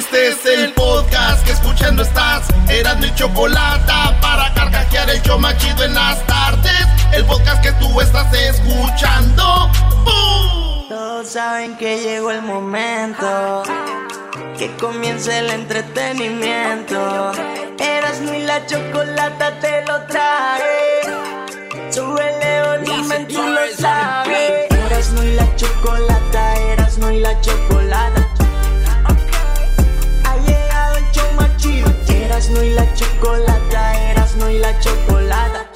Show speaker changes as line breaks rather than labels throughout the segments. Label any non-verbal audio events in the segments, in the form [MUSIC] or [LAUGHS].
Este es el podcast que escuchando estás. Eran mi chocolate para carcajear el yo machido en las tardes. El podcast que tú estás escuchando. ¡Bum!
Todos saben que llegó el momento que comience el entretenimiento. Eras y la chocolata te lo trae. Súbele volumen, tú lo sabes. Eras y la chocolata, eras y la chocolata. Eras y la chocolata, eras y la chocolata.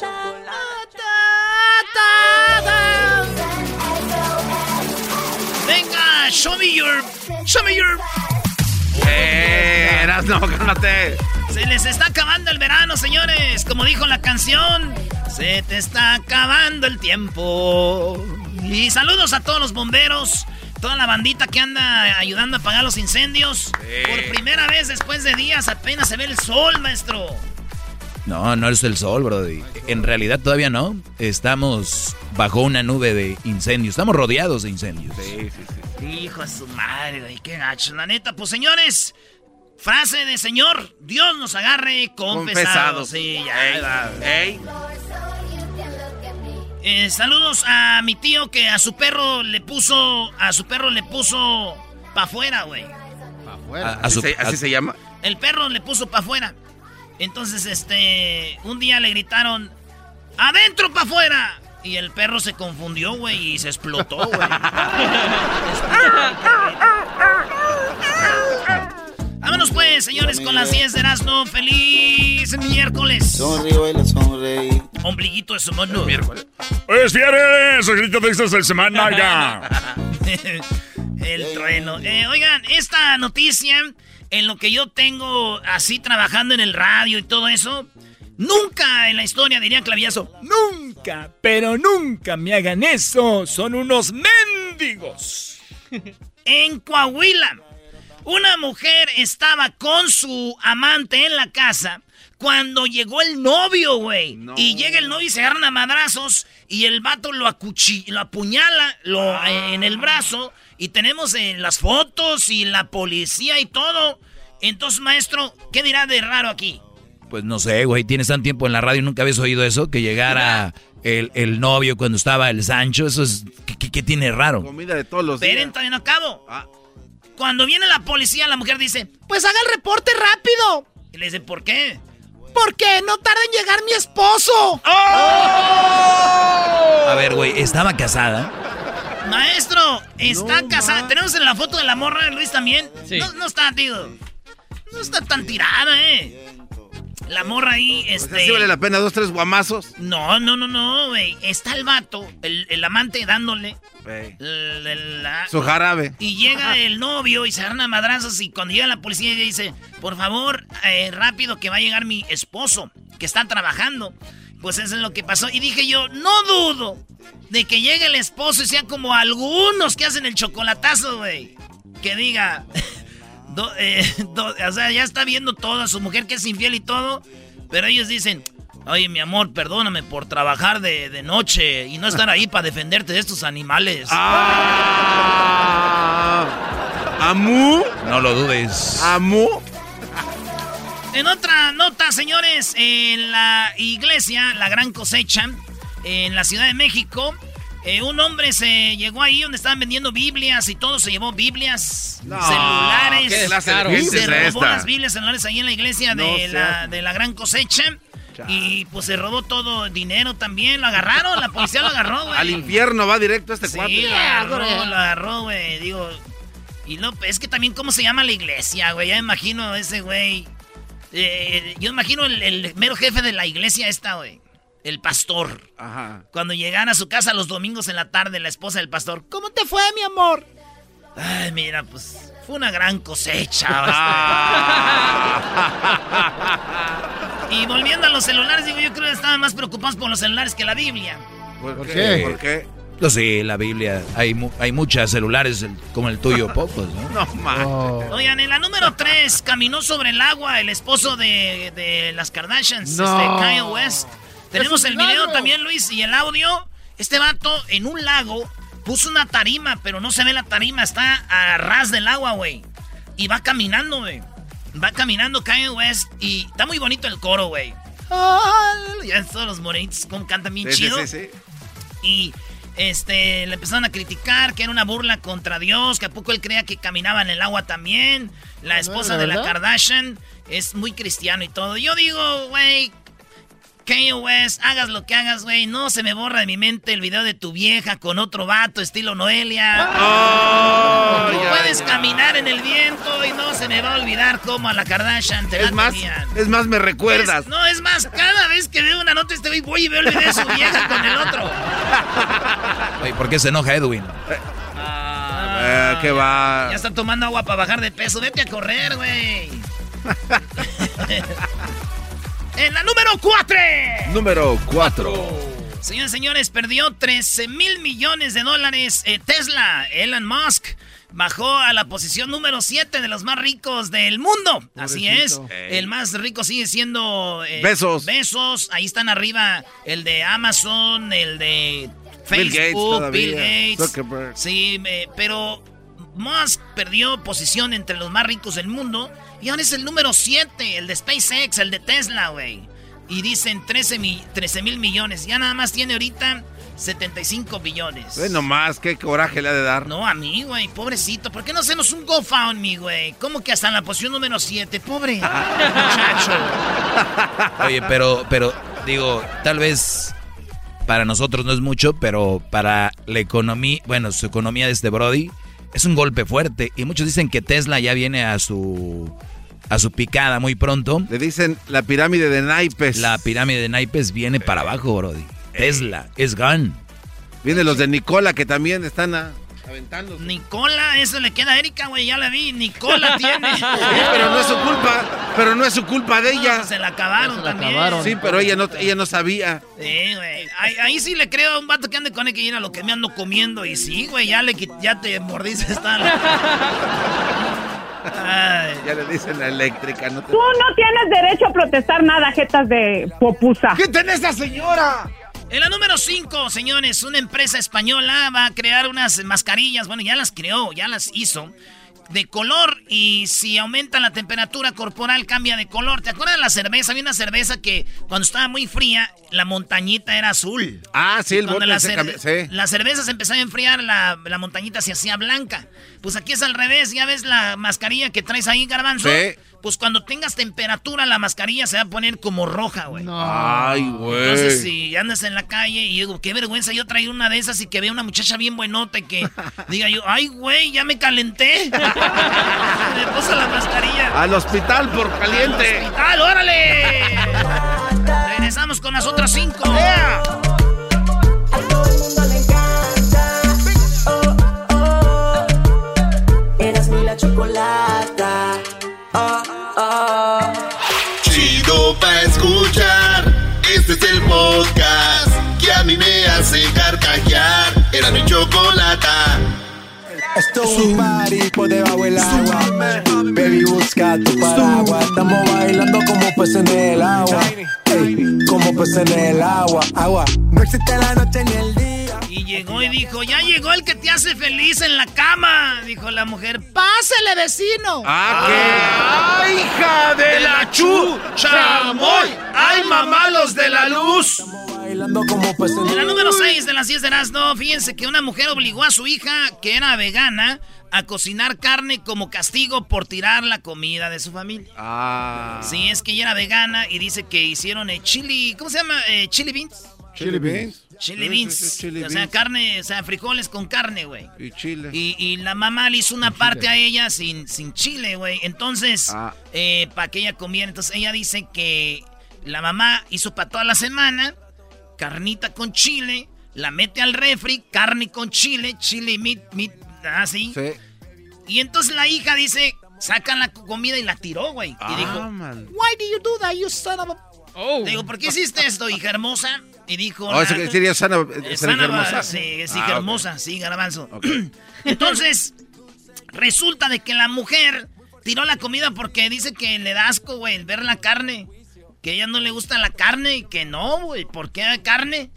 Venga, show me your. Show me your.
Eh, eras, no, cálmate.
Se les está acabando el verano, señores. Como dijo la canción, se te está acabando el tiempo. Y saludos a todos los bomberos, toda la bandita que anda ayudando a apagar los incendios. Por primera vez después de días apenas se ve el sol, maestro.
No, no es el sol, brody. En realidad todavía no. Estamos bajo una nube de incendios. Estamos rodeados de incendios. Sí, sí, sí.
Hijo de su madre, güey, qué gacho. La neta, pues señores, frase de señor, Dios nos agarre confesados.
Confesados.
Sí, ya,
Ey,
va.
ey.
Eh, saludos a mi tío que a su perro le puso, a su perro le puso pa' afuera, güey.
A- a
¿Así,
su-
se, así
a-
se llama?
El perro le puso pa' afuera. Entonces, este, un día le gritaron, adentro pa' afuera. Y el perro se confundió, güey, y se explotó, güey. [LAUGHS] Vámonos pues, señores, con las 10 de Erasmo. ¡Feliz miércoles!
Sonrío y le sonreí.
Ombliguito de su mano.
Miércoles.
Pues viernes, grito de estas de semana [LAUGHS] ya. [LAUGHS]
El trueno. Eh, oigan, esta noticia, en lo que yo tengo así trabajando en el radio y todo eso, nunca en la historia diría clavillazo.
Nunca, pero nunca me hagan eso. Son unos mendigos. [LAUGHS]
En Coahuila, una mujer estaba con su amante en la casa cuando llegó el novio, güey. Y llega el novio y se agarran a madrazos y el vato lo, acuchi lo apuñala lo, eh, en el brazo. Y tenemos eh, las fotos y la policía y todo. Entonces, maestro, ¿qué dirá de raro aquí?
Pues no sé, güey. Tienes tan tiempo en la radio y nunca habías oído eso. Que llegara [LAUGHS] el, el novio cuando estaba el Sancho. Eso es. ¿Qué, tiene raro?
Comida de todos los días.
Esperen, todavía no acabo.
Ah.
Cuando viene la policía, la mujer dice, pues haga el reporte rápido. Y le dice, ¿por qué? Porque no tarda en llegar mi esposo.
A ver, güey. Estaba casada.
Maestro, está casada. Tenemos en la foto de la morra, Luis también. No, no está, tío. No está tan tirada, eh. La morra ahí,
O sea,
este.
sí vale la pena dos, tres guamazos.
No, no, no, no, güey. Está el vato, el, el amante dándole. La-
Su jarabe.
Y llega el novio y se agarran a madrazos y cuando llega la policía ella dice, por favor, eh, rápido que va a llegar mi esposo, que está trabajando. Pues eso es lo que pasó. Y dije yo, no dudo de que llegue el esposo y sea como algunos que hacen el chocolatazo, güey. Que diga, do- eh, [LAUGHS] do- o sea, ya está viendo todo a su mujer que es infiel y todo, pero ellos dicen... Oye, mi amor, perdóname por trabajar de, de noche y no estar ahí para defenderte de estos animales.
Ah. ¿Amu?
No lo dudes.
¿Amu?
En otra nota, señores, en la iglesia, la gran cosecha, en la Ciudad de México, Eh, un hombre se llegó ahí donde estaban vendiendo Biblias y todo, se llevó Biblias,
No,
celulares.
¿qué
se robó
esta?
las Biblias, celulares ahí en la iglesia
No
de, la, de la gran cosecha. Y pues se robó todo dinero también. Lo agarraron, la policía lo agarró, güey.
Al infierno va directo este
Sí,
cuate.
lo agarró, lo agarró, güey. Digo. Y no, es que también cómo se llama la iglesia, güey. Ya me imagino ese güey. Eh, yo imagino el, el mero jefe de la iglesia esta, güey. El pastor.
Ajá.
Cuando llegan a su casa los domingos en la tarde, la esposa del pastor. ¿Cómo te fue, mi amor? Ay, mira, pues fue una gran cosecha.
Ah. [LAUGHS]
y volviendo a los celulares, digo, yo creo que estaban más preocupados por los celulares que la Biblia.
¿Por,
¿Por
qué? ¿Por qué?
No, sí, la Biblia. Hay, mu- hay muchas celulares el- como el tuyo, pocos, ¿no? [LAUGHS]
No, man.
Oigan, en la número 3, caminó sobre el agua el esposo de, de las Kardashians,
No.
este Kanye West. Tenemos el video también, Luis, y el audio. Este vato en un lago puso una tarima, pero no se ve la tarima, está a ras del agua, güey. Y va caminando, güey. Va caminando Kanye West y está muy bonito el coro, güey. Ya todos los morenitos como cantan bien
Sí, sí,
chido.
sí, sí.
Y este le empezaron a criticar que era una burla contra Dios, que a poco él creía que caminaba en el agua también. La esposa
¿la
de la? Kardashian es muy cristiano y todo. Yo digo, güey, Kanye West, hagas lo que hagas, güey, no se me borra de mi mente el video de tu vieja con otro vato estilo Noelia.
Oh,
Tú
ya,
puedes caminar en el viento y no se me va a olvidar cómo a la Kardashian te la
Es más,
tenían.
es más, me recuerdas.
Es- no, es más, cada vez que veo una nota este güey voy y veo el video de su vieja con el otro. [LAUGHS]
Oye, ¿por qué se enoja Edwin?
Eh, ¿Qué va?
Ya está tomando agua para bajar de peso. Vete a correr, güey. [LAUGHS] en la número 4.
Número 4.
Señores, señores, perdió 13 mil millones de dólares. eh, Tesla, Elon Musk, bajó a la posición número 7 de los más ricos del mundo. Así es.
Ey.
El más rico sigue siendo... eh,
Bezos.
Besos. Ahí están arriba el de Amazon, el de
Bill Gates
Facebook, Bill Gates.
Zuckerberg.
Sí, eh, pero Musk perdió posición entre los más ricos del mundo. Y ahora es el número 7, el de SpaceX, el de Tesla, güey. Y dicen 13 mil millones. Ya nada más tiene ahorita 75 billones.
Ve nomás, qué coraje le ha de dar.
No, a mí, güey, pobrecito. ¿Por qué no hacemos un GoFundMe, güey? ¿Cómo que hasta en la posición número 7? Pobre muchacho. [LAUGHS]
Oye, pero, pero, digo, tal vez para nosotros no es mucho, pero para la economía, bueno, su economía de este Brody es un golpe fuerte. Y muchos dicen que Tesla ya viene a su a su picada muy pronto.
Le dicen la pirámide de naipes.
La pirámide de naipes viene para abajo, Brody. Tesla es gun.
Vienen los de Nicola que también están a- aventando.
Nicola, eso le queda a Erika, güey, ya la vi. Nicola [LAUGHS] tiene.
Sí, pero no es su culpa. Pero no es su culpa de ella.
Se la acabaron también.
Sí, pero ella no, ella no sabía.
Sí, güey. Ahí, ahí sí le creo a un vato que ande con él que viene a lo que me ando comiendo. Y sí, güey, ya, le, ya te mordiste esta. Ay.
Ya le dicen la eléctrica. No te...
Tú no tienes derecho a protestar nada, jetas de popusa.
¿Qué tenés esa señora?
En la número 5, señores, una empresa española va a crear unas mascarillas. Bueno, ya las creó, ya las hizo. De color y si aumenta la temperatura corporal cambia de color. ¿Te acuerdas de la cerveza? Había una cerveza que cuando estaba muy fría, la montañita era azul.
Ah, sí, el
Cuando
bote
la,
se cambia- sí.
la cerveza se empezaba a enfriar, la, la montañita se hacía blanca. Pues aquí es al revés, ya ves la mascarilla que traes ahí, garbanzo.
Sí.
Pues cuando tengas temperatura, la mascarilla se va a poner como roja, güey.
Ay, güey.
Entonces, si andas en la calle y digo, qué vergüenza yo traer una de esas y que vea una muchacha bien buenota y que [LAUGHS] diga yo, ay, güey, ya me calenté. [LAUGHS] me puso la mascarilla.
Al hospital por caliente.
¡Hospital, órale! [LAUGHS] Regresamos con las otras cinco.
Que a mí me hace carcajear. Era mi chocolata.
Esto es un party debajo del agua. Baby, busca tu paraguas. Estamos bailando como peces en el agua. Ey, como peces en el agua. Agua. No existe la noche ni el día.
Y llegó y dijo, ya llegó el que te hace feliz en la cama. Dijo la mujer, pásele, vecino.
¡Ah, qué! ¡Ay, hija de la chu! ¡Chamoy! ¡Ay, mamá, los de la luz!
bailando como peces en
En la
el
número 6 de las 10 de Erasmo, fíjense que una mujer obligó a su hija, que era vegana, a cocinar carne como castigo por tirar la comida de su familia.
Ah.
Sí, es que ella era vegana y dice que hicieron eh, chili, ¿cómo se llama? Eh, chili beans.
Chili beans.
Chili beans. o sea, carne, o sea, frijoles con carne, güey.
Y chile.
Y, y la mamá le hizo una parte a ella sin, sin chile, güey. Entonces,
Ah.
para que ella comiera. Entonces, ella dice que la mamá hizo para toda la semana carnita con chile, la mete al refri, carne con chile, chile meat, meat, así.
Sí.
Y entonces la hija dice, sacan la comida y la tiró, güey. y
Ah,
dijo,
man.
Why do you do that, you son of a... Le Digo, ¿por qué hiciste esto, hija hermosa? Y dijo...
Oh, eso sería sana,
eh,
sana
sana,
hermosa.
Sí, sí,
Ah,
hermosa, sí, garbanzo. [CLEARS THROAT] Entonces, resulta de que la mujer tiró la comida porque dice que le da asco, güey, el ver la carne. Que a ella no le gusta la carne y que no, güey, ¿por qué carne?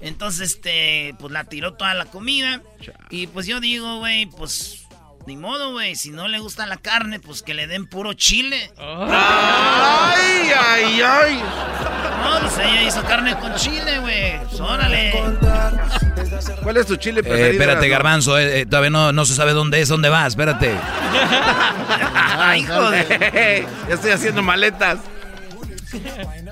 Entonces, este, pues la tiró toda la comida. Y pues yo digo, güey, pues ni modo, güey, si no le gusta la carne, pues que le den puro chile.
¡Ay, ay, ay!
No, pues ella hizo carne con chile, güey. Pues, órale.
¿Cuál es tu chile
Eh,
preferido?
espérate? Garbanzo, eh, eh, todavía no, no se sabe dónde es, dónde vas, espérate.
Ay, [LAUGHS] hijo de...
ya estoy haciendo maletas.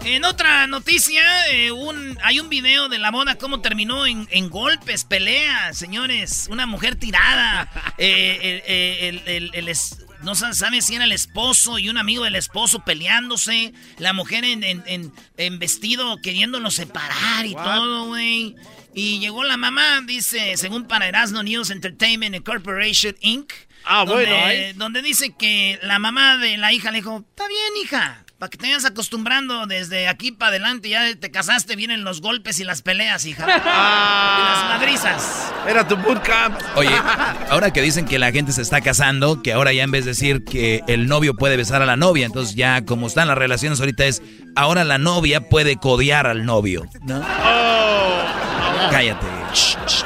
En otra noticia, eh, un, hay un video de la boda, cómo terminó en, en golpes, pelea, señores. Una mujer tirada. Eh, el- el- el- el es- no sa- sabe si era el esposo y un amigo del esposo peleándose. La mujer en, en- en- en vestido queriéndolo separar y
What?
todo, güey. Y llegó la mamá, dice, según para Erasmo News Entertainment Corporation Inc.
Ah,
donde,
bueno.
donde dice que la mamá de la hija le dijo, está bien, hija, para que te vayas acostumbrando desde aquí para adelante, ya te casaste, vienen los golpes y las peleas, hija. [LAUGHS] Y las madrizas.
Era tu bootcamp.
Oye, [LAUGHS] ahora que dicen que la gente se está casando, que ahora ya en vez de decir que el novio puede besar a la novia, entonces ya como están las relaciones ahorita es, ahora la novia puede codear al novio. ¿no? Cállate. Shh, shh.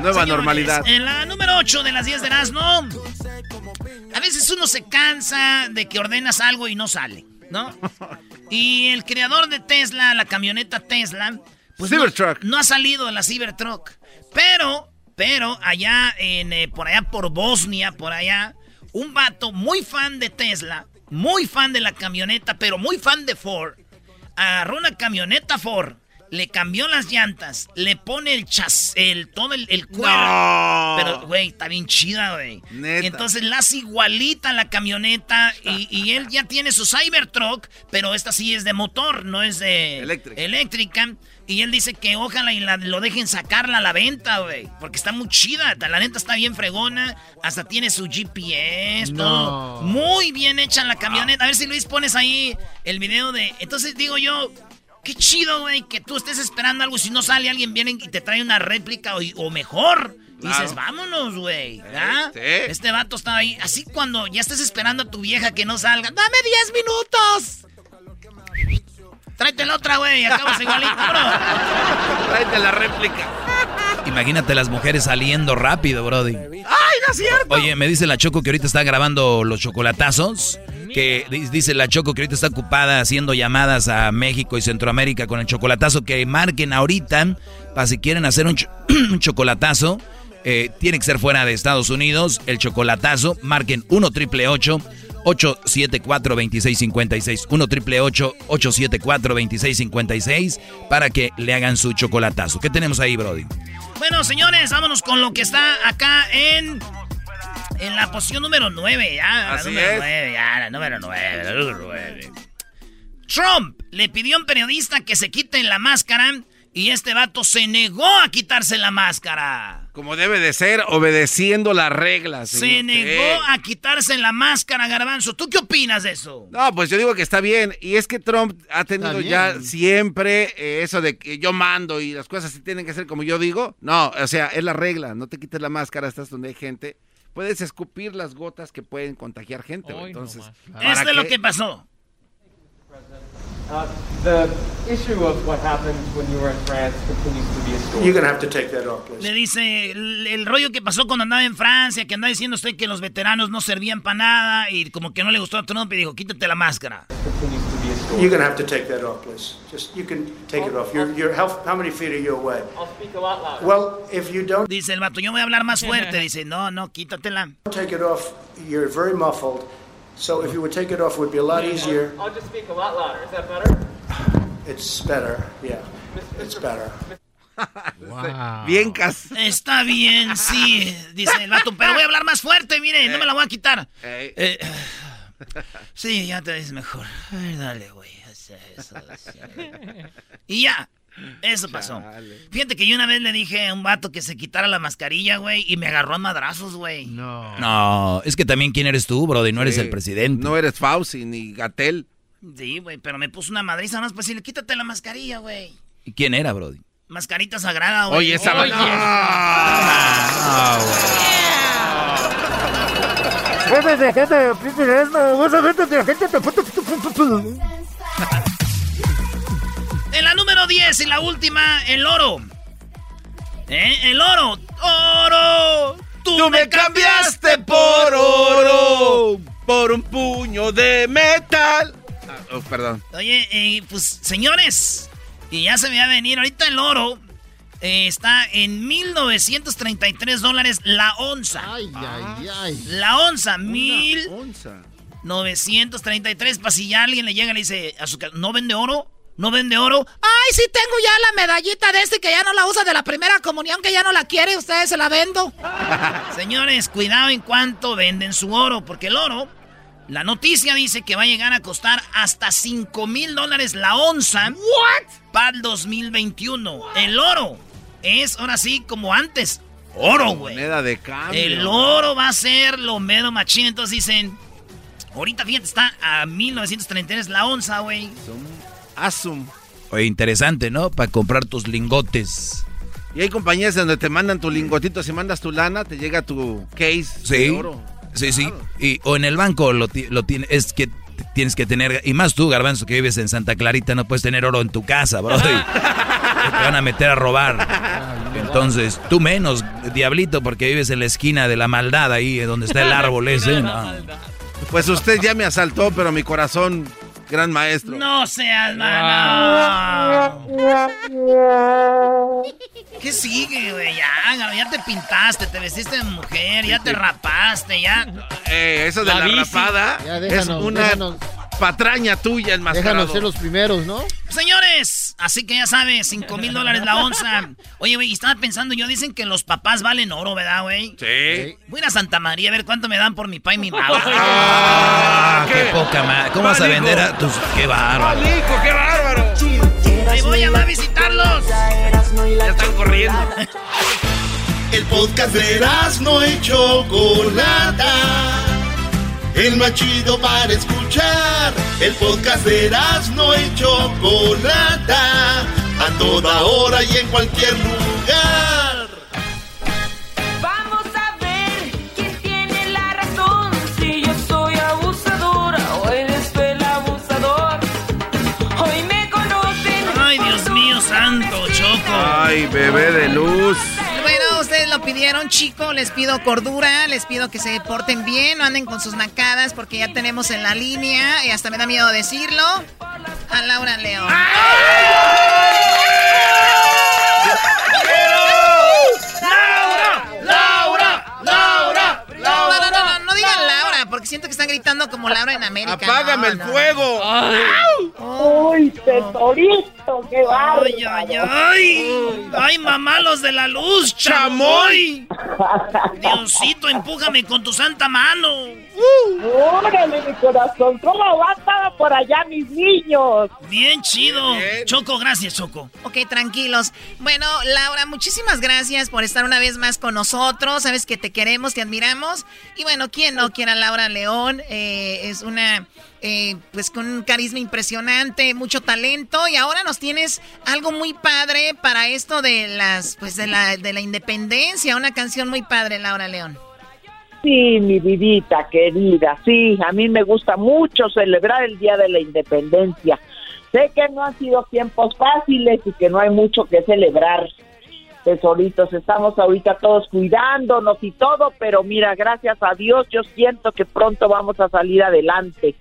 Nueva
Señores,
normalidad.
En la número 8 de las 10 de Erasmo, a veces uno se cansa de que ordenas algo y no sale, ¿no? [LAUGHS] Y el creador de Tesla, la camioneta Tesla, pues no, ha salido de la Cybertruck. Pero, pero allá en, eh, por allá por Bosnia, por allá, un vato muy fan de Tesla, muy fan de la camioneta, pero muy fan de Ford, agarró una camioneta Ford, le cambió las llantas, le pone el chas, el todo el, el cuero.
No.
Pero, güey, está bien chida, güey. Entonces la hace igualita la camioneta y, y él ya tiene su Cybertruck, pero esta sí es de motor, no es de
Eléctrica.
eléctrica. Y él dice que ojalá y la- lo dejen sacarla a la venta, güey. Porque está muy chida. La neta está bien fregona. Hasta tiene su GPS, todo. Muy bien hecha la camioneta. A ver si Luis pones ahí el video de. Entonces digo yo. Qué chido, güey, que tú estés esperando algo y si no sale alguien viene y te trae una réplica o, o mejor. Y dices, vámonos, güey. ¿verdad?
Sí.
Este vato estaba ahí. Así cuando ya estés esperando a tu vieja que no salga. ¡Dame 10 minutos! Tráete la otra, güey. Acabas igualito, bro. [LAUGHS]
Tráete la réplica.
Imagínate las mujeres saliendo rápido, Brody.
¡Ay, no es cierto!
Oye, me dice la Choco que ahorita está grabando los chocolatazos. Que di- dice la Choco que ahorita está ocupada haciendo llamadas a México y Centroamérica con el chocolatazo. Que marquen ahorita para si quieren hacer un, cho- [CLEARS THROAT] un chocolatazo. eh, tiene que ser fuera de Estados Unidos. El chocolatazo. Marquen 1 triple 874 2656 1 triple 874 2656 para que le hagan su chocolatazo. ¿Qué tenemos ahí, Brody?
Bueno, señores, vámonos con lo que está acá en. En la posición número 9, ya. La
Así
número
es.
9, ya, la número 9, la número 9. Trump le pidió a un periodista que se quite la máscara y este vato se negó a quitarse la máscara.
Como debe de ser, obedeciendo las reglas.
Se negó a quitarse la máscara, Garbanzo. ¿Tú qué opinas de eso?
No, pues yo digo que está bien. Y es que Trump ha tenido ya siempre eh, eso de que yo mando y las cosas sí tienen que ser como yo digo. No, o sea, es la regla. No te quites la máscara, estás donde hay gente. Puedes escupir las gotas que pueden contagiar gente. güey. Entonces, ¿para
Esto es lo
qué?
que pasó.
Uh, the issue of what happened when you were in France continues to be a story.
You're gonna have to take that off, please.
Le dice el, el rollo que pasó cuando andaba en Francia, que andaba diciendo usted que los veteranos no servían para nada y como que no le gustó a Trump y dijo, quítate la máscara.
to.
You're gonna have to take that off, please. Just you can take it off. You're, you're how, how many feet are you away?
I'll speak a lot louder.
Well, if you don't
Dice el vato, yo voy a hablar más fuerte. [LAUGHS] Dice, no, no, quítatela.
take it off, you're very muffled. So if you would take it off, it would be a lot easier.
I'll just speak a lot louder. Is that better?
It's better. Yeah, it's better.
Bien cas.
Está bien, sí, dice el vato, pero voy a hablar más fuerte, mire, no me la voy a quitar. Eh, sí, ya te ves mejor. Ay, dale, güey. Eso, eso, eso. Y ya, eso pasó. Fíjate que yo una vez le dije a un vato que se quitara la mascarilla, güey, y me agarró a madrazos, güey.
No.
No, es que también quién eres tú, Brody, no eres el presidente.
No eres Fauci ni Gatel.
Sí, güey, pero me puso una madriza más, pues si le quítate la mascarilla, güey.
¿Y quién era, Brody?
Mascarita sagrada, güey.
Oye, esa
Oye.
Ah,
En la número 10 y la última, el oro. ¿Eh? El oro. ¡Oro! Tú, me cambiaste por oro.
por un puño de metal. Ah, oh, perdón.
Oye, eh, pues señores, y ya se me va a venir. Ahorita el oro eh, está en 1933 dólares la onza.
Ay, ay, ay.
La onza,
Una
1933. Para si ya alguien le llega y le dice a su ca- ¿no vende oro? ¿No vende oro?
Ay, sí tengo ya la medallita de este que ya no la usa de la primera comunión, que ya no la quiere, ustedes se la vendo. [LAUGHS]
Señores, cuidado en cuanto venden su oro, porque el oro, la noticia dice que va a llegar a costar hasta 5 mil dólares la onza. ¿What? Para el 2021. El oro es ahora sí como antes. Oro, güey.
Moneda de cambio.
El oro va a ser lo mero machín. Entonces dicen, ahorita fíjate, está a 1933 la onza, güey.
Asum.
Oye, interesante, ¿no? Para comprar tus lingotes.
Y hay compañías donde te mandan tu lingotito. Si mandas tu lana, te llega tu case
Sí.
de oro.
Sí, sí. Y, o en el banco lo, ti- lo tiene, es que tienes que tener, y más tú, Garbanzo, que vives en Santa Clarita, no puedes tener oro en tu casa, bro. [LAUGHS] te van a meter a robar. Entonces, tú menos, diablito, porque vives en la esquina de la maldad ahí, eh, donde está el [LAUGHS] árbol ese. no.
Pues usted ya me asaltó, pero mi corazón, gran maestro.
No seas mano. ¿Qué sigue, güey? Ya, ya te pintaste, te vestiste de mujer, ya te rapaste, ya.
Eh, eso de
La
rapada
Ya,
es una
déjanos.
Patraña tuya, enmascarado.
Déjanos ser los primeros, ¿no?
Señores, así que ya sabes, 5 mil dólares la onza. Oye, güey, estaba pensando yo, dicen que los papás valen oro, ¿verdad, güey?
Sí.
Voy a ir a Santa María a ver cuánto me dan por mi pa y mi [LAUGHS] mamá.
Ah, qué poca madre. ¿Cómo vas a vender a tus... Qué bárbaro.
¡Hijo, qué bárbaro!
Ahí voy a, a visitarlos.
Ya están corriendo. [LAUGHS]
El podcast de no y Chocolata. El más chido para escuchar. El podcast de no y Chocolata. A toda hora y en cualquier lugar.
Vamos a ver quién tiene la razón. Si yo soy abusadora o eres tú el abusador. Hoy me conocen.
Ay, Dios mío santo, Choco.
Ay, bebé de luz.
Lo pidieron, chicos. Les pido cordura, les pido que se porten bien, no anden con sus nacadas, porque ya tenemos en la línea, y hasta me da miedo decirlo, a Laura León.
¡Laura!
Siento que están gritando como Laura en América.
Apágame
No,
el
no.
fuego.
Uy, tesorito, qué bárbaro.
¡Ay, ay, ay! ¡Ay, mamá, los de la luz, chamoy! [LAUGHS] Diosito, empújame con tu santa mano.
Órale, mi corazón, ¿cómo va todo por allá, mis niños?
Bien chido. Choco, gracias, Choco.
Ok, tranquilos. Bueno, Laura, muchísimas gracias por estar una vez más con nosotros. Sabes que te queremos, te admiramos. Y bueno, ¿quién no quiere a Laura León? Eh, es una, eh, pues con un carisma impresionante, mucho talento. Y ahora nos tienes algo muy padre para esto de las, pues de la, de la independencia. Una canción muy padre, Laura León.
Sí, mi vidita querida, sí, a mí me gusta mucho celebrar el Día de la Independencia. Sé que no han sido tiempos fáciles y que no hay mucho que celebrar, tesoritos. Estamos ahorita todos cuidándonos y todo, pero mira, gracias a Dios yo siento que pronto vamos a salir adelante.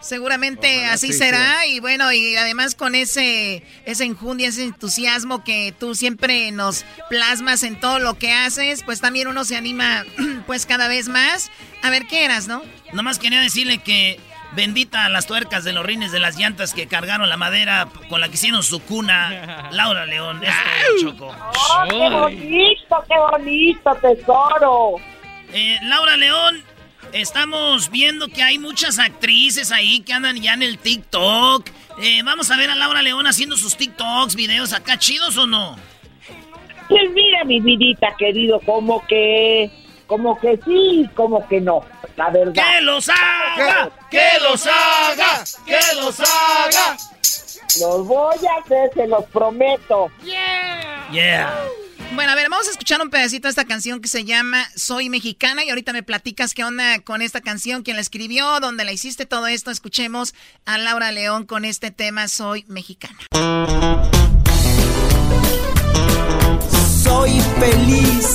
Seguramente
Ojalá
así
sí
será y bueno, y además con ese, ese enjundia, ese entusiasmo que tú siempre nos plasmas en todo lo que haces, pues también uno se anima [CLEARS THROAT] pues cada vez más. A ver qué eras, ¿no?
Nomás quería decirle que bendita las tuercas de los rines de las llantas que cargaron la madera con la que hicieron su cuna, [LAUGHS] Laura León. Es todo, Choco.
¡Oh, qué bonito, qué bonito, tesoro!
Eh, Laura León, estamos viendo que hay muchas actrices ahí que andan ya en el TikTok. Eh, vamos a ver a Laura León haciendo sus TikToks, videos acá chidos o no.
Pues mira, mi vidita querido, como que, como que sí, como que no, la verdad.
¡Que los haga! ¡Que los haga! ¡Que los haga!
Los voy a hacer, se los prometo.
Yeah.
Bueno, a ver, vamos a escuchar un pedacito de esta canción que se llama Soy Mexicana y ahorita me platicas qué onda con esta canción, quién la escribió, dónde la hiciste, todo esto. Escuchemos a Laura León con este tema Soy Mexicana.
Soy feliz,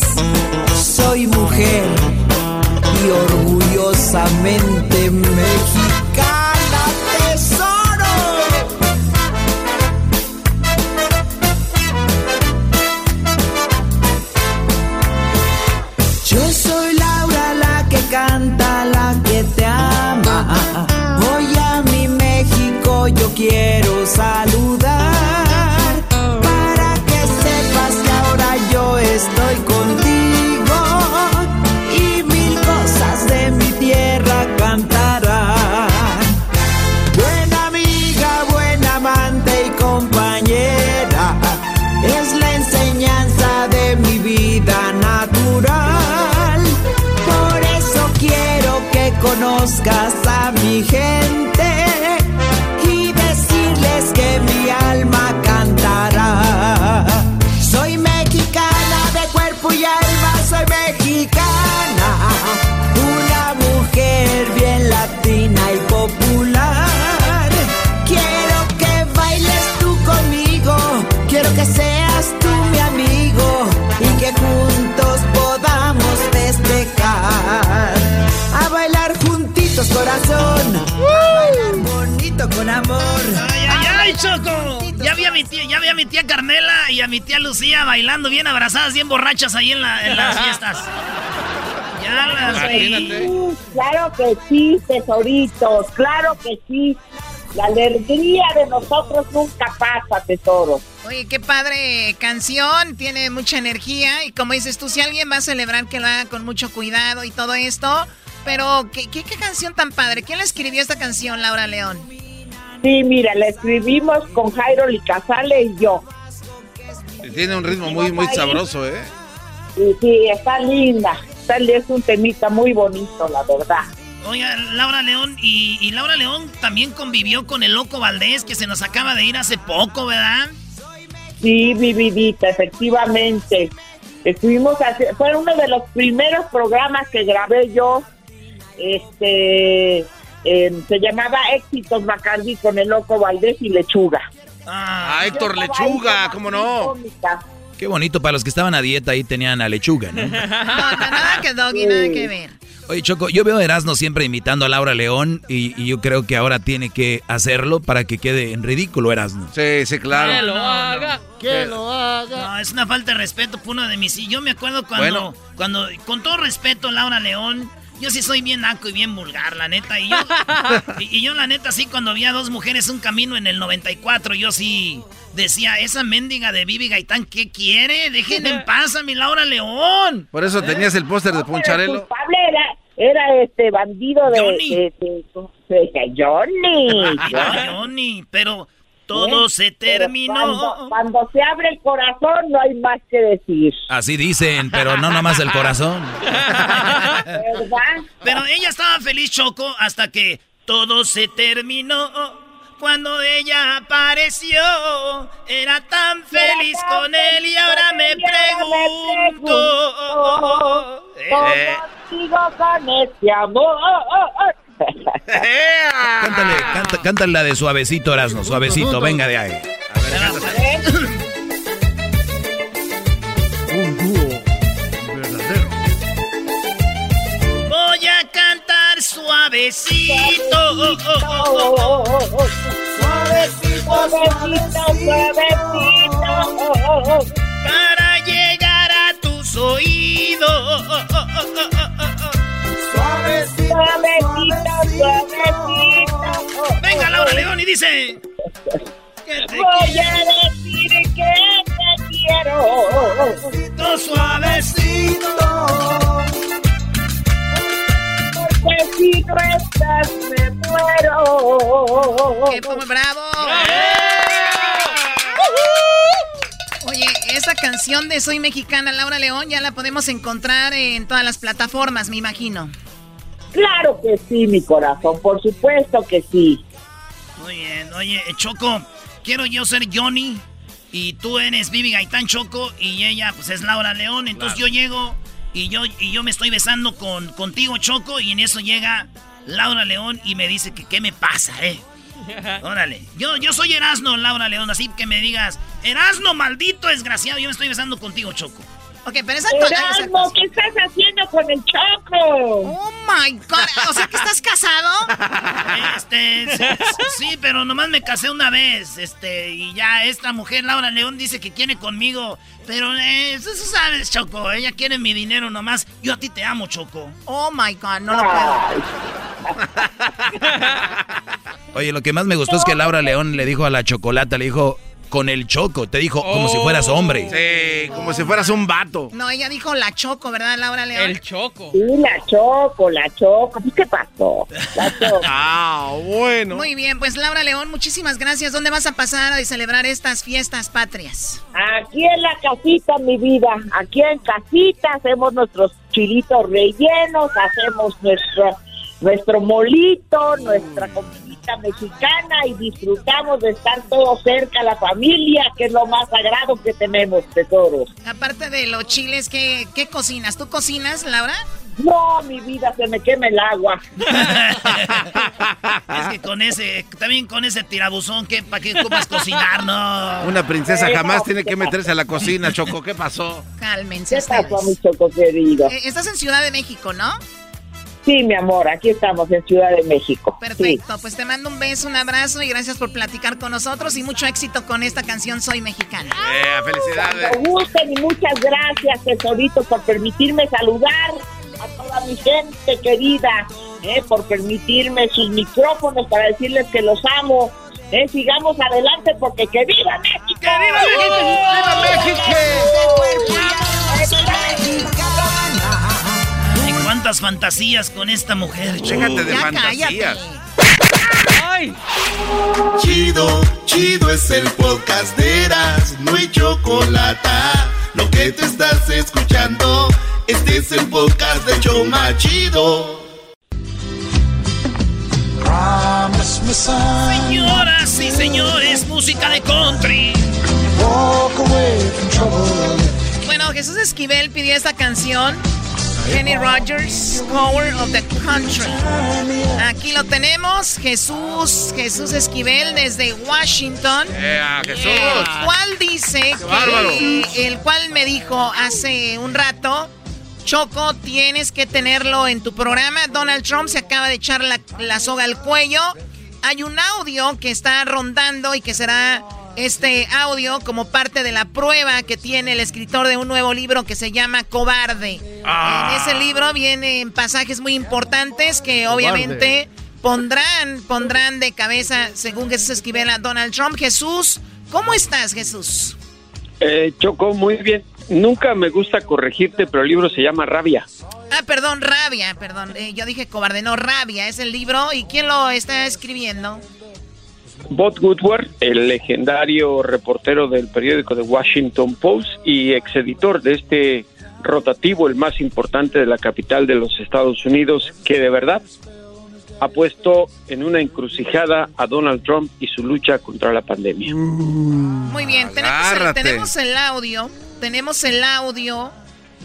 soy mujer y orgullosamente mexicana tesoro. Yo soy Laura la que canta, la que te ama. Hoy a mi México yo quiero saludar conozcas a mi gente con amor.
¡Ay, ay, ay, Choco! Ya vi, a mi tía, ya vi a mi tía Carmela y a mi tía Lucía bailando bien abrazadas, bien borrachas ahí en, la- en las [LAUGHS] fiestas. Ya las vi.
Sí, claro que sí, tesoritos, claro que sí. La alegría de nosotros nunca pasa, tesoro.
Oye, qué padre canción, tiene mucha energía y como dices tú, si alguien va a celebrar que lo haga con mucho cuidado y todo esto, pero ¿qué, qué, qué canción tan padre? ¿Quién le escribió esta canción, Laura León?
Sí, mira, la escribimos con Jairo Licazale y yo.
Tiene un ritmo muy, muy sabroso, ¿eh?
Y sí, está linda. Es un temita muy bonito, la verdad.
Oiga, Laura León, y, y Laura León también convivió con el loco Valdés, que se nos acaba de ir hace poco, ¿verdad?
Sí, mi vidita, efectivamente. Estuvimos haci- fue uno de los primeros programas que grabé yo. Este eh, se llamaba Éxitos Bacardi con el loco Valdés y Lechuga.
Ah, Héctor Lechuga, ¿cómo no?
Qué bonito, para los que estaban a dieta ahí tenían a lechuga, ¿no? [LAUGHS]
No, no, nada que Doggy, nada que ver.
Oye, Choco, yo veo a Erasmo siempre imitando a Laura León y, y yo creo que ahora tiene que hacerlo para que quede en ridículo Erasmo.
Sí, sí, claro.
Que lo haga,
que lo haga.
No, es una falta de respeto por uno de mis... y Yo me acuerdo cuando,
Bueno.
cuando, con todo respeto, Laura León, yo sí soy bien naco y bien vulgar, la neta. Y yo, [LAUGHS] y, y yo la neta, sí, cuando vi a dos mujeres un camino en el 94, yo sí decía, esa mendiga de Bibi Gaitán, ¿qué quiere? Dejen en [LAUGHS] paz a mi Laura León.
Por eso tenías el póster de
El
Poncharelo.
culpable era, era este bandido de, de, de- de- de Johnny. [LAUGHS]
Johnny, pero todo
¿Eh?
se terminó.
Cuando, cuando se abre el corazón no hay más que decir.
Así dicen, pero no nomás el corazón.
¿Verdad?
Pero ella estaba feliz, Choco, hasta que todo se terminó. Cuando ella apareció, era tan feliz con él y ahora me pregunto. Eh,
Sigo con este amor.
Cántale, [LAUGHS] canta- cántale la de suavecito, Erasmo, suavecito, venga de ahí.
Un dúo verdadero.
Voy a cantar suave Suavecito.
Suavecito, suavecito.
Venga, Laura León, y dice. [LAUGHS]
Voy a decir que te quiero.
Suavecito.
Porque si no estás, me muero.
¡Qué pues, bravo! Oye, esta canción de Soy Mexicana, Laura León, ya la podemos encontrar en todas las plataformas, me imagino.
Claro que sí, mi corazón, por supuesto que sí.
Muy bien, oye, Choco, quiero yo ser Johnny y tú eres Vivi Gaitán Choco y ella pues es Laura León, entonces yo llego y yo y yo me estoy besando con contigo Choco y en eso llega Laura León y me dice que qué me pasa, eh. [LAUGHS] Órale, yo, yo soy Erasno, Laura León, así que me digas, Erasno, maldito desgraciado, yo me estoy besando contigo, Choco.
Ok, pero esa
Erasmo, ¿qué estás haciendo con el Choco?
Oh my god, o sea que estás casado.
Este, sí, sí, pero nomás me casé una vez, este, y ya esta mujer, Laura León, dice que quiere conmigo, pero eh, eso eso sabes, Choco, ella quiere mi dinero nomás, yo a ti te amo, Choco.
Oh my god, no lo puedo. [LAUGHS]
Oye, lo que más me gustó es que Laura León le dijo a la chocolata, le dijo, con el choco, te dijo, como si fueras hombre.
Sí, como si fueras un vato.
No, ella dijo la choco, ¿verdad, Laura León?
El choco.
Sí, la Choco, la Choco. ¿Y ¿Qué pasó? La Choco. [LAUGHS]
Ah, bueno.
Muy bien, pues Laura León, muchísimas gracias. ¿Dónde vas a pasar a celebrar estas fiestas patrias?
Aquí en la casita, mi vida. Aquí en casita hacemos nuestros chilitos rellenos, hacemos nuestro, nuestro molito, nuestra comidita mexicana y disfrutamos de estar todos cerca, la familia, que es lo más sagrado que tenemos, tesoros.
Aparte de los chiles, ¿qué, qué cocinas? ¿Tú cocinas, Laura?
No, mi vida, se me quema el agua. [LAUGHS]
Es que con ese, también con ese tirabuzón, ¿qué, ¿para qué ocupas cocinar, no?
Una princesa jamás tiene que meterse a la cocina, Choco. ¿Qué pasó?
Cálmense
¿Qué
ustedes.
pasó, mi Choco querido?
Eh, Estás en Ciudad de México, ¿no?
Sí, mi amor, aquí estamos en Ciudad de México. Sí.
Perfecto, pues te mando un beso, un abrazo y gracias por platicar con nosotros y mucho éxito con esta canción Soy Mexicana.
Eh, felicidades.
Cuando gusten y muchas gracias, tesorito, por permitirme saludar a toda mi gente querida, eh, por permitirme sus micrófonos para decirles que los amo. Eh, sigamos adelante porque que viva México. ¡Que viva
Ay, cuántas fantasías con esta mujer.
Déjate de
Ya
fantasías.
Chido, chido es el podcast de Eras, no hay chocolate. Lo que te estás escuchando, este es el podcast de Choma Chido.
Señoras y señores, música de country.
Bueno, Jesús Esquivel pidió esta canción. Kenny Rogers, Power of the Country. Aquí lo tenemos, Jesús, Jesús Esquivel desde Washington.
¡Ea, Jesús!
El cual dice que, el cual me dijo hace un rato, Choco, tienes que tenerlo en tu programa. Donald Trump se acaba de echar la, la soga al cuello. Hay un audio que está rondando y que será este audio como parte de la prueba que tiene el escritor de un nuevo libro que se llama Cobarde. En ese libro vienen pasajes muy importantes que obviamente pondrán, pondrán de cabeza, según Jesús Esquivel, a Donald Trump. Jesús, ¿cómo estás, Jesús?
Eh, Choco, muy bien. Nunca me gusta corregirte, pero el libro se llama Rabia.
Ah, perdón, Rabia, perdón. Eh, yo dije cobarde, no, Rabia es el libro. ¿Y quién lo está escribiendo?
Bob Woodward, el legendario reportero del periódico The Washington Post y exeditor de este rotativo, el más importante de la capital de los Estados Unidos, que de verdad ha puesto en una encrucijada a Donald Trump y su lucha contra la pandemia.
Muy bien, tenemos el,
Agárrate.
tenemos el audio, tenemos el audio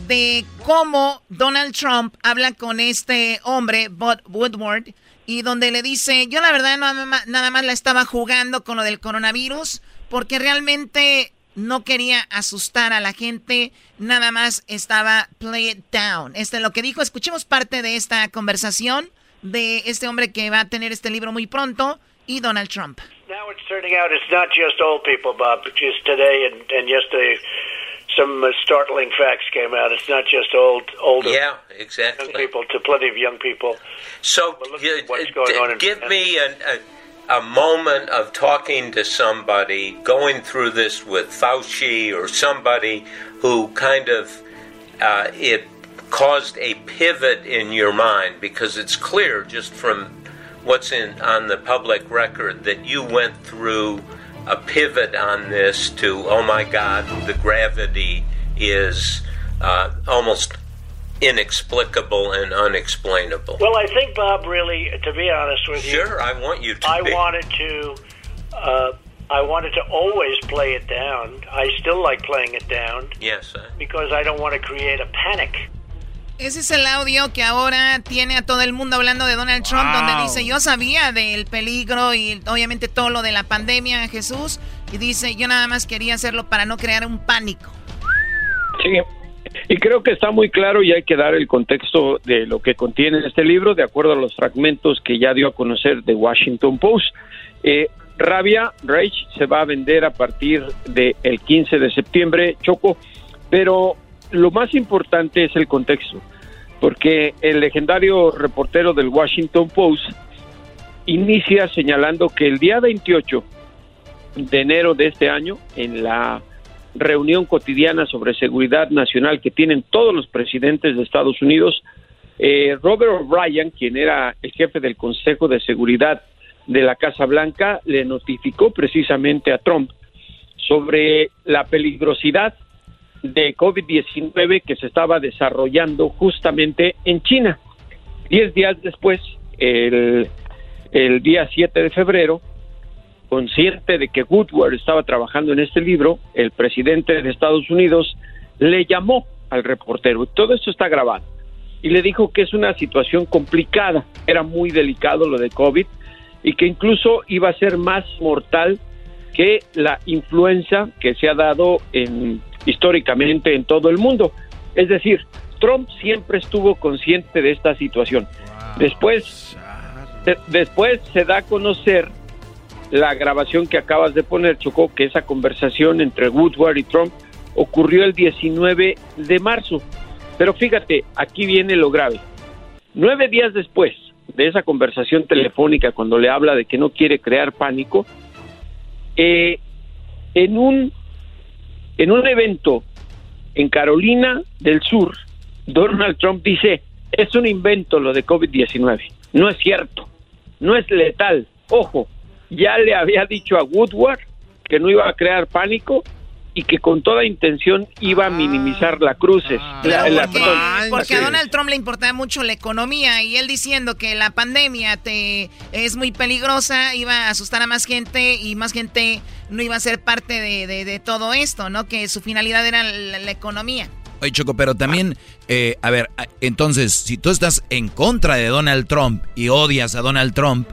de cómo Donald Trump habla con este hombre, Bob Woodward, y donde le dice, yo la verdad nada más la estaba jugando con lo del coronavirus, porque realmente no quería asustar a la gente, nada más estaba play it down. Este es lo que dijo, escuchemos parte de esta conversación de este hombre que va a tener este libro muy pronto y Donald Trump.
Now it's turning out it's not just old people, Bob. Just today and, and some uh, startling facts came out. It's not just old, older
Yeah, exactly.
young people to plenty of young people.
So,
you- what's going on in-
give me a, a, a moment of talking to somebody, going through this with Fauci or somebody who kind of uh, it caused a pivot in your mind because it's clear just from what's in on the public record that you went through a pivot on this to oh my God, the gravity is uh, almost inexplicable and unexplainable.
Well, I think Bob really, to be honest with you,
Sure, I want you to
I
be.
wanted to, uh, I wanted to always play it down. I still like playing it down
Yes,
because I don't want to create a panic.
Ese es el audio que ahora tiene a todo el mundo hablando de Donald Trump,
Wow.
donde dice, yo sabía del peligro y obviamente todo lo de la pandemia, Jesús, y dice, yo nada más quería hacerlo para no crear un pánico.
Sí, y creo que está muy claro y hay que dar el contexto de lo que contiene este libro de acuerdo a los fragmentos que ya dio a conocer de Washington Post. Eh, Rabia Rage se va a vender a partir del 15 de septiembre, Choco, pero lo más importante es el contexto, porque el legendario reportero del Washington Post inicia señalando que el día 28 de enero de este año, en la reunión cotidiana sobre seguridad nacional que tienen todos los presidentes de Estados Unidos, eh, Robert O'Brien, quien era el jefe del Consejo de Seguridad de la Casa Blanca, le notificó precisamente a Trump sobre la peligrosidad de COVID-19 que se estaba desarrollando justamente en China. Diez días después, el, día 7 de febrero, consciente de que Woodward estaba trabajando en este libro, el presidente de Estados Unidos le llamó al reportero. Todo esto está grabado. Y le dijo que es una situación complicada, era muy delicado lo de COVID y que incluso iba a ser más mortal que la influenza que se ha dado en, históricamente en todo el mundo. Es decir, Trump siempre estuvo consciente de esta situación. Después, de- después se da a conocer la grabación que acabas de poner, Chocó, que esa conversación entre Woodward y Trump ocurrió el 19 de marzo. Pero fíjate, aquí viene lo grave. Nueve días después de esa conversación telefónica, cuando le habla de que no quiere crear pánico, eh, en un en un evento en Carolina del Sur, Donald Trump dice, es un invento lo de COVID-19. No es cierto, no es letal. Ojo, ya le había dicho a Woodward que no iba a crear pánico y que con toda intención iba a minimizar la cruces. la, la-
Porque, a Donald Trump le importaba mucho la economía y él diciendo que la pandemia te es muy peligrosa, iba a asustar a más gente y más gente no iba a ser parte de, de- de todo esto, ¿no? Que su finalidad era la, la economía.
Oye, Choco, pero también, eh, a ver, entonces, si tú estás en contra de Donald Trump y odias a Donald Trump,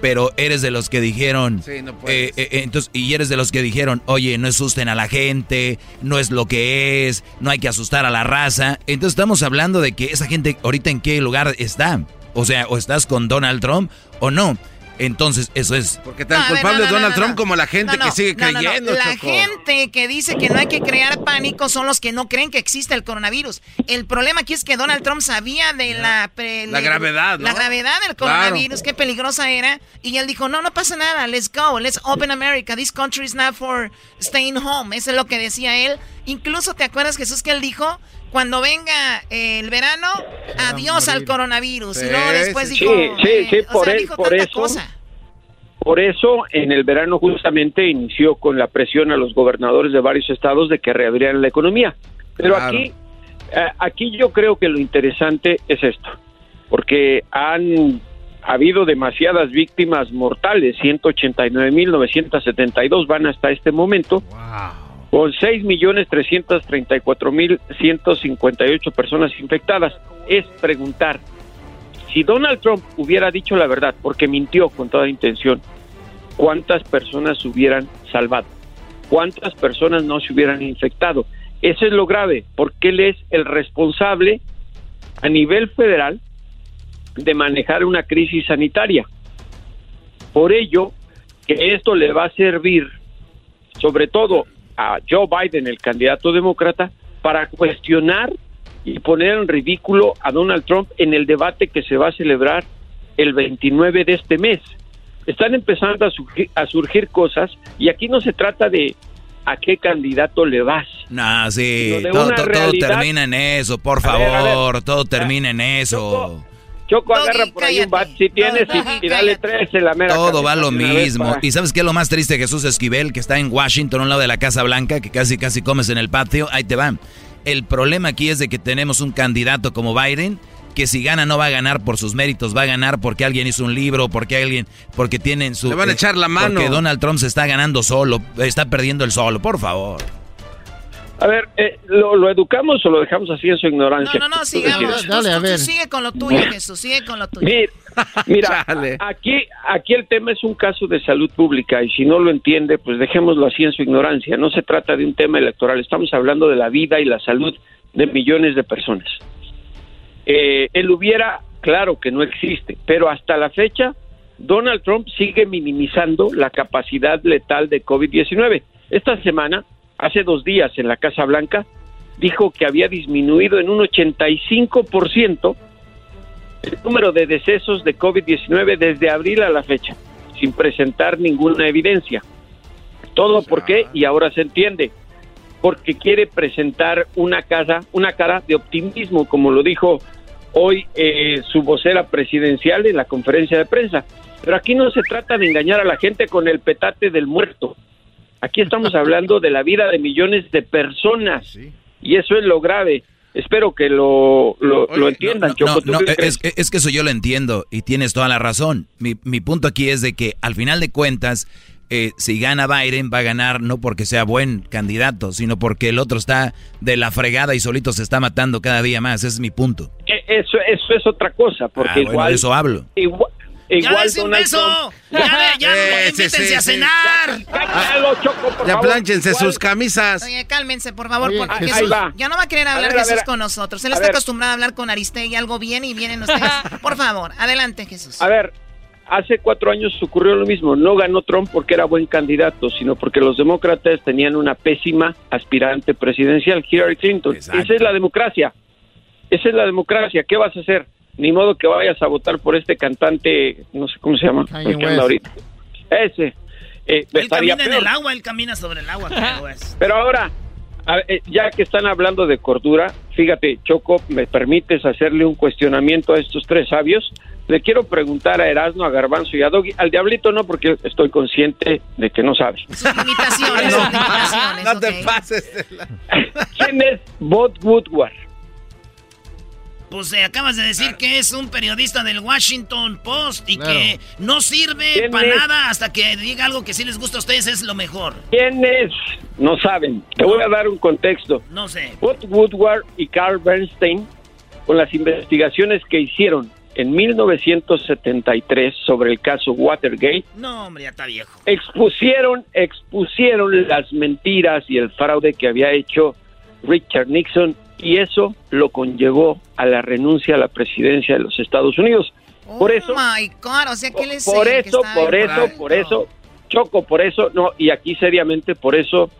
pero eres de los que dijeron,
Sí, no
eh,
puedes.
eh, entonces, y eres de los que dijeron, oye, no asusten a la gente, no es lo que es, no hay que asustar a la raza. Entonces estamos hablando de que esa gente ahorita en qué lugar está. O sea, o estás con Donald Trump o no. Entonces, eso es.
Porque tan
No, ver,
culpable
no, no,
Donald
no, no.
Trump como la gente
No, no,
que sigue
no, no, no.
creyendo,
La
Choco.
gente que dice que no hay que crear pánico son los que no creen que existe el coronavirus. El problema aquí es que Donald Trump sabía de la... pre-
La
le-
gravedad, ¿no?
La gravedad del
Claro.
coronavirus, qué peligrosa era. Y él dijo, no, no pasa nada, let's go, let's open America. This country is not for staying home. Eso es lo que decía él. Incluso, ¿te acuerdas, Jesús, que él dijo? Cuando venga eh, el verano, adiós al coronavirus. y luego
Sí,
después
sí,
dijo...
sí,
eh,
sí,
o
por
sea,
e-
dijo
por
tanta
eso-
cosa.
Por eso, en el verano justamente inició con la presión a los gobernadores de varios estados de que reabrieran la economía. Pero
Claro.
aquí, eh, aquí yo creo que lo interesante es esto, porque han habido demasiadas víctimas mortales, 189.972 van hasta este momento, con 6.334.158 personas infectadas. Es preguntar, si Donald Trump hubiera dicho la verdad, porque mintió con toda intención, ¿cuántas personas hubieran salvado? ¿Cuántas personas no se hubieran infectado? Eso es lo grave, porque él es el responsable a nivel federal de manejar una crisis sanitaria. Por ello, que esto le va a servir, sobre todo a Joe Biden, el candidato demócrata, para cuestionar y poner en ridículo a Donald Trump en el debate que se va a celebrar el 29 de este mes. Están empezando a surgir, a surgir cosas y aquí no se trata de a qué candidato le vas.
No, sí, todo, todo- termina en eso, por
A ver, a ver.
favor, todo termina en eso.
Choco, agarra por ahí un bat si tienes y, y dale tres en la mera
Todo va lo mismo.
para-
¿Y sabes qué es lo más triste, Jesús Esquivel, que está en Washington, a un lado de la Casa Blanca, que casi casi comes en el patio? Ahí te van. El problema aquí es de que tenemos un candidato como Biden que si gana no va a ganar por sus méritos, va a ganar porque alguien hizo un libro, porque alguien, porque tienen su...
Le van a echar la mano.
Porque Donald Trump se está ganando solo, está perdiendo el solo, por favor.
A ver, eh, ¿lo, lo educamos o lo dejamos así en su ignorancia?
No, no, no, sigamos.
decides.
Tú- tú sigue con lo tuyo, Jesús, sigue con lo tuyo.
Mira, [LAUGHS] mira, aquí, aquí el tema es un caso de salud pública y si no lo entiende, pues dejémoslo así en su ignorancia. No se trata de un tema electoral, estamos hablando de la vida y la salud de millones de personas. Eh, él hubiera, claro que no existe, pero hasta la fecha Donald Trump sigue minimizando la capacidad letal de COVID-19. Esta semana, hace dos días en la Casa Blanca, dijo que había disminuido en un 85% el número de decesos de COVID-19 desde abril a la fecha, sin presentar ninguna evidencia. Todo por qué, y ahora se entiende, porque quiere presentar una casa, una cara de optimismo, como lo dijo hoy eh, su vocera presidencial en la conferencia de prensa. Pero aquí no se trata de engañar a la gente con el petate del muerto. Aquí estamos hablando de la vida de millones de personas. Y eso es lo grave. Espero que lo, lo, lo entiendan, Choco.
No,
¿Tú
no, es, es que eso yo lo entiendo y tienes toda la razón. Mi, mi punto aquí es de que al final de cuentas, eh, si gana Biden, va a ganar no porque sea buen candidato, sino porque el otro está de la fregada y solito se está matando cada día más. Ese es mi punto.
Eh, Eso, eso es otra cosa, porque
Ah, bueno,
igual...
de eso hablo.
Igual,
¡Ya
igual
un
Donald
beso!
Trump-
¡Ya, ya, [LAUGHS]
Ese,
invítense
sí,
a
sí.
cenar!
Cállalo, Choco, por
Ya
favor. Igual-
sus camisas.
Oye, cálmense, por favor,
Oye,
porque
Jesús. Va.
ya no va a querer
A
hablar
a
Jesús
ver,
con nosotros. Él está
ver.
acostumbrado a hablar con Aristegui algo bien y vienen ustedes. [LAUGHS] Por favor, adelante, Jesús.
A ver, hace cuatro años ocurrió lo mismo. No ganó Trump porque era buen candidato, sino porque los demócratas tenían una pésima aspirante presidencial, Hillary Clinton. Esa es la democracia. Esa es la democracia. ¿Qué vas a hacer? Ni modo que vayas a votar por este cantante, no sé cómo se llama, el que anda ahorita. Ese. Eh,
Él camina en el agua, él camina sobre el agua. [LAUGHS]
Pero ahora, ver, eh, ya que están hablando de cordura, fíjate, Choco, ¿me permites hacerle un cuestionamiento a estos tres sabios? Le quiero preguntar a Erasmo, a Garbanzo y a Doggy. Al Diablito no, porque estoy consciente de que no sabe.
Limitaciones, [LAUGHS] sus limitaciones.
No te pases. de la- [LAUGHS]
¿Quién es Bob Woodward?
Pues eh, acabas de decir que es un periodista del Washington Post y
Claro.
que no sirve
¿Quién
para nada hasta que diga algo que sí les gusta a ustedes es lo mejor.
¿Quién es? No saben. Te voy a dar un contexto.
No sé.
Bob Woodward y Carl Bernstein, con las investigaciones que hicieron en 1973 sobre el caso Watergate,
No, hombre, ya está viejo.
expusieron, expusieron las mentiras y el fraude que había hecho Richard Nixon y eso lo conllevó a la renuncia a la presidencia de los Estados Unidos. Por eso,
my God, o sea, ¿qué les
por?
Que
eso, por eso,
alto.
por eso, Choco, por eso, no, y aquí seriamente, por eso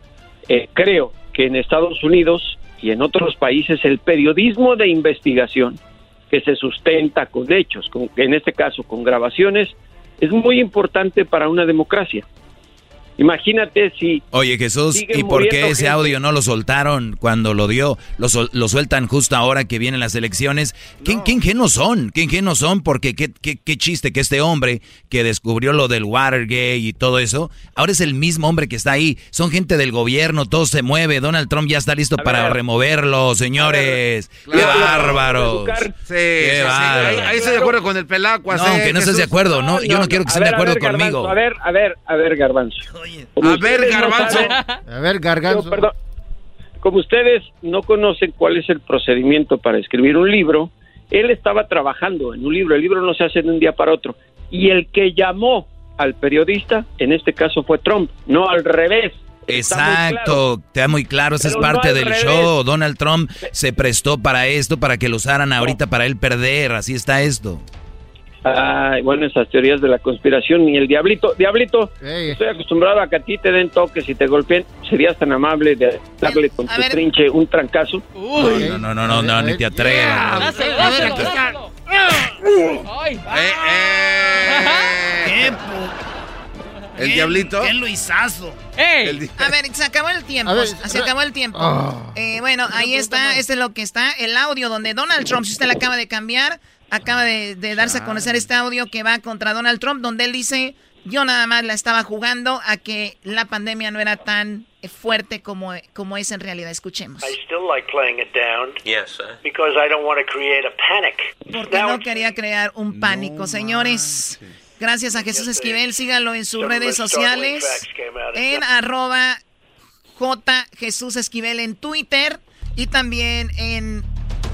eh, creo que en Estados Unidos y en otros países el periodismo de investigación que se sustenta con hechos, con, en este caso con grabaciones, es muy importante para una democracia. Imagínate si
Oye Jesús, ¿y por qué ese
gente.
audio no lo soltaron cuando lo dio? Lo, sol- lo sueltan justo ahora que vienen las elecciones. ¿Qué, qué ingenuos son? ¿Qué ingenuos son? Porque qué, qué, qué chiste que este hombre que descubrió lo del Watergate y todo eso, ahora es el mismo hombre que está ahí. Son gente del gobierno, todo se mueve. Donald Trump ya está listo para
ver.
removerlo, señores. ¡Qué
Claro.
bárbaros!
Sí,
¡Qué
sí, sí.
bárbaros!
Ahí, ahí estoy de acuerdo con el pelacuas.
No,
eh,
aunque no estés de
Jesús.
acuerdo, no, yo no quiero que estén de
ver, a
acuerdo
ver, Garbanzo,
conmigo.
A ver, a ver, a ver, Garbanzo. Como
A ver,
no
Garbanzo.
A ver, Garganzo.
Yo, perdón. Como ustedes no conocen cuál es el procedimiento para escribir un libro, él estaba trabajando en un libro. El libro no se hace de un día para otro. Y el que llamó al periodista, en este caso fue Trump, no al revés. Está.
Exacto, te da muy claro, esa es
no
parte del
revés.
show. Donald Trump se prestó para esto, para que lo usaran ahorita para él perder, así está esto.
Ay, bueno, esas teorías de la conspiración y el diablito. Diablito, estoy acostumbrado a que a ti te den toques y te golpeen. ¿Serías tan amable de darle con tu trinche un trancazo?
No, no, no, no, no, ni te atrevas.
¿Qué,
El diablito.
¡Qué Luisazo!
A ver, se acabó el tiempo.
A ver,
se acabó el tiempo.
Ah.
Eh, bueno, ahí está. Este es lo que está. El audio donde Donald Trump, si usted le acaba de cambiar, acaba de, de darse a conocer este audio que va contra Donald Trump, donde él dice: Yo nada más la estaba jugando a que la pandemia no era tan fuerte como, como es en realidad. Escuchemos.
I still like playing it down
Yes, sir.
because I don't want to create a panic.
Porque no quería crear un pánico, señores. Gracias a Jesús Esquivel, síganlo en sus redes sociales. En arroba J Jesús Esquivel en Twitter y también en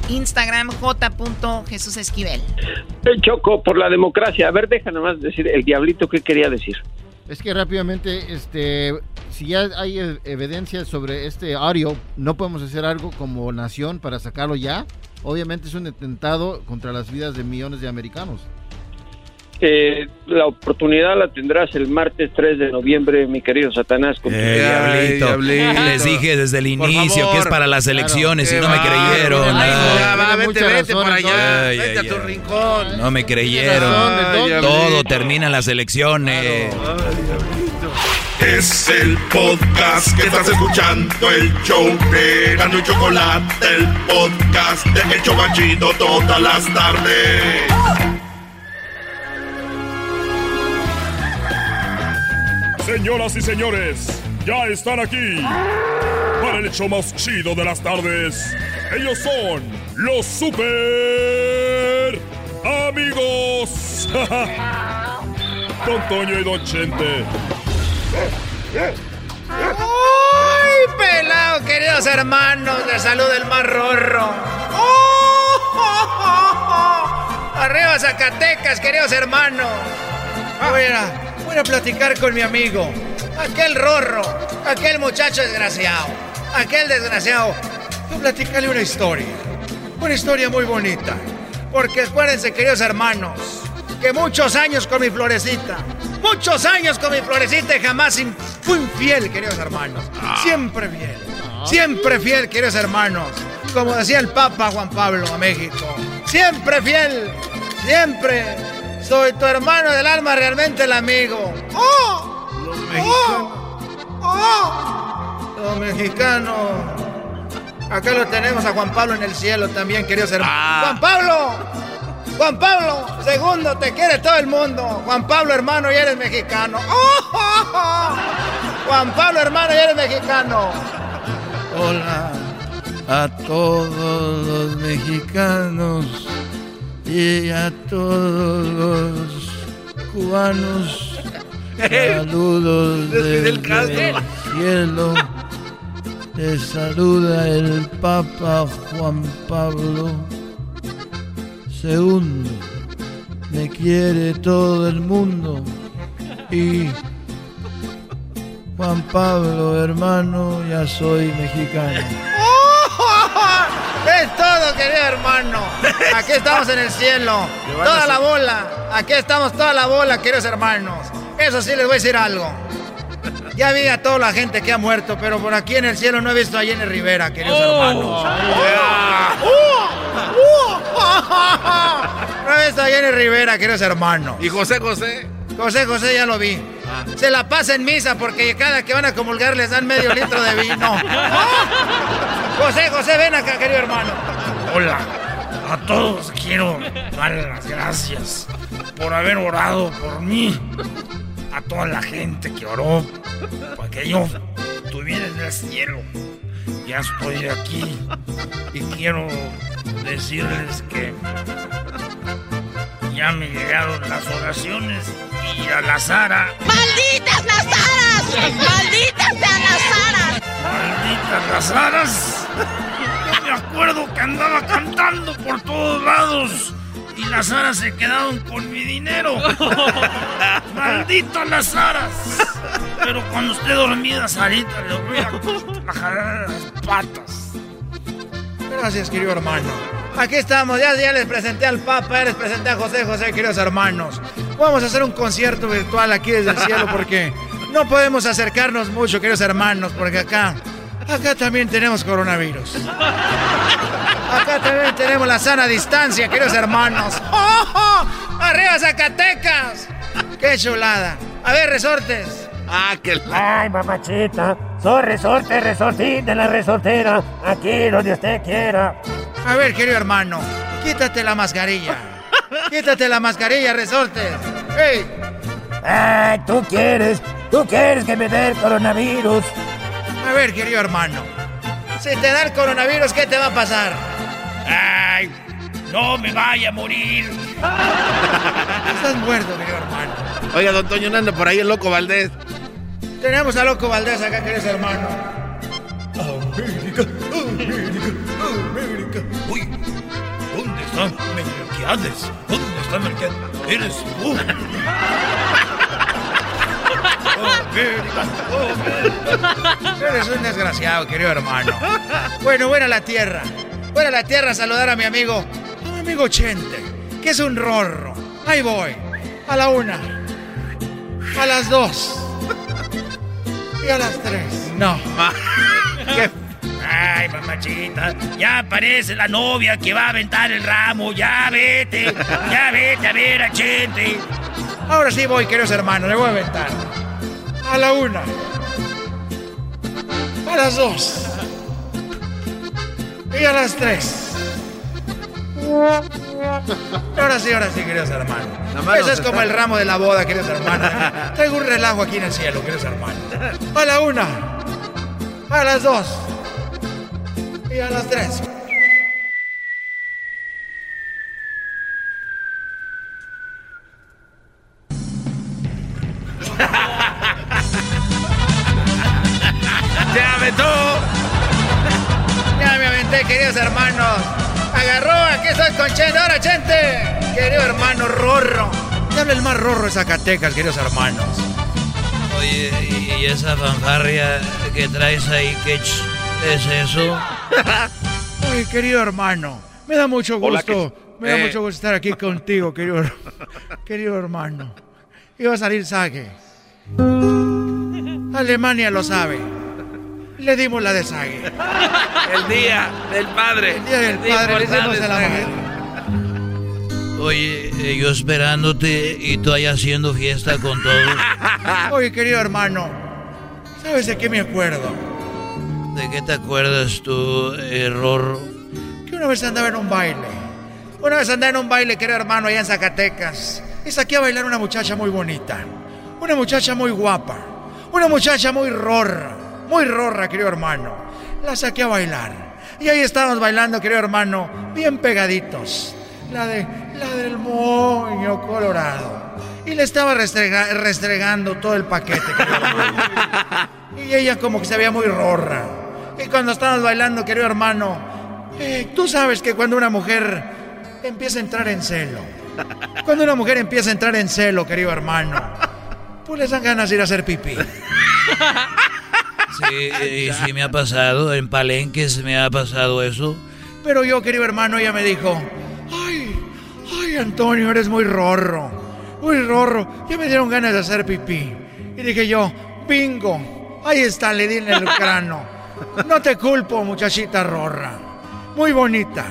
Instagram J. Jesús Esquivel.
El Choco, por la democracia. A ver, deja nomás decir el diablito qué quería decir.
Es que rápidamente, este, si ya hay evidencia sobre este audio, no podemos hacer algo como nación para sacarlo ya. Obviamente es un atentado contra las vidas de millones de americanos.
Eh, la oportunidad la tendrás el martes 3 de noviembre, mi querido Satanás. con tu-
Eh, diablito. Les dije desde el inicio
favor.
que es para las elecciones y no me creyeron.
Ay,
Ay,
ya, va,
Tiene
vete, vete
razón,
por allá.
Ay,
vete
ay,
a tu
ay.
rincón.
No me creyeron.
Ay,
Todo termina en las elecciones.
Es el podcast que estás escuchando, el show de Gano y Chocolate, el podcast de El Chobachito todas las tardes.
Señoras y señores, ya están aquí para el hecho más chido de las tardes. Ellos son los super amigos. [LAUGHS] Don Toño y Don Chente.
¡Ay, pelado, queridos hermanos! De salud el más rorro. ¡Oh! [LAUGHS] Arriba Zacatecas, queridos hermanos. Voy a, voy a platicar con mi amigo. Aquel rorro, aquel muchacho desgraciado, aquel desgraciado. Tú platicale una historia. Una historia muy bonita. Porque acuérdense, queridos hermanos, que muchos años con mi florecita, muchos años con mi florecita y jamás fui infiel, queridos hermanos. Siempre fiel. Siempre fiel, queridos hermanos. Como decía el Papa Juan Pablo a México. Siempre fiel. Siempre. Soy tu hermano del alma, realmente el amigo. ¡Oh! ¡Oh! ¡Oh! Los mexicanos. Acá lo tenemos a Juan Pablo en el cielo también, queridos hermanos. ¡Juan Pablo! Juan Pablo, segundo, te quiere todo el mundo. Juan Pablo, hermano, ya eres mexicano. ¡Oh, oh, oh! Juan Pablo, hermano, ya eres mexicano.
Hola a todos los mexicanos y a todos los cubanos. Saludos desde el cielo. Te saluda el Papa Juan Pablo II. Me quiere todo el mundo y Juan Pablo, hermano, ya soy mexicano.
Es todo, querido hermano. [LAUGHS] Aquí estamos en el cielo. Toda la bola. Aquí estamos toda la bola, queridos hermanos. Eso sí les voy a decir algo. Ya vi a toda la gente que ha muerto, pero por aquí en el cielo no he visto a Jenny Rivera, queridos hermanos. [LAUGHS] No he visto a Jenny Rivera, queridos hermanos.
¿Y José José?
José José ya lo vi. Se la pasa en misa porque cada que van a comulgar les dan medio litro de vino. [LAUGHS] José José, ven acá, querido hermano.
Hola, a todos quiero dar las gracias por haber orado por mí. A toda la gente que oró para que yo estuviera en el cielo. Ya estoy aquí y quiero decirles que ya me llegaron las oraciones y a la Sara.
¡Malditas las aras! ¡Malditas sean las aras!
¡Malditas las aras! Yo me acuerdo que andaba cantando por todos lados y las aras se quedaron con mi dinero. ¡Malditas las aras! Pero cuando esté dormida, Sarita, le voy a, a jalar las patas.
Gracias, querido hermano. Aquí estamos, ya, ya les presenté al Papa, ya les presenté a José José, queridos hermanos. Vamos a hacer un concierto virtual aquí desde el cielo porque no podemos acercarnos mucho, queridos hermanos, porque acá, acá también tenemos coronavirus. Acá también tenemos la sana distancia, queridos hermanos. ¡Oh, oh! ¡Arriba Zacatecas! ¡Qué chulada! A ver, resortes.
Ah, que
Ay, mamachita, soy resorte, resortín de la resortera, aquí donde usted quiera.
A ver, querido hermano, quítate la mascarilla. [LAUGHS] Quítate la mascarilla, resortes. ¡Ey!
Ay, tú quieres, tú quieres que me dé el coronavirus.
A ver, querido hermano, si te da el coronavirus, ¿qué te va a pasar?
Ay, no me vaya a morir. [LAUGHS]
Estás muerto, querido hermano.
Oiga, don Toño, no anda por ahí el loco Valdés.
Tenemos a Loco Valdés acá, queridos hermano.
América, América, América. Uy, ¿dónde está Melquiades? ¿Dónde está Melquiades? Eres tú.
Eres un desgraciado, querido hermano. Bueno, voy a la tierra. Voy a la tierra a saludar a mi amigo, a mi amigo Chente, que es un rorro. Ahí voy. A la una. A las dos. Y a las tres. No. [LAUGHS]
¿Qué? Ay, mamachita, ya aparece la novia que va a aventar el ramo. Ya vete, ya vete a ver a Chente.
Ahora sí voy, queridos hermanos, le voy a aventar. A la una. A las dos. Y a las tres. [LAUGHS] Ahora sí, ahora sí, queridos hermanos. Eso es como el ramo de la boda, queridos hermanos. [LAUGHS] Traigo un relajo aquí en el cielo, queridos hermanos. A la una. A las dos. Y a las tres. Rorro de Zacatecas, queridos hermanos.
Oye, ¿y esa fanfarria que traes ahí, qué ch- es eso? [LAUGHS]
Oye, querido hermano. Me da mucho
Hola,
gusto.
¿qué-
Me da
Eh.
mucho gusto estar aquí contigo, querido, [LAUGHS] querido hermano. Iba a salir Sage. Alemania lo sabe. Le dimos la de Sage.
El día del padre.
El día del padre le hicimos a la mujer.
Oye, eh, yo esperándote y tú ahí haciendo fiesta con todos. [LAUGHS]
Oye, querido hermano. ¿Sabes de qué me acuerdo?
¿De qué te acuerdas tú, eh, Rorro?
Que una vez andaba en un baile. Una vez andaba en un baile, querido hermano, allá en Zacatecas. Y saqué a bailar una muchacha muy bonita. Una muchacha muy guapa. Una muchacha muy rorra. Muy rorra, querido hermano. La saqué a bailar. Y ahí estábamos bailando, querido hermano, bien pegaditos. La de la del moño colorado. Y le estaba restrega- restregando todo el paquete. Y ella como que se veía muy rorra. Y cuando estábamos bailando, querido hermano, eh, tú sabes que cuando una mujer empieza a entrar en celo, cuando una mujer empieza a entrar en celo, querido hermano, pues les dan ganas de ir a hacer pipí.
Sí, y sí me ha pasado, en Palenques me ha pasado eso.
Pero yo, querido hermano, ella me dijo, ay, Antonio, eres muy rorro, muy rorro. Ya me dieron ganas de hacer pipí. Y dije yo, bingo, ahí está, le di en el [LAUGHS] cráneo. No te culpo, muchachita rorra. Muy bonita.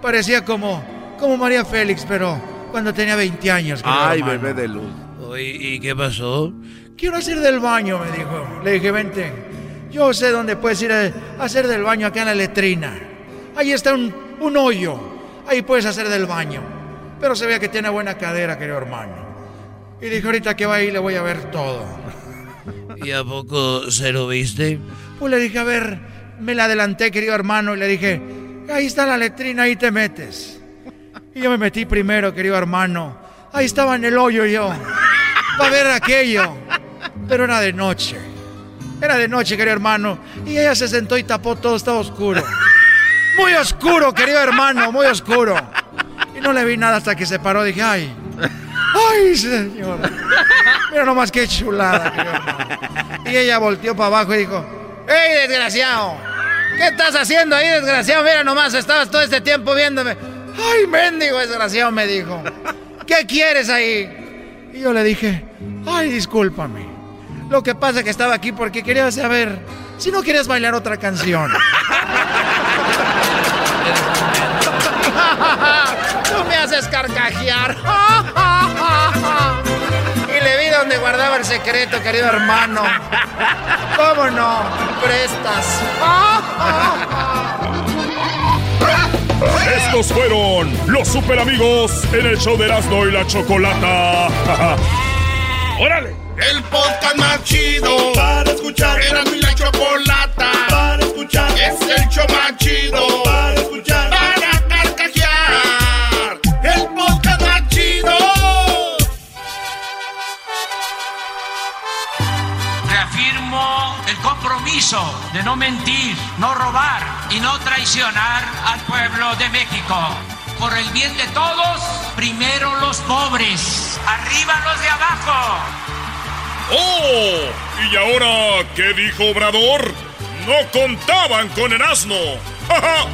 Parecía como, como María Félix, pero cuando tenía 20 años.
Ay, bebé de luz.
Oye, ¿y qué pasó?
Quiero hacer del baño, me dijo. Le dije, vente. Yo sé dónde puedes ir a hacer del baño acá en la letrina. Ahí está un, un hoyo. Ahí puedes hacer del baño. Pero se ve que tiene buena cadera, querido hermano. Y dije, ahorita que va ahí le voy a ver todo.
¿Y a poco se lo viste?
Pues le dije, a ver, me la adelanté, querido hermano, y le dije, ahí está la letrina, ahí te metes. Y yo me metí primero, querido hermano. Ahí estaba en el hoyo yo. Para ver aquello. Pero era de noche. Era de noche, querido hermano. Y ella se sentó y tapó todo, estaba oscuro. Muy oscuro, querido hermano, muy oscuro. No le vi nada hasta que se paró. Dije, ay, ay, señor. Mira nomás qué chulada. Y ella volteó para abajo y dijo, ¡Ey, desgraciado! ¿Qué estás haciendo ahí, desgraciado? Mira nomás, estabas todo este tiempo viéndome. Ay, mendigo desgraciado, me dijo. ¿Qué quieres ahí? Y yo le dije, ay, discúlpame. Lo que pasa es que estaba aquí porque quería saber si no querías bailar otra canción. [LAUGHS] Tú me haces carcajear. [LAUGHS] y le vi donde guardaba el secreto, querido hermano. ¿Cómo no? Prestas. [LAUGHS]
Estos fueron los super amigos en el show de Erasmo y la Chocolata. ¡Órale!
El podcast más chido para escuchar. Erasmo y la Chocolata para escuchar. Es el show más chido para escuchar.
Compromiso de no mentir, no robar y no traicionar al pueblo de México. Por el bien de todos, primero los pobres, arriba los de abajo.
¡Oh! ¿Y ahora qué dijo Obrador? No contaban con el asno. ¡Ja, ja!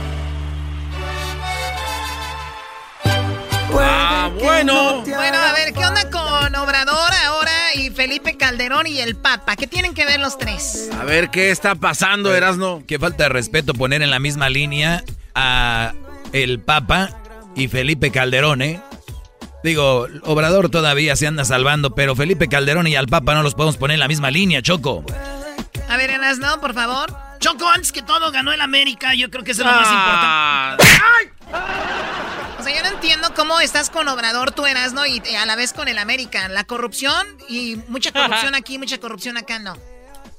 Ah, bueno.
Bueno, a ver, ¿qué onda con Obrador ahora y Felipe Calderón y el Papa? ¿Qué tienen que ver los tres?
A ver, ¿qué está pasando, Erasno?
Qué falta de respeto poner en la misma línea a el Papa y Felipe Calderón, ¿eh? Digo, Obrador todavía se anda salvando, pero Felipe Calderón y al Papa no los podemos poner en la misma línea, Choco.
A ver, Erasno, por favor.
Choco, antes que todo ganó el América. Yo creo que eso es lo más
Ah.
importante.
O sea, yo no entiendo cómo estás con Obrador, tú Erasno, y y a la vez con el América. La corrupción y mucha corrupción aquí, mucha corrupción acá, no.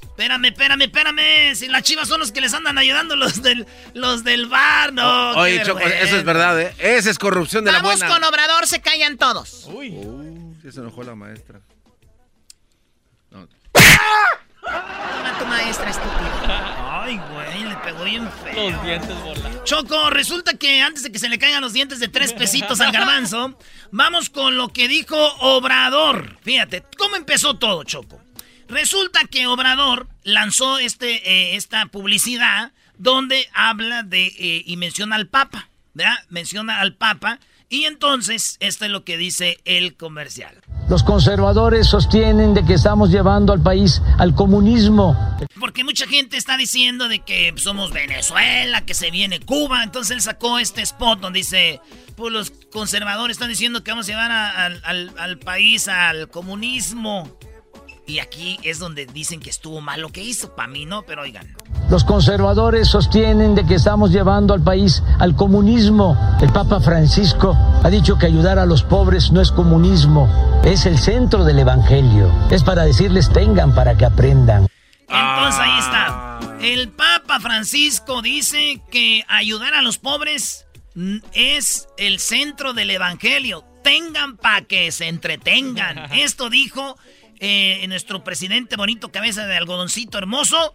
Espérame, espérame, espérame. Si las chivas son los que les andan ayudando los del, los del bar, no.
Oye, Choco, eso es verdad, ¿eh? Esa es corrupción de
Vamos
la buena.
con Obrador, se callan todos.
Uy. ya se enojó la maestra.
Toma tu maestra, estúpida.
Ay, güey, le pegó bien feo. Los dientes volados. Choco, resulta que antes de que se le caigan los dientes de tres pesitos al garbanzo, vamos con lo que dijo Obrador. Fíjate, ¿cómo empezó todo, Choco? Resulta que Obrador lanzó este, eh, esta publicidad donde habla de eh, y menciona al Papa, ¿verdad? Menciona al Papa y entonces esto es lo que dice el comercial.
Los conservadores sostienen de que estamos llevando al país al comunismo.
Porque mucha gente está diciendo de que somos Venezuela, que se viene Cuba. Entonces él sacó este spot donde dice, pues los conservadores están diciendo que vamos a llevar al- al país al comunismo. Y aquí es donde dicen que estuvo mal lo que hizo. Para mí no, pero oigan.
Los conservadores sostienen de que estamos llevando al país al comunismo. El Papa Francisco ha dicho que ayudar a los pobres no es comunismo, es el centro del Evangelio. Es para decirles tengan para que aprendan.
Entonces ahí está. El Papa Francisco dice que ayudar a los pobres es el centro del Evangelio. Tengan para que se entretengan. [LAUGHS] Esto dijo eh, nuestro presidente bonito, cabeza de algodoncito hermoso.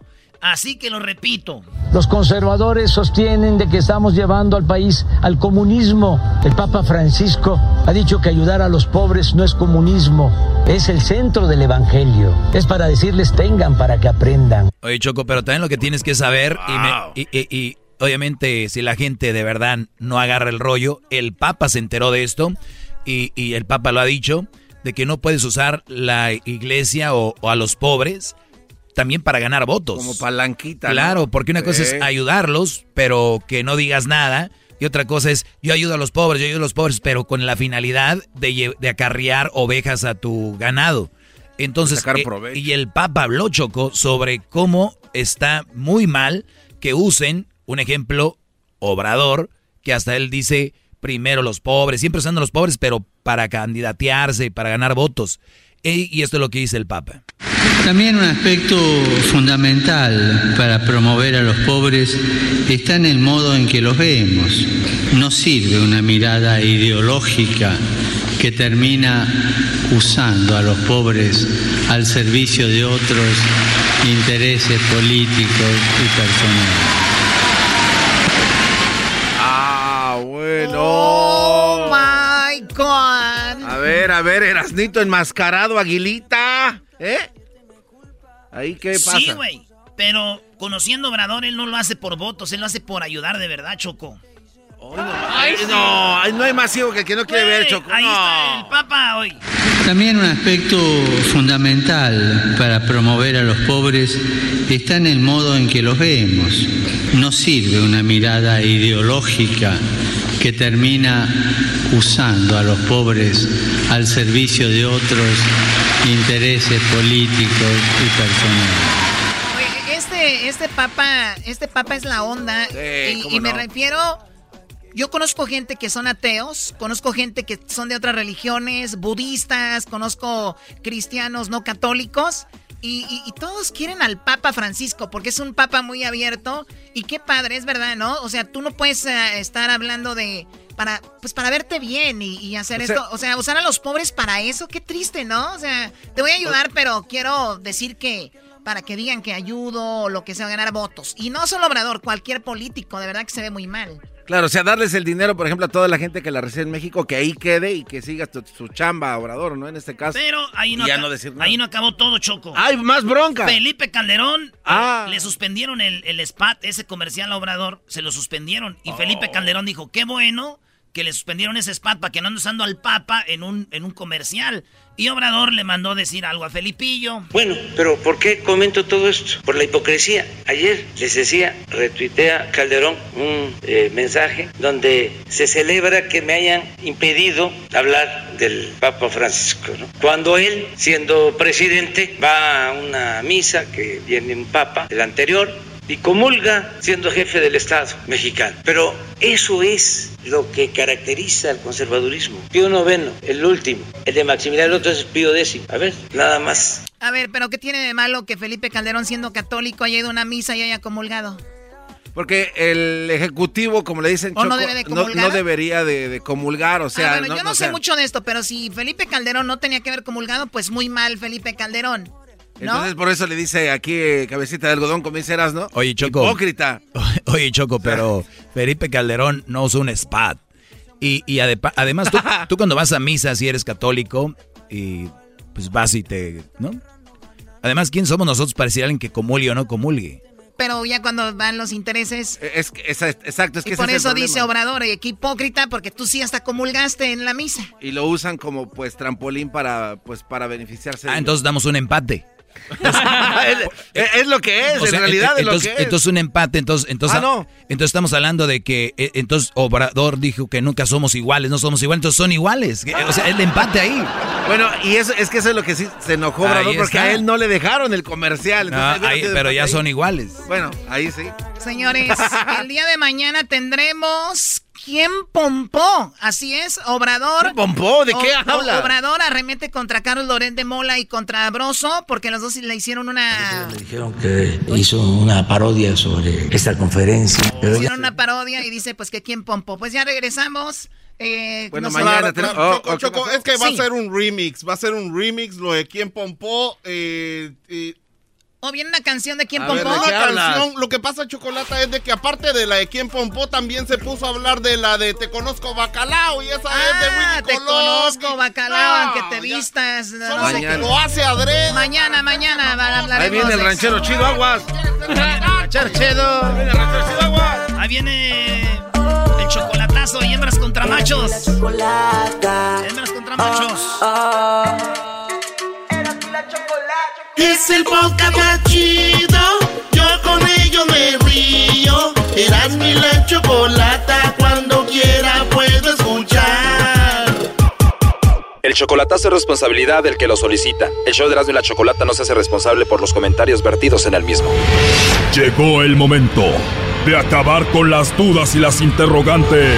Así que lo repito.
Los conservadores sostienen de que estamos llevando al país al comunismo. El Papa Francisco ha dicho que ayudar a los pobres no es comunismo, es el centro del Evangelio. Es para decirles tengan para que aprendan.
Oye, Choco, pero también lo que tienes que saber, y, me- y- y- y obviamente si la gente de verdad no agarra el rollo, el Papa se enteró de esto y, y el Papa lo ha dicho, de que no puedes usar la iglesia o, o a los pobres también para ganar votos.
Como palanquita. ¿no?
Claro, porque una cosa es ayudarlos, pero que no digas nada. Y otra cosa es, yo ayudo a los pobres, yo ayudo a los pobres, pero con la finalidad de, de acarrear ovejas a tu ganado. Entonces, eh, y el Papa habló, Choco, sobre cómo está muy mal que usen, un ejemplo, Obrador, que hasta él dice, primero los pobres, siempre usando los pobres, pero para candidatearse, para ganar votos. E- y esto es lo que dice el Papa.
También un aspecto fundamental para promover a los pobres está en el modo en que los vemos. No sirve una mirada ideológica que termina usando a los pobres al servicio de otros intereses políticos y personales.
Ah, bueno.
Oh my God.
A ver, a ver, Erasnito enmascarado, Aguilita. ¿Eh? Ahí, ¿qué pasa?
Sí, güey. Pero conociendo a Obrador, él no lo hace por votos, él lo hace por ayudar de verdad, Choco.
Ay, no, ay, no hay más ciego que el que no quiere ver, Choco.
Ahí
no.
está el Papa hoy.
También un aspecto fundamental para promover a los pobres está en el modo en que los vemos. No sirve una mirada ideológica que termina usando a los pobres al servicio de otros intereses políticos y personales.
Oye, este, este papa, este papa es la onda.
Sí,
y me
no.
refiero. Yo conozco gente que son ateos, conozco gente que son de otras religiones, budistas, conozco cristianos no católicos. Y, y- y todos quieren al Papa Francisco porque es un Papa muy abierto. Y qué padre, es verdad, ¿no? O sea, tú no puedes eh, estar hablando de. Para, pues para verte bien y, y hacer
O sea-
esto. O sea, usar a los pobres para eso, qué triste, ¿no? O sea, te voy a ayudar, pero quiero decir que para que digan que ayudo o lo que sea, ganar votos. Y no solo Obrador, cualquier político, de verdad que se ve muy mal.
Claro, o sea, darles el dinero, por ejemplo, a toda la gente que la recibe en México, que ahí quede y que siga tu- su chamba, Obrador, ¿no? En este caso.
Pero ahí no,
ya no decir nada.
ahí no acabó todo, Choco.
¡Ay, más bronca!
Felipe Calderón
Ah.
le suspendieron el, el SPAT, ese comercial a Obrador, se lo suspendieron. Y Felipe Calderón dijo, qué bueno que le suspendieron ese SPAT para que no ande usando al Papa en un, en un comercial. Y Obrador le mandó decir algo a Felipillo.
Bueno, pero ¿por qué comento todo esto? Por la hipocresía. Ayer les decía, retuitea Calderón un eh, mensaje donde se celebra que me hayan impedido hablar del Papa Francisco. Cuando él, siendo presidente, va a una misa que viene un Papa, el anterior, y comulga siendo jefe del Estado mexicano. Pero eso es lo que caracteriza al conservadurismo. Pío noveno, el último, el de Maximiliano, el otro es Pío décimo. A ver, nada más.
A ver, pero ¿qué tiene de malo que Felipe Calderón, siendo católico, haya ido a una misa y haya comulgado?
Porque el ejecutivo, como le dicen,
¿O no
Choco,
debe de
no, debería de, de comulgar, o sea...
ah, bueno, yo no, sé
sea,
mucho de esto, pero si Felipe Calderón no tenía que haber comulgado, pues muy mal Felipe Calderón. ¿No?
Entonces por eso le dice aquí eh, cabecita de algodón, como dice Erasmo.
Oye, Choco.
Hipócrita. [LAUGHS]
Oye, Choco, pero [LAUGHS] Felipe Calderón no usó un SPAT. Y, y adepa- además, tú, [LAUGHS] tú cuando vas a misa, si eres católico, y pues vas y te. ¿No? Además, ¿quién somos nosotros para decir a alguien que comulgue o no comulgue?
Pero ya cuando van los intereses.
Es, que- es- exacto, es que
y
ese
por
es el
eso dice Obrador, y qué hipócrita, porque tú sí hasta comulgaste en la misa.
Y lo usan como pues trampolín para pues para beneficiarse.
Ah, entonces damos un empate. [LAUGHS]
es, es lo que es,
O sea,
en realidad es lo
entonces,
que es.
entonces un empate, entonces, entonces,
Ah, no.
entonces estamos hablando de que eh, entonces Obrador dijo que nunca somos iguales, no somos iguales, entonces son iguales. O sea, el empate ahí.
Bueno, y eso es que eso es lo que sí se enojó
Ahí
Obrador porque
está.
a él no le dejaron el comercial.
Ahí- pero ya son iguales.
Bueno, ahí sí.
Señores, el día de mañana tendremos ¿Quién pompó? Así es, Obrador.
pompó? ¿De qué
O-
habla?
Obrador arremete contra Carlos Loret de Mola y contra Broso porque los dos le hicieron una,
Dijeron que hizo una parodia sobre esta conferencia. Pero ya
hicieron una parodia y dice pues que quién pompó. Pues ya regresamos. Eh,
Bueno,
no
mañana
Claro,
tenemos-
claro,
oh,
Choco,
oh, ¿qué
Choco,
pasó?
es que va a ser un remix, va a ser un remix lo de quién pompó. Eh, y-
¿O viene una canción de quién
a ver,
pompó?
una canción, lo que pasa, Chocolata, es de que aparte de la de quién pompó, también se puso a hablar de la de Te conozco bacalao y esa es de
Ah,
Willy
te
Colón.
conozco, bacalao, aunque te
ya-
vistas. no
Solo
sé
porque
qué.
lo hace adrede.
Mañana, mañana hablaremos
Ahí viene el ranchero chido, aguas. [LAUGHS] Ranchero chido. Ahí viene el ranchero chido, aguas.
Ahí viene el chocolatazo y hembras contra machos. Hembras contra machos.
Es el podcast más chido. Yo con ello me río. Eras mi la chocolata. Cuando quiera puedo escuchar.
El chocolatazo es responsabilidad del que lo solicita. El show de Erasmo y la Chocolata no se hace responsable por los comentarios vertidos en el mismo.
Llegó el momento de acabar con las dudas y las interrogantes.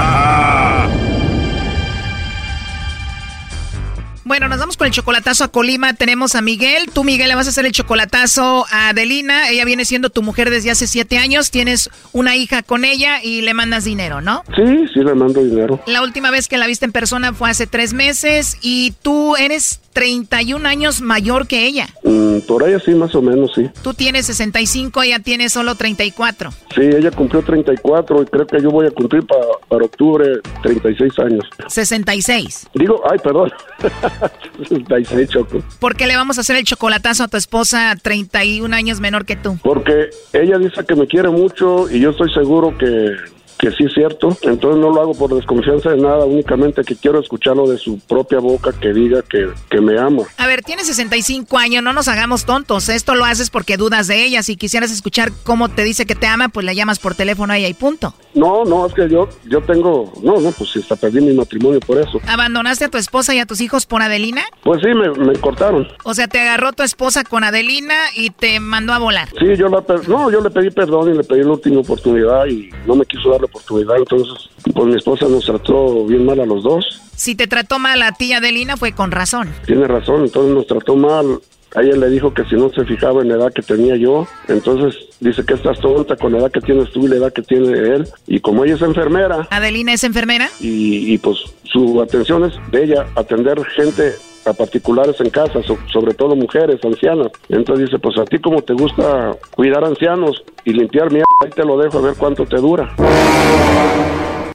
Bueno, nos vamos con el chocolatazo a Colima. Tenemos a Miguel. Tú, Miguel, le vas a hacer el chocolatazo a Adelina. Ella viene siendo tu mujer desde hace siete años. Tienes una hija con ella y le mandas dinero, ¿no?
Sí, sí le mando dinero.
La última vez que la viste en persona fue hace tres meses y tú eres 31 años mayor que ella.
Mm, por ahí sí, más o menos, sí.
Tú tienes 65, ella tiene solo 34.
Sí, ella cumplió 34 y creo que yo voy a cumplir pa- para octubre 36 años.
66.
Digo, ay, perdón. [LAUGHS] 66, Choco.
¿Por qué le vamos a hacer el chocolatazo a tu esposa 31 años menor que tú?
Porque ella dice que me quiere mucho y yo estoy seguro que, que sí es cierto. Entonces no lo hago por desconfianza de nada, únicamente que quiero escucharlo de su propia boca que diga que, que me ama.
A ver, tienes 65 años, no nos hagamos tontos. Esto lo haces porque dudas de ella. Si quisieras escuchar cómo te dice que te ama, pues le llamas por teléfono a ella y punto.
No, no, es que yo, yo tengo, no, no, pues hasta perdí mi matrimonio por eso.
¿Abandonaste a tu esposa y a tus hijos por Adelina?
Pues sí, me, me cortaron.
O sea, te agarró tu esposa con Adelina y te mandó a volar.
Sí, yo la, no, yo le pedí perdón y le pedí la última oportunidad y no me quiso dar la oportunidad. Entonces, pues mi esposa nos trató bien mal a los dos.
Si te trató mal a ti, Adelina, fue con razón.
Tiene razón, entonces nos trató mal. A ella le dijo que si no se fijaba en la edad que tenía yo, entonces dice que estás tonta con la edad que tienes tú y la edad que tiene él. Y como ella es enfermera
¿Adelina es enfermera?
y, y, pues su atención es de ella atender gente a particulares en casa, so- sobre todo mujeres, ancianas. Entonces dice, pues a ti como te gusta cuidar ancianos y limpiar mierda, ahí te lo dejo a ver cuánto te dura.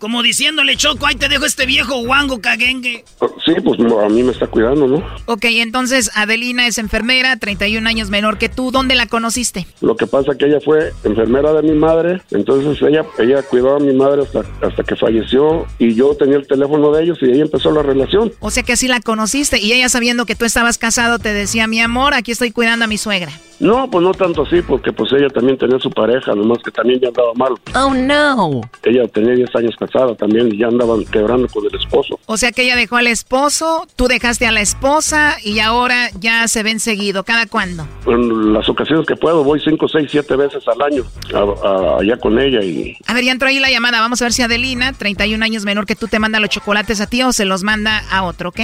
Como diciéndole, Choco, ahí te dejo este viejo guango caguengue.
Sí, pues no, a mí me está cuidando, ¿no?
Ok, entonces Adelina es enfermera, 31 años menor que tú. ¿Dónde la conociste?
Lo que pasa que ella fue enfermera de mi madre, entonces ella ella cuidó a mi madre hasta, hasta que falleció y yo tenía el teléfono de ellos y ahí empezó la relación.
O sea que así la conociste y ella sabiendo que tú estabas casado te decía, mi amor, aquí estoy cuidando a mi suegra.
No, pues no tanto así, porque pues ella también tenía su pareja, nomás que también ya andaba mal.
Oh, no.
Ella tenía 10 años casada también y ya andaban quebrando con el esposo.
O sea que ella dejó al esposo, tú dejaste a la esposa y ahora ya se ven seguido. ¿Cada cuándo?
En las ocasiones que puedo voy 5, 6, 7 veces al año a- a- allá con ella y
A ver, ya entró ahí la llamada. Vamos a ver si Adelina, 31 años menor que tú, te manda los chocolates a ti o se los manda a otro, ¿ok?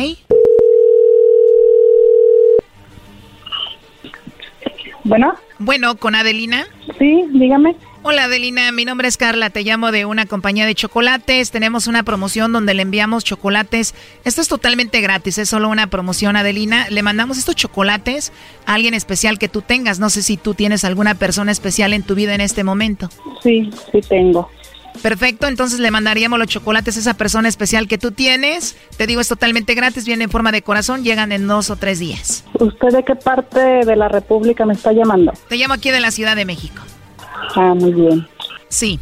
Bueno.
Bueno, con Adelina.
Sí, dígame.
Hola Adelina, mi nombre es Carla, te llamo de una compañía de chocolates, tenemos una promoción donde le enviamos chocolates, esto es totalmente gratis, es solo una promoción Adelina, le mandamos estos chocolates a alguien especial que tú tengas, no sé si tú tienes alguna persona especial en tu vida en este momento.
Sí, sí tengo.
Perfecto, entonces le mandaríamos los chocolates a esa persona especial que tú tienes, te digo es totalmente gratis, viene en forma de corazón, llegan en dos o tres días.
¿Usted de qué parte de la República me está llamando?
Te llamo aquí de la Ciudad de México.
Ah, muy bien.
Sí.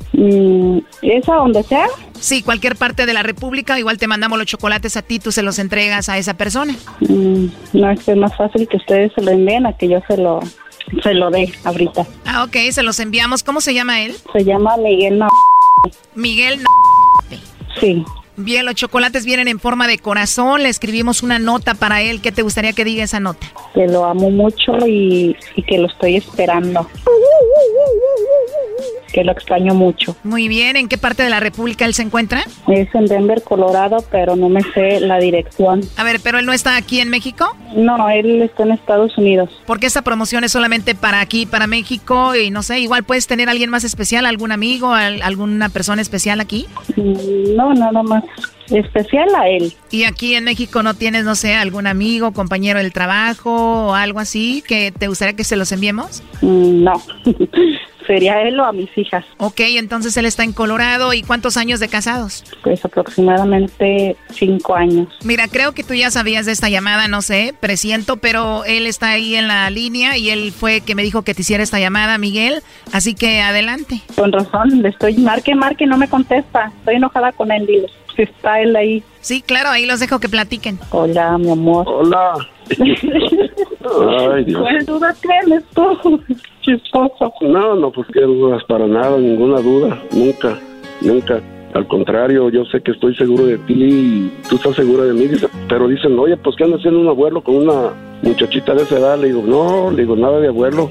¿Es a donde sea?
Sí, cualquier parte de la República, igual te mandamos los chocolates a ti, tú se los entregas a esa persona.
Mm, no, es que es más fácil que ustedes se lo envíen a que yo se lo, se lo dé ahorita.
Ah, ok, se los enviamos. ¿Cómo se llama él?
Se llama Miguel
Miguel.
Sí.
Bien, los chocolates vienen en forma de corazón. Le escribimos una nota para él. ¿Qué te gustaría que diga esa nota?
Que lo amo mucho y, y que lo estoy esperando. Que lo extraño mucho.
Muy bien, ¿en qué parte de la República él se encuentra?
Es en Denver, Colorado, pero no me sé la dirección.
A ver, ¿pero él no está aquí en México?
No, él está en Estados Unidos.
Porque esta promoción es solamente para aquí, para México, y no sé, igual puedes tener a alguien más especial, algún amigo, al- alguna persona especial aquí.
Mm, No, nada más especial a él.
Y aquí en México no tienes, no sé, algún amigo, compañero del trabajo o algo así que te gustaría que se los enviemos?
Mm, No, [LAUGHS] sería él o a mis hijas.
Ok, entonces él está en Colorado. ¿Y cuántos años de casados?
Pues aproximadamente cinco años.
Mira, creo que tú ya sabías de esta llamada, no sé, presiento, pero él está ahí en la línea y él fue que me dijo que te hiciera esta llamada, Miguel. Así que adelante.
Con razón, le estoy marque, marque, no me contesta. Estoy enojada con él, dile. Él ahí.
Sí, claro, ahí los dejo que platiquen.
Hola, mi amor.
Hola. Ay, Dios.
¿Cuál duda tienes tú? [LAUGHS] Chistoso.
No, no, pues qué dudas para nada, ninguna duda, nunca, nunca. Al contrario, yo sé que estoy seguro de ti y tú estás segura de mí, dice, pero dicen, oye, pues ¿qué anda haciendo un abuelo con una muchachita de esa edad? Le digo, no, le digo, nada de abuelo.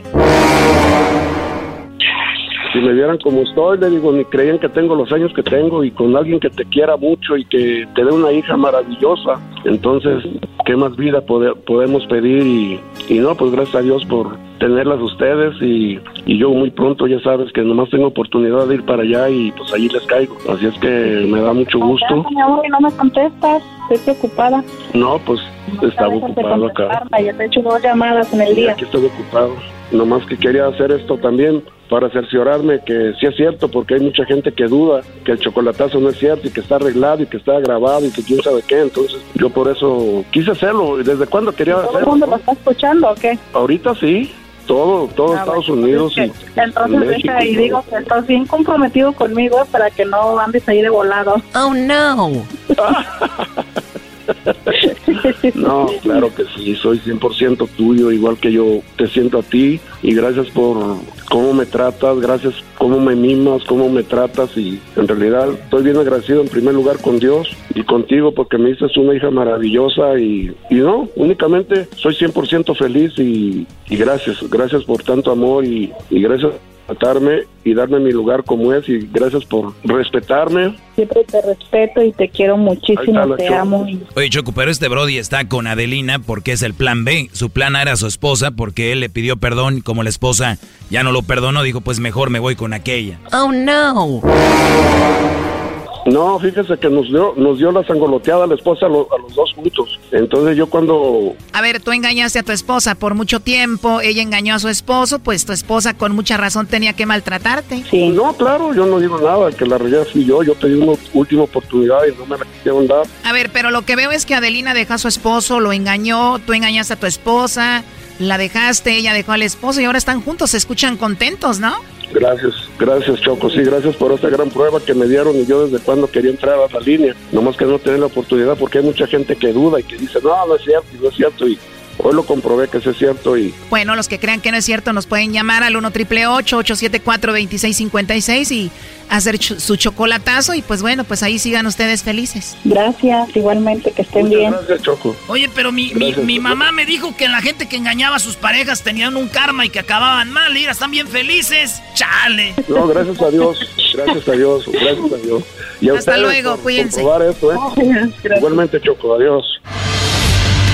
Si me vieran como estoy, le digo, ni creían que tengo los años que tengo y con alguien que te quiera mucho y que te dé una hija maravillosa. Entonces, ¿qué más vida pode- podemos pedir? Y, y no, pues gracias a Dios por tenerlas ustedes y, y yo muy pronto ya sabes que nomás tengo oportunidad de ir para allá y pues allí les caigo. Así es que me da mucho gusto.
Mi amor, y no me contestas, estoy preocupada.
No, pues estaba ocupado acá.
Ya te he hecho dos llamadas en el día.
Aquí estoy ocupado. Nomás que quería hacer esto también para cerciorarme que sí es cierto, porque hay mucha gente que duda que el chocolatazo no es cierto y que está arreglado y que está grabado y que quién sabe qué. Entonces yo por eso quise hacerlo. ¿Y ¿Desde cuándo quería
¿Todo el
hacerlo?
mundo lo está escuchando o qué?
Ahorita sí, todo, todo
Ah,
Estados
bueno,
Unidos y
Entonces
México.
deja y digo que estás bien comprometido conmigo para que no andes ahí de volado.
Oh, no. [LAUGHS] [LAUGHS]
No, claro que sí, soy 100% tuyo, igual que yo te siento a ti y gracias por cómo me tratas, gracias cómo me mimas, cómo me tratas y en realidad estoy bien agradecido en primer lugar con Dios y contigo porque me dices una hija maravillosa y, y no, únicamente soy 100% feliz y, y gracias, gracias por tanto amor y, gracias tratarme y darme mi lugar como es y gracias por respetarme.
Siempre te respeto y te quiero muchísimo,
está
te
Choco.
amo. Y
Oye, Choco, pero este Brody está con Adelina porque es el plan B. Su plan A era su esposa porque él le pidió perdón y como la esposa ya no lo perdonó, dijo, pues mejor me voy con aquella.
Oh, no.
No, fíjese que nos dio, nos dio la sangoloteada a la esposa a, lo- a los dos juntos. Entonces yo cuando
A ver, tú engañaste a tu esposa por mucho tiempo, ella engañó a su esposo, pues tu esposa con mucha razón tenía que maltratarte.
No, claro, yo no digo nada, que la realidad fui yo, yo pedí una última oportunidad y no me la quisieron dar.
A ver, pero lo que veo es que Adelina dejó a su esposo, lo engañó, tú engañaste a tu esposa, la dejaste, ella dejó al esposo y ahora están juntos, se escuchan contentos, ¿no?
Gracias, gracias Choco, sí, gracias por esta gran prueba que me dieron y yo desde cuando quería entrar a la línea, nomás que no tener la oportunidad porque hay mucha gente que duda y que dice, no, no es cierto, no es cierto y hoy lo comprobé que sí es cierto y
Bueno, los que crean que no es cierto nos pueden llamar al 1 triple 874 2656 y hacer ch- su chocolatazo y pues bueno, pues ahí sigan ustedes felices.
Gracias, igualmente, que estén bien.
Gracias, Choco.
Oye, pero mi, mi,
Gracias,
mi mamá me dijo que la gente que engañaba a sus parejas tenían un karma y que acababan mal. Mira, están bien felices. Chale.
no, gracias a Dios, gracias a Dios, gracias a Dios. Y a
Hasta
ustedes
luego, cuídense.
esto, ¿eh? Igualmente Choco, adiós.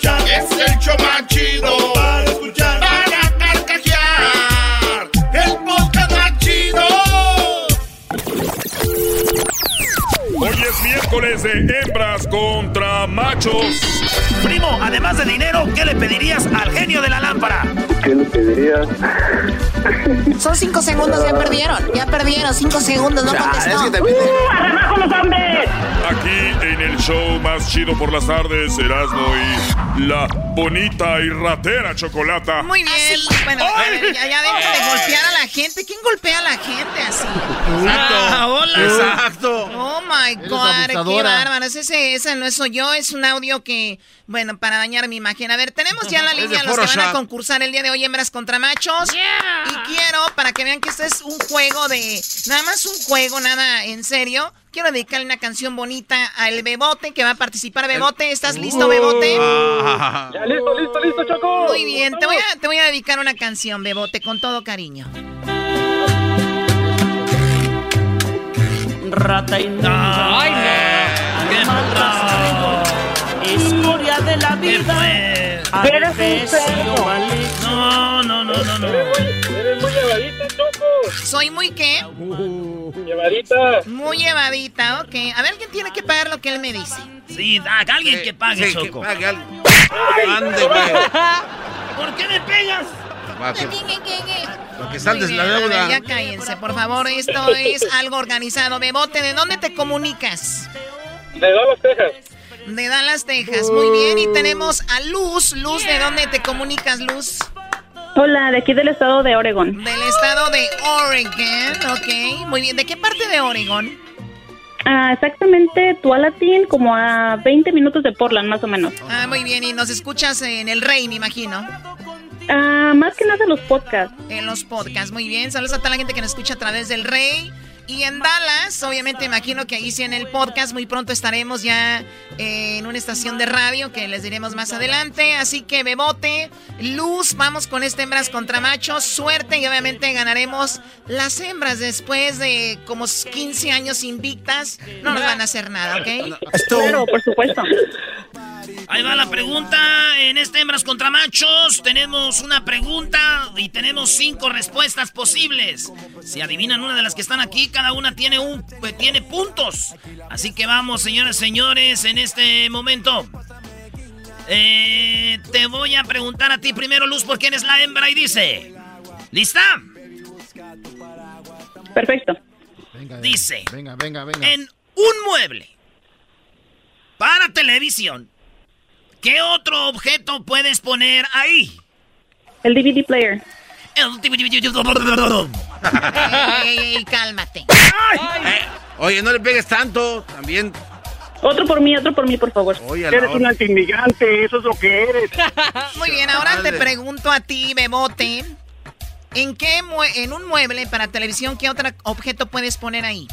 escuchar. Es el show más chido para escuchar. Para carcajear. El podcast más chido.
Hoy es miércoles de hembras contra machos.
Primo, además de dinero, ¿qué le pedirías al genio de la lámpara?
¿Qué le pediría?
Son cinco segundos, ya perdieron. Ya perdieron, cinco segundos, no contestó.
¡Abajo los hombres! Aquí en el show más chido por las tardes, Erasmo y la bonita y ratera chocolata.
Muy bien. Bueno, a ver, ya, ya dejen de golpear a la gente. ¿Quién golpea a la gente así?
Exacto.
hola.
Exacto.
Oh my God, qué bárbaro. Ese, ese no soy yo, es un audio que, bueno, para dañar mi imagen. A ver, tenemos ya en la
Es de
línea a los que van a concursar el día de hoy, hembras contra machos. Y quiero, para que vean que esto es un juego de, nada más un juego, nada en serio. Quiero dedicarle una canción bonita al Bebote que va a participar. Bebote, ¿estás listo, Bebote?
Ya, listo, listo, listo, Choco.
Muy bien, te voy, a, te voy a dedicar una canción, Bebote, con todo cariño.
Rata inmunda.
Ay, no.
Escoria de la vida.
Cerdo.
maligno.
No, no, no, no, no.
Eres muy llevadita, Choco.
¿Soy muy qué?
Llevadita.
Muy llevadita, ok. A ver, alguien tiene que pagar lo que él me dice.
Sí, alguien que pague,
sí, que
Choco.
pague.
¿Por qué me pegas?
Va, que- Para que saldes la
bien, a ver,
deuda.
ya cállense, por favor. Esto es algo organizado. Bebote, ¿de dónde te comunicas?
De Dallas, Texas.
De Dallas, Texas. Muy bien. Y tenemos a Luz. Luz, ¿de dónde te comunicas, Luz?
Hola, de aquí del estado de Oregon.
Del estado de Oregon. Ok. Muy bien. ¿De qué parte de Oregon?
Ah, exactamente, Tualatin, como a 20 minutos de Portland, más o menos.
Ah, muy bien. Y nos escuchas en el Rey, me imagino.
Ah, más que nada los podcasts.
En los podcasts, muy bien. Saludos a toda la gente que nos escucha a través del Rey. Y en Dallas, obviamente imagino que ahí sí en el podcast muy pronto estaremos ya eh, en una estación de radio que les diremos más adelante. Así que Bebote, Luz, vamos con este hembras contra machos. Suerte y obviamente ganaremos las hembras después de como 15 años invictas. No nos van a hacer nada, ¿ok?
Claro, por supuesto.
Ahí va la pregunta. En este hembras contra machos tenemos una pregunta y tenemos cinco respuestas posibles. Si adivinan una de las que están aquí, cada una tiene un eh, tiene puntos. Así que vamos, señoras y señores, en este momento. Eh, te voy a preguntar a ti primero, Luz, por quién es la hembra y dice. ¿Lista?
Perfecto.
Dice.
Venga, venga, venga.
En un mueble para televisión, ¿qué otro objeto puedes poner ahí?
El DVD player.
El [LAUGHS]
Ey, ey, ey, cálmate.
Eh, oye, no le pegues tanto. También.
Otro por mí, otro por mí, por favor.
Oye,
Eres un antimigrante, eso es lo que eres. [LAUGHS]
Muy bien, ahora te pregunto a ti, Bebote. ¿En qué mue- en un mueble para televisión qué otro objeto puedes poner ahí?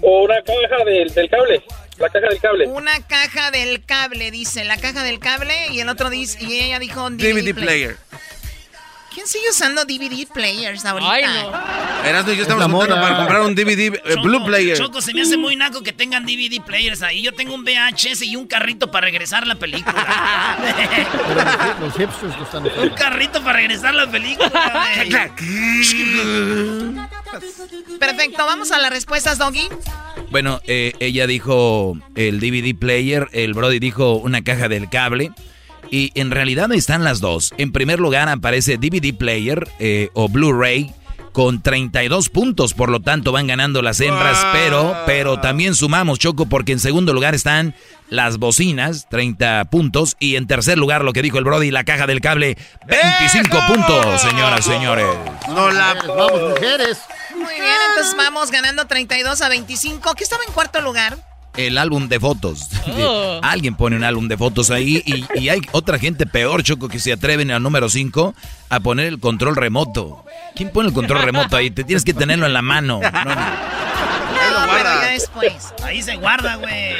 O una caja del, del cable. La caja del cable.
Una caja del cable, dice, la caja del cable y el otro dice y ella dijo DVD,
DVD player.
¿Quién sigue usando DVD players ahorita?
Ay, no.
Erasmo y yo estamos
moda.
para comprar un DVD eh, Blue Player.
Choco, se me hace muy naco que tengan DVD players ahí. Yo tengo un VHS y un carrito para regresar la película. [LAUGHS]
Pero los hipsters lo están
un carrito para regresar la película. [LAUGHS]
Perfecto, vamos a las respuestas, Doggy.
Bueno, eh, ella dijo el DVD player, el Brody dijo una caja del cable. Y en realidad están las dos. En primer lugar aparece DVD player eh, o Blu-ray con 32 puntos, por lo tanto van ganando las hembras, pero, pero también sumamos, Choco, porque en segundo lugar están las bocinas, 30 puntos, y en tercer lugar lo que dijo el Brody, la caja del cable, 25 puntos, señoras, señores.
No la.
Vamos, mujeres.
Muy bien, entonces vamos ganando 32 a 25. ¿Qué estaba en cuarto lugar?
El álbum de fotos. [LAUGHS] Alguien pone un álbum de fotos ahí y, y hay otra gente peor, Choco, que se atreven al número 5 a poner el control remoto. ¿Quién pone el control remoto ahí? Te tienes que tenerlo en la mano. [LAUGHS] No, no.
No, pero ya después.
Ahí se guarda, güey.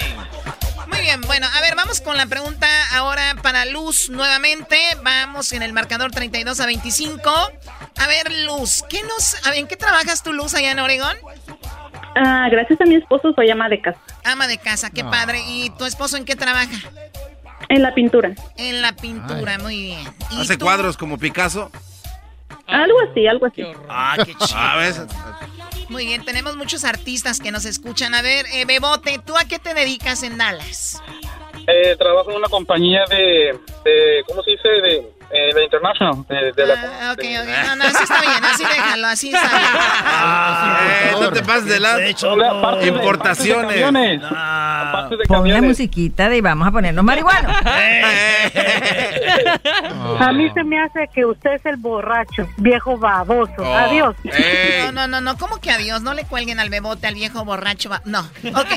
Muy bien, bueno, a ver, vamos con la pregunta ahora para Luz nuevamente. Vamos en el marcador 32 a 25. A ver, Luz, ¿qué nos, a ver, ¿en qué trabajas tú, Luz, allá en Oregón?
Ah, gracias a mi esposo soy ama de casa.
Ama de casa, qué
Ah.
padre. ¿Y tu esposo en qué trabaja?
En la pintura.
En la pintura, muy bien. ¿Y
¿Hace
tú?
cuadros como Picasso?
Algo así, algo así.
Ah, qué chido.
A ver,
Muy bien, tenemos muchos artistas que nos escuchan. A ver, eh, Bebote, ¿tú a qué te dedicas en Dallas?
Eh, trabajo en una compañía de, de ¿cómo se dice? De, eh, de International. De, de la,
Ah, ok, ok. No, no, así está bien, así déjalo, así está bien.
Eh, no te pases de lado.
Parte de-
Importaciones.
parte de camiones. Parte de
Pon la
camiones.
musiquita de vamos a ponernos marihuanos.
A mí se me hace que usted es el borracho, viejo baboso.
Oh.
Adiós.
No, no, no, no, ¿cómo que adiós? No le cuelguen al bebote, al viejo borracho. No, ok.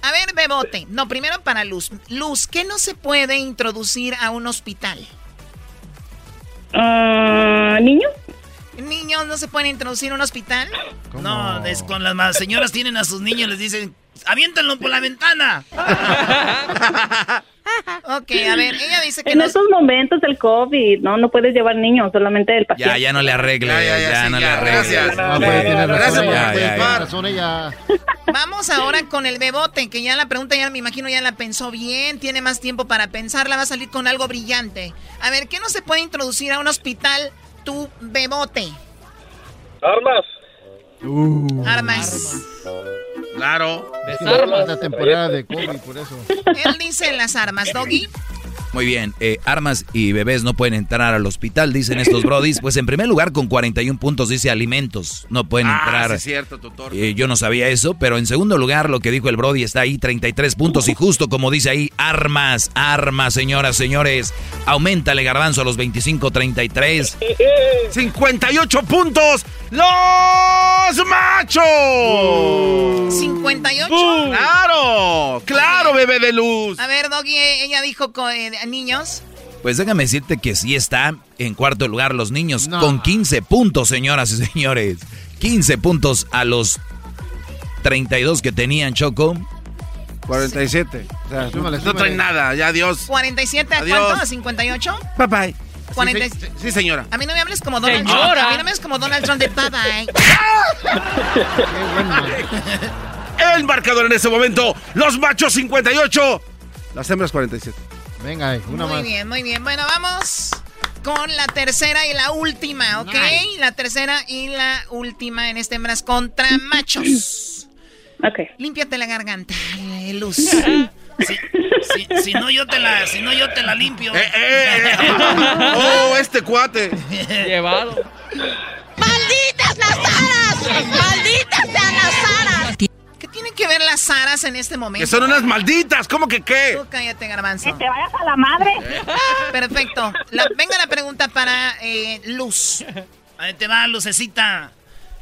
A ver, bebote. No, primero para Luz. Luz, ¿qué no se puede introducir a un hospital?
Ah, ¿Niños?
¿Niños no se pueden introducir a un hospital?
No, es con las ma- señoras tienen a sus niños, les dicen, aviéntenlo por la ventana. [LAUGHS]
Ok, a ver, ella dice que
En
no...
estos momentos del COVID, no, no puedes llevar niños, solamente el paciente.
Ya, ya no le arregle, ya,
ya, sí,
no le arregle.
gracias.
Ah, pues, tiene razón
Gracias por
ella,
Ya, ya,
tiene
ya.
razón ella. [LAUGHS]
Vamos ahora con el bebote, que ya la pregunta ya me imagino ya la pensó bien, tiene más tiempo para pensarla, va a salir con algo brillante. A ver, ¿qué no se puede introducir a un hospital tu bebote?
Armas.
Armas.
Claro.
Es la temporada de COVID, por eso.
Él dice las armas, Doggy.
Muy bien, eh, armas y bebés no pueden entrar al hospital, dicen estos brodis. Pues en primer lugar, con 41 puntos dice alimentos, no pueden
Ah,
entrar.
sí es cierto, tutor.
Eh, yo no sabía eso, pero en segundo lugar, lo que dijo el Brody está ahí, 33 puntos. Y justo como dice ahí, armas, armas, señoras, señores. Aumentale, garbanzo, a los 25, 33.
58 puntos. ¡Los machos!
58.
¡Claro! ¡Claro, bebé de luz!
A ver, Doggy, ella dijo eh, niños.
Pues déjame decirte que sí está en cuarto lugar los niños con 15 puntos, señoras y señores. 15 puntos a los 32 que tenían Choco.
47. O sea, no traen nada, ya adiós.
47 a
Adiós.
cuánto? ¿A 58?
Bye bye.
40
Sí, sí, sí, señora.
A mí no me hables como Donald Trump.
Señora.
A mí no me hables como Donald Trump de bye [LAUGHS] bye.
El marcador en ese momento, los machos 58, las hembras 47.
Venga, una
Muy bien, muy bien. Bueno, vamos con la tercera y la última, ¿ok? La tercera y la última en este hembras contra machos.
Ok.
Límpiate la garganta, eh, Luz. [LAUGHS]
Si, si no yo te la, si no yo te la limpio.
Oh, este cuate.
Llevado.
¡Malditas las aras! ¡Malditas sean las aras!
¿Qué tienen que ver las aras en este momento?
Que son unas malditas, ¿cómo que qué?
Tú cállate, garbanzo.
Que te vayas a la madre.
Perfecto. La- venga la pregunta para eh, Luz.
Ahí te va, lucecita.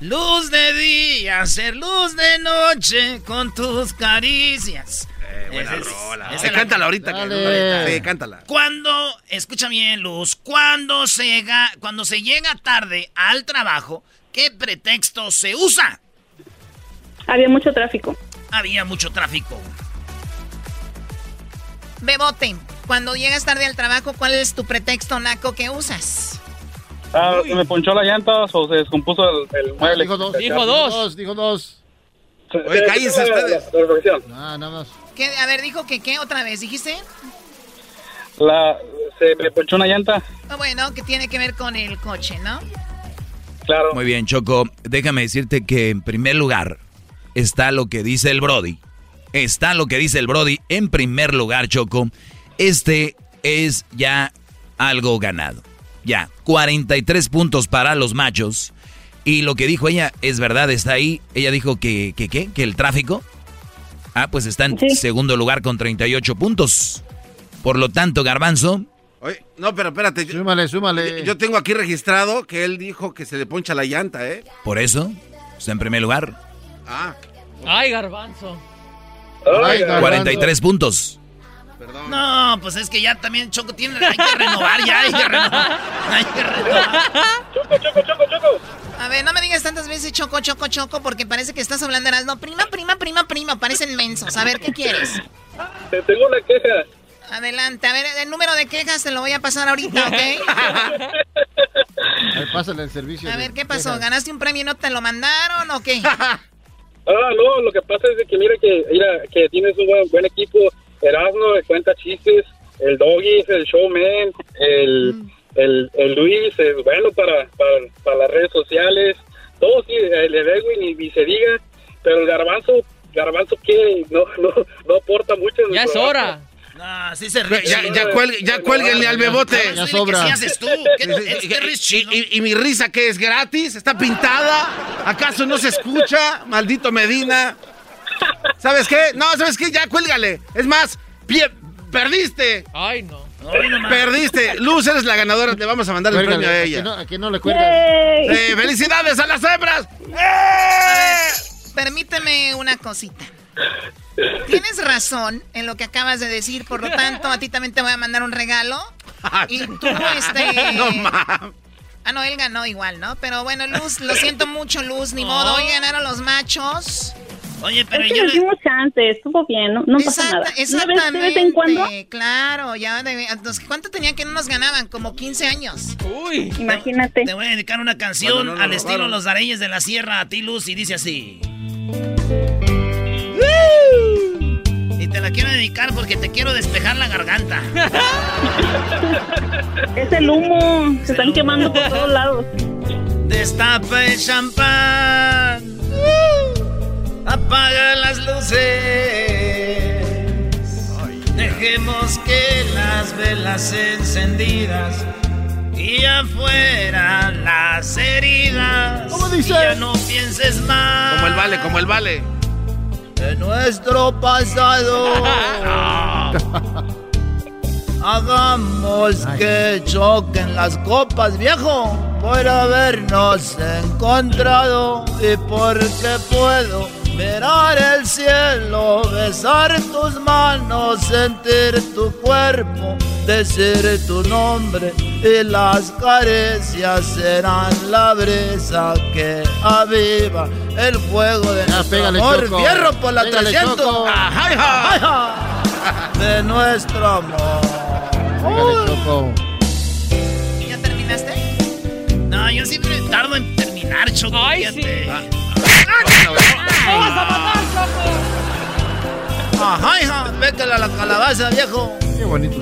Luz de día, ser luz de noche con tus caricias.
Buena
es-
rola. Eh,
es la-
cántala ahorita. que-. Sí, cántala.
Cuando, escucha bien, Luz, cuando se llega, cuando se llega tarde al trabajo, ¿qué pretexto se usa?
Había mucho tráfico.
Había mucho tráfico.
Bebote, cuando llegas tarde al trabajo, ¿cuál es tu pretexto naco que usas?
Ah, se me ponchó la llanta o se descompuso el, el mueble.
Dijo dos.
Dijo dos.
Dijo dos.
Oye, cállense ustedes. La, la reflexión.
Ah, nada más.
¿Qué? A ver, dijo que qué otra vez, ¿dijiste?
La, se me ponchó una llanta.
Ah, bueno, que tiene que ver con el coche, ¿no?
Claro.
Muy bien, Choco. Déjame decirte que en primer lugar está lo que dice el Brody. Está lo que dice el Brody. En primer lugar, Choco, este es ya algo ganado. Ya, 43 puntos para los machos. Y lo que dijo ella es verdad, está ahí. Ella dijo que, que, ¿qué? Que el tráfico. Ah, pues está en segundo lugar con 38 puntos. Por lo tanto, Garbanzo,
Oye, no, pero espérate.
Súmale, súmale.
Yo tengo aquí registrado que él dijo que se le poncha la llanta, ¿eh?
por eso, está en primer lugar.
Ah.
Ay, garbanzo.
Ay, garbanzo.
43 puntos.
No, pues es que ya también Choco tiene, hay que renovar ya, hay que renovar. Hay que renovar.
A ver, no me digas tantas veces choco, choco, choco, porque parece que estás hablando de no prima, prima, prima, prima, parecen mensos. A ver, ¿qué quieres?
Te tengo una queja.
Adelante, a ver, el número de quejas te lo voy a pasar ahorita, ¿ok? [LAUGHS]
A ver, pásale el servicio.
A ver, ¿qué pasó?
quejas.
¿Ganaste un premio y no te lo mandaron o qué? [LAUGHS]
Ah, no, lo que pasa es que mira que, mira, que tienes un buen, buen equipo. Erasmo cuenta chistes, el Doggy es el showman, el, el, el Luis es bueno para, para, para las redes sociales, todo sí, el Edwin y, y se diga, pero el Garbanzo, Garbanzo que no, [LAUGHS] no, no aporta mucho. en el
Ya es hora.
No, sí se
Ya, ya, ya, cuelgue- ya cuélguenle al bebote.
Ya sobra. que sí haces tú. [LAUGHS] ¿Qué-
y- y mi risa que es gratis, está pintada. ¿Acaso no se escucha? Maldito Medina. ¿Sabes qué? No, ¿sabes qué? Ya cuélgale. Es más, pie- perdiste.
Ay, no.
Perdiste. Luz, eres la ganadora. Le vamos a mandar el premio a
¿a que
ella.
no- a que no le cuelgas?
Eh, ¡Felicidades a las hembras!
Permíteme una cosita. Tienes razón en lo que acabas de decir, por lo tanto, a ti también te voy a mandar un regalo. Y tú, este... [LAUGHS]
No mames.
Ah, no, él ganó igual, ¿no? Pero bueno, Luz, lo siento mucho, Luz, ni modo. Hoy ganaron los machos.
Oye,
Es que nos dimos chance, estuvo bien, no, no pasa nada. Una vez de
Exactamente.
vez en cuando,
Claro, ya de, entonces, ¿cuánto tenía que no nos ganaban? Como 15 años.
Uy.
imagínate.
Te voy a dedicar una canción
no
al estilo. Los Areyes de la Sierra a ti, Luz, y dice así. Y te la quiero dedicar porque te quiero despejar la garganta. [LAUGHS]
Es el humo, se están quemando por todos lados.
Destapa el champán. Apaga las luces. Dejemos que las velas encendidas y afuera las heridas.
¿Cómo dice?
Y ya no pienses más.
Como el vale, como el vale.
de nuestro pasado. [LAUGHS] [LAUGHS] Hagamos que choquen las copas, viejo, por habernos encontrado y porque puedo
mirar el cielo, besar tus manos, sentir tu cuerpo, decir tu nombre y las caricias serán la brisa que aviva el fuego de nuestro
pégale,
amor.
Choco.
Fierro por la
Pégale,
300
Choco.
Ajá, ajá, ajá, de nuestro amor.
Pégale, Choco.
¿Ya terminaste?
No, yo siempre tardo en terminar, Choco.
Ay,
fíjate.
Sí.
vas a matar, Ajá, hija, pégale a la calabaza, viejo.
Qué bonito.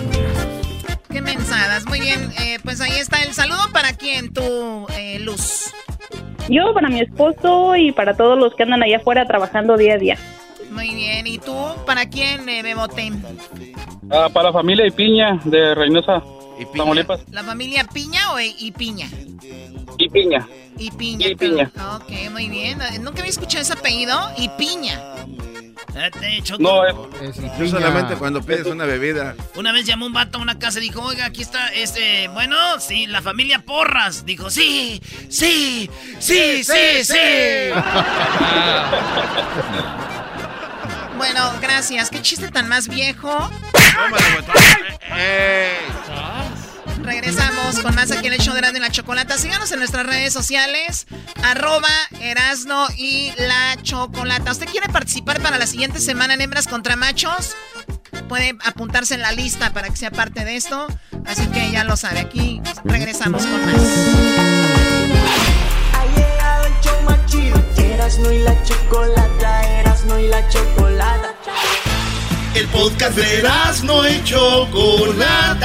Qué mensadas. Muy bien, eh, pues ahí está el saludo para quien tu eh, Luz.
Yo para mi esposo y para todos los que andan allá afuera trabajando día a día.
Muy bien, ¿y tú para quién, eh, Bebote?
Ah, para la familia y piña de Reynosa, Tamaulipas.
¿La familia Piña o y Piña?
Y piña.
Y Piña.
Y Piña.
Ok, muy bien. Eh, Nunca había escuchado ese apellido. Y Piña.
No,
Yo solamente cuando pides una bebida.
Una vez llamó un vato a una casa y dijo, oiga, aquí está, este, bueno, sí, la familia Porras. Dijo, sí, sí, sí, sí, sí. [LAUGHS]
Bueno, gracias. ¿Qué chiste tan más viejo? Regresamos con más aquí en el show de Erasmo y la Chocolata. Síganos en nuestras redes sociales, arroba Erasno y la Chocolata. ¿Usted quiere participar para la siguiente semana en Hembras contra Machos? Puede apuntarse en la lista para que sea parte de esto. Así que ya lo sabe. Aquí regresamos con más.
Ha llegado el show más chido. Erasmo y la chocolata, Erasmo y la chocolata.
El podcast de Erasmo y Chocolata.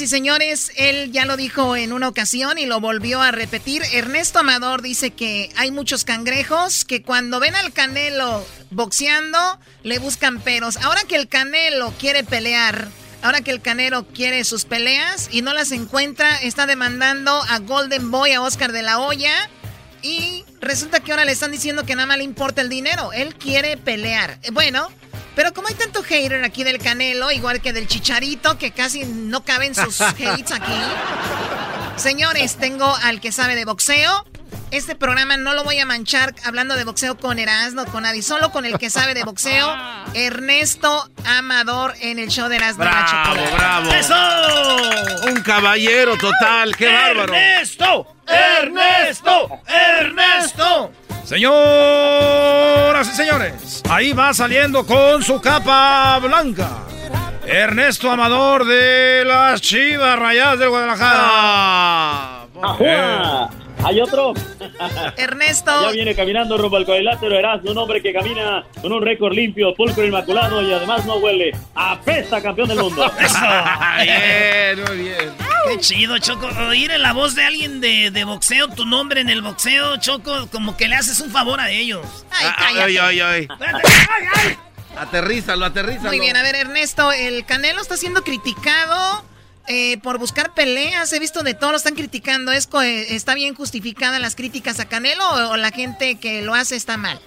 Y
señores, él ya lo dijo en una ocasión y lo volvió a repetir. Ernesto Amador dice que hay muchos cangrejos que cuando ven al Canelo boxeando le buscan peros. Ahora que el Canelo quiere pelear, ahora que el Canelo quiere sus peleas y no las encuentra, está demandando a Golden Boy, a Oscar de la Hoya. Y resulta que ahora le están diciendo que nada más le importa el dinero. Él quiere pelear. Eh, Bueno, pero como hay tanto hater aquí del Canelo, igual que del Chicharito, que casi no caben sus [LAUGHS] hates aquí. Señores, tengo al que sabe de boxeo. Este programa no lo voy a manchar hablando de boxeo con Erasmo, con nadie, solo con el que sabe de boxeo, [LAUGHS] Ernesto Amador en el show de Erasmo la
Bravo, bravo.
¡Eso!
Un caballero total, qué bárbaro.
¡Ernesto! ¡Ernesto! ¡Ernesto!
Y señores, ahí va saliendo con su capa blanca. Ernesto Amador de las Chivas Rayadas del Guadalajara.
Hay otro.
Ernesto.
Ya viene caminando rumbo al cuadrilátero Erasmo, un hombre que camina con un récord limpio, pulcro inmaculado y además no huele. ¡Apesta, campeón del mundo! [LAUGHS]
bien, muy bien. Qué chido, Choco. Oír en la voz de alguien de, de boxeo, tu nombre en el boxeo, Choco, como que le haces un favor a ellos.
Ay,
Ay,
cállate.
ay, ay. Aterrízalo, aterrízalo.
Muy bien, a ver, Ernesto, el Canelo está siendo criticado eh, por buscar peleas. He visto de todo lo están criticando. ¿Es eh, ¿Está bien justificada las críticas a Canelo o, la gente que lo hace está mal?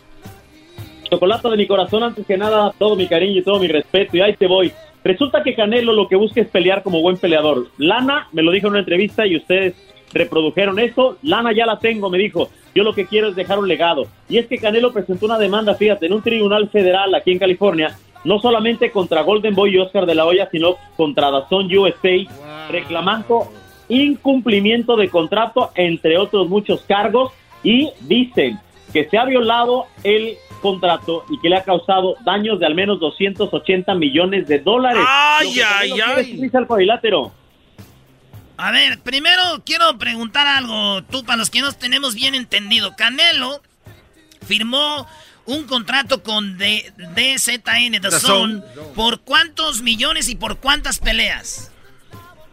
Chocolata de mi corazón, antes que nada, todo mi cariño y todo mi respeto. Y ahí te voy. Resulta que Canelo lo que busca es pelear como buen peleador. Lana me lo dijo en una entrevista y ustedes reprodujeron eso. Lana ya la tengo, me dijo. Yo lo que quiero es dejar un legado. Y es que Canelo presentó una demanda, fíjate, en un tribunal federal aquí en California, no solamente contra Golden Boy y Oscar de la Hoya, sino contra Dazón USA, reclamando incumplimiento de contrato, entre otros muchos cargos, y dicen que se ha violado el contrato y que le ha causado daños de al menos 280 millones de dólares.
Ay, ay, ay.
cuadrilátero.
A ver, primero quiero preguntar algo, tú, para los que no tenemos bien entendido. Canelo firmó un contrato con D- DZN, The
The
Zone,
Zone.
¿por cuántos millones y por cuántas peleas?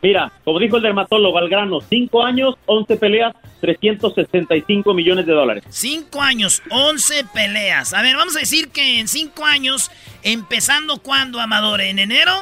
Mira, como dijo el dermatólogo al grano, 5 años, 11 peleas, 365 millones de dólares.
Cinco años, 11 peleas. A ver, vamos a decir que en cinco años, empezando cuando, Amador, en enero.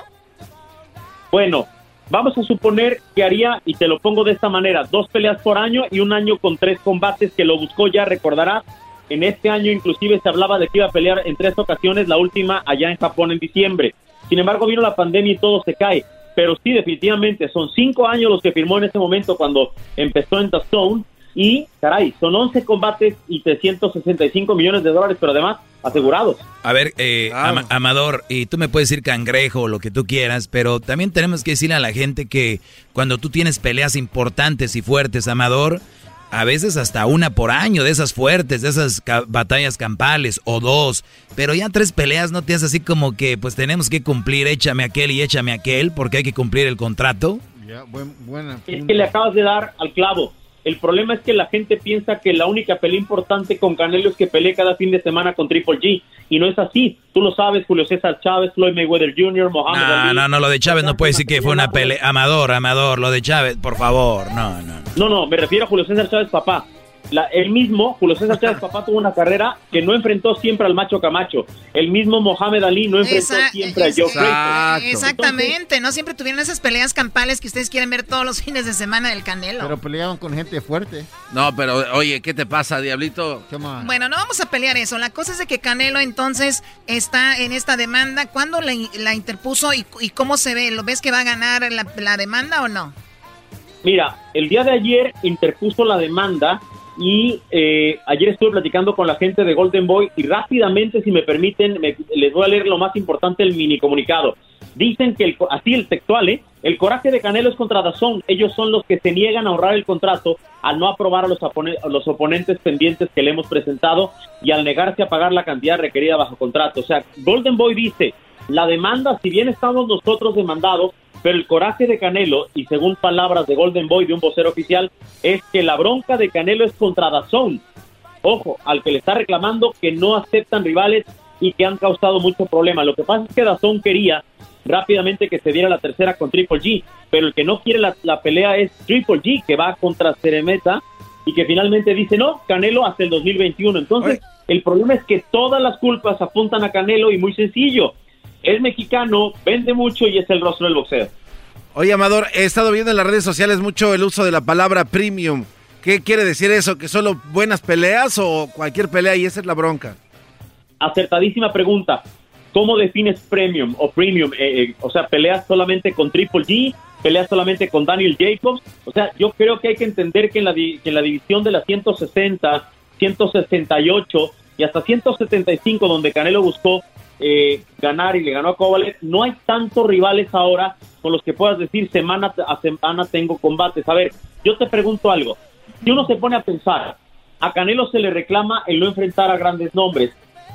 Bueno, vamos a suponer que haría, y te lo pongo de esta manera, dos peleas por año y un año con tres combates que lo buscó ya, recordarás. En este año inclusive se hablaba de que iba a pelear en tres ocasiones, la última allá en Japón en diciembre. Sin embargo, vino la pandemia y todo se cae. Pero sí, definitivamente, son cinco años los que firmó en ese momento cuando empezó en The Zone. Y, caray, son 11 combates y 365 millones de dólares, pero además asegurados.
A ver, eh, Ama- Amador, y tú me puedes decir cangrejo o lo que tú quieras, pero también tenemos que decirle a la gente que cuando tú tienes peleas importantes y fuertes, Amador, a veces hasta una por año de esas fuertes, de esas ca- batallas campales o dos, pero ya tres peleas no te hace así como que pues tenemos que cumplir, échame aquel y échame aquel porque hay que cumplir el contrato.
Ya, buen- buena.
Es que le acabas de dar al clavo. El problema es que la gente piensa que la única pelea importante con Canelo es que pelee cada fin de semana con Triple G. Y no es así. Tú lo sabes, Julio César Chávez, Floyd Mayweather Jr., Mohamed
No,
Ali.
no, no, lo de Chávez no puede decir que fue una pelea. Amador, Amador, lo de Chávez, por favor, no, no.
No, no, me refiero a Julio César Chávez papá. La, el mismo, Julio César [LAUGHS] Chávez papá tuvo una carrera que no enfrentó siempre al macho Camacho. El mismo Mohamed Ali no enfrentó
Esa-
siempre a
esa-
Joe Frazier.
Exactamente, no siempre tuvieron esas peleas campales que ustedes quieren ver todos los [LAUGHS] fines de semana del Canelo.
Pero peleaban con gente fuerte.
No, pero oye, ¿qué te pasa, Diablito?
Bueno, no vamos a pelear eso. La cosa es de que Canelo entonces está en esta demanda. ¿Cuándo la, la interpuso y, y cómo se ve? ¿Lo ves que va a ganar la, la demanda o no?
Mira, el día de ayer interpuso la demanda y eh, ayer estuve platicando con la gente de Golden Boy y rápidamente, si me permiten, me- les voy a leer lo más importante del mini comunicado. Dicen que, el, así el textual, ¿eh? el coraje de Canelo es contra Dazón. Ellos son los que se niegan a ahorrar el contrato al no aprobar a los, a los oponentes pendientes que le hemos presentado y al negarse a pagar la cantidad requerida bajo contrato. O sea, Golden Boy dice, la demanda, si bien estamos nosotros demandados, pero el coraje de Canelo, y según palabras de Golden Boy, de un vocero oficial, es que la bronca de Canelo es contra Dazón. Ojo, al que le está reclamando que no aceptan rivales y que han causado mucho problema. Lo que pasa es que Dazón quería rápidamente que se diera la tercera con Triple G, pero el que no quiere la, la pelea es Triple G, que va contra Ceremeta y que finalmente dice no, Canelo hasta el 2021. Entonces, el problema es que todas las culpas apuntan a Canelo y muy sencillo. Es mexicano, vende mucho y es el rostro del boxeo.
Oye, Amador, he estado viendo en las redes sociales mucho el uso de la palabra premium. ¿Qué quiere decir eso? ¿Que solo buenas peleas o cualquier pelea y esa es la bronca?
Acertadísima pregunta. ¿Cómo defines premium o premium? Eh, eh, o sea, peleas solamente con Triple G, peleas solamente con Daniel Jacobs. O sea, yo creo que hay que entender que en la, que en la división de las 160, 168 y hasta 175, donde Canelo buscó eh, ganar y le ganó a Kovalev, no hay tantos rivales ahora con los que puedas decir semana a semana tengo combates. A ver, yo te pregunto algo. Si uno se pone a pensar, a Canelo se le reclama el no enfrentar a grandes nombres.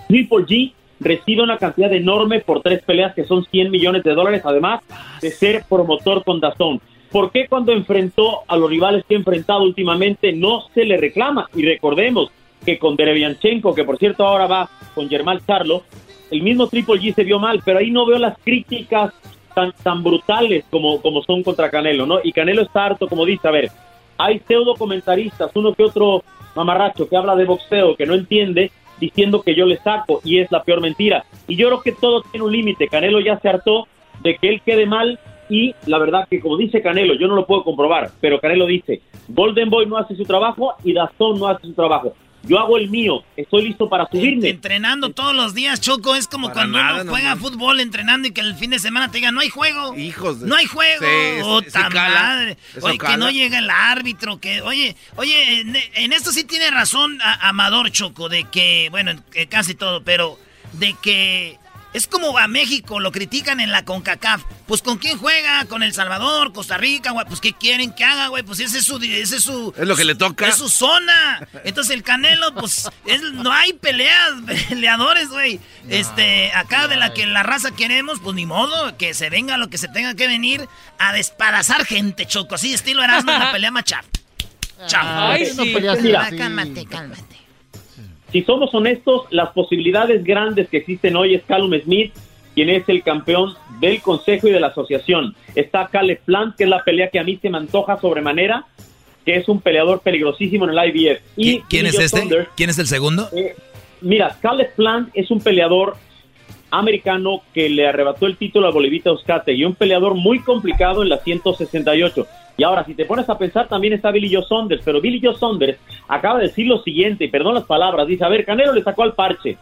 Triple G recibe una cantidad enorme por tres peleas que son 100 millones de dólares, además de ser promotor con Dazón. ¿Por qué cuando enfrentó a los rivales que ha enfrentado últimamente no se le reclama? Y recordemos que con Derevianchenko, que por cierto ahora va con Germán Charlo, el mismo Triple G se vio mal, pero ahí no veo las críticas tan, tan brutales como, como son contra Canelo, ¿no? Y Canelo está harto, como dice, a ver, hay pseudo comentaristas, uno que otro mamarracho que habla de boxeo, que no entiende, diciendo que yo le saco, y es la peor mentira. Y yo creo que todo tiene un límite. Canelo ya se hartó de que él quede mal, y la verdad que como dice Canelo, yo no lo puedo comprobar, pero Canelo dice, Golden Boy no hace su trabajo y Dazón no hace su trabajo. Yo hago el mío, estoy listo para subirme.
Entrenando todos los días, Choco, es como
Para
cuando
nada,
uno juega fútbol entrenando y que el fin de semana te digan, no hay juego.
Hijos de-
No hay juego.
Sí,
madre.
Eso
Oye, que no llega el árbitro, que, oye, oye, en, en esto sí tiene razón a- Amador Choco, de que, bueno, en- en casi todo, pero de que es como a México, lo critican en la CONCACAF. Pues ¿con quién juega? ¿Con El Salvador? ¿Costa Rica? güey? Pues ¿qué quieren que haga, güey? Pues ese es su... Ese es su
Es lo que le toca.
Es su zona. Entonces el Canelo, pues, es- no hay peleas, [LAUGHS] peleadores, güey. este, acá de la que la raza queremos, pues ni modo, que se venga lo que se tenga que venir a despadazar gente, choco. Así estilo Erasmo en la [LAUGHS] pelea machar. Chao.
Ay, sí. Mira,
Cálmate, cálmate.
Si somos honestos, las posibilidades grandes que existen hoy es Callum Smith quien es el campeón del consejo y de la asociación. Está Caleb Plant, que es la pelea que a mí se me antoja sobremanera, que es un peleador peligrosísimo en el IBF. Y
¿Quién es este? ¿Quién es el segundo?
eh, mira, Caleb Plant es un peleador americano que le arrebató el título a Bolivita Oscate y un peleador muy complicado en la 168. Y ahora, si te pones a pensar, también está Billy Joe Saunders, pero Billy Joe Saunders acaba de decir lo siguiente, y perdón las palabras, dice, a ver, Canelo le sacó al parche.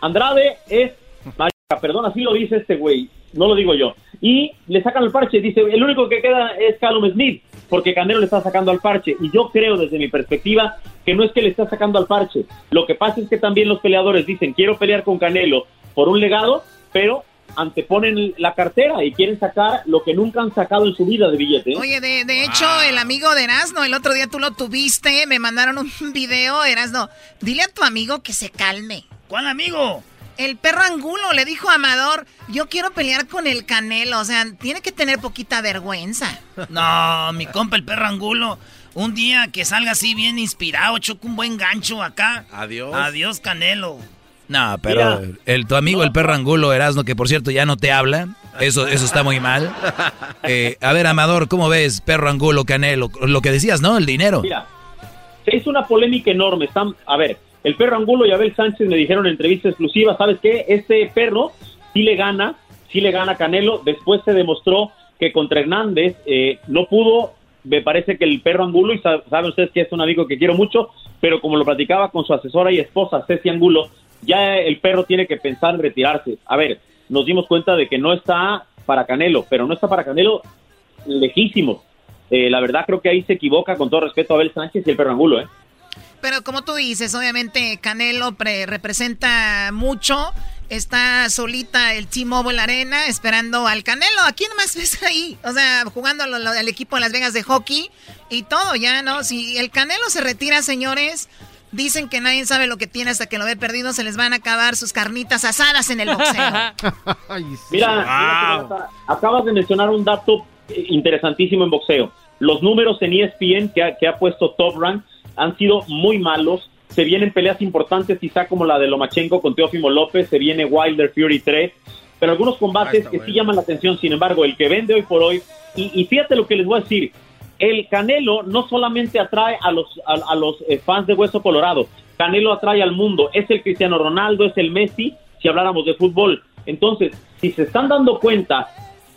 Andrade es, marica, perdón, así lo dice este güey, no lo digo yo. Y le sacan el parche, dice, el único que queda es Callum Smith, porque Canelo le está sacando al parche. Y yo creo, desde mi perspectiva, que no es que le está sacando al parche. Lo que pasa es que también los peleadores dicen, quiero pelear con Canelo por un legado, pero anteponen la cartera y quieren sacar lo que nunca han sacado en su vida de billete. ¿eh?
Oye, de, de hecho, el amigo de Erasno, el otro día tú lo tuviste, me mandaron un [LAUGHS] video, Erasno. Dile a tu amigo que se calme.
¿Cuál amigo?
El perro angulo le dijo a Amador, yo quiero pelear con el Canelo, o sea, tiene que tener poquita vergüenza. [LAUGHS]
No, mi compa el perro angulo. Un día que salga así bien inspirado, choca un buen gancho acá.
Adiós.
Adiós, Canelo.
No, pero
Mira.
el, tu amigo el perro angulo Erasno, que por cierto ya no te habla, eso, eso está muy mal. Eh, a ver, Amador, ¿cómo ves perro angulo, Canelo? Lo que decías, ¿no? El dinero.
Mira, se hizo una polémica enorme. Están, a ver, el perro Angulo y Abel Sánchez me dijeron en entrevista exclusiva, ¿sabes qué? Este perro sí le gana, sí le gana Canelo. Después se demostró que contra Hernández eh, no pudo. Me parece que el perro Angulo, y sa- saben ustedes que es un amigo que quiero mucho, pero como lo platicaba con su asesora y esposa, Ceci Angulo, ya el perro tiene que pensar en retirarse. A ver, nos dimos cuenta de que no está para Canelo, pero no está para Canelo lejísimo. Eh, la verdad creo que ahí se equivoca con todo respeto a Abel Sánchez y el perro Angulo, ¿eh?
Pero como tú dices, obviamente Canelo pre- representa mucho. Está solita el T-Mobile Arena esperando al Canelo. ¿A quién más ves ahí? O sea, jugando al equipo de Las Vegas de hockey y todo ya, ¿no? Si el Canelo se retira, señores, dicen que nadie sabe lo que tiene hasta que lo ve perdido. Se les van a acabar sus carnitas asadas en el boxeo. [LAUGHS]
Mira, mira, Jonathan, acabas de mencionar un dato interesantísimo en boxeo. Los números en ESPN que ha, que ha puesto Top Rank han sido muy malos. Se vienen peleas importantes, quizá como la de Lomachenko con Teófimo López, se viene Wilder Fury 3, pero algunos combates que sí llaman la atención. Sin embargo, el que vende hoy por hoy, y, y fíjate lo que les voy a decir, el Canelo no solamente atrae a los, a, a los eh, fans de Hueso Colorado, Canelo atrae al mundo, es el Cristiano Ronaldo, es el Messi, si habláramos de fútbol. Entonces, si se están dando cuenta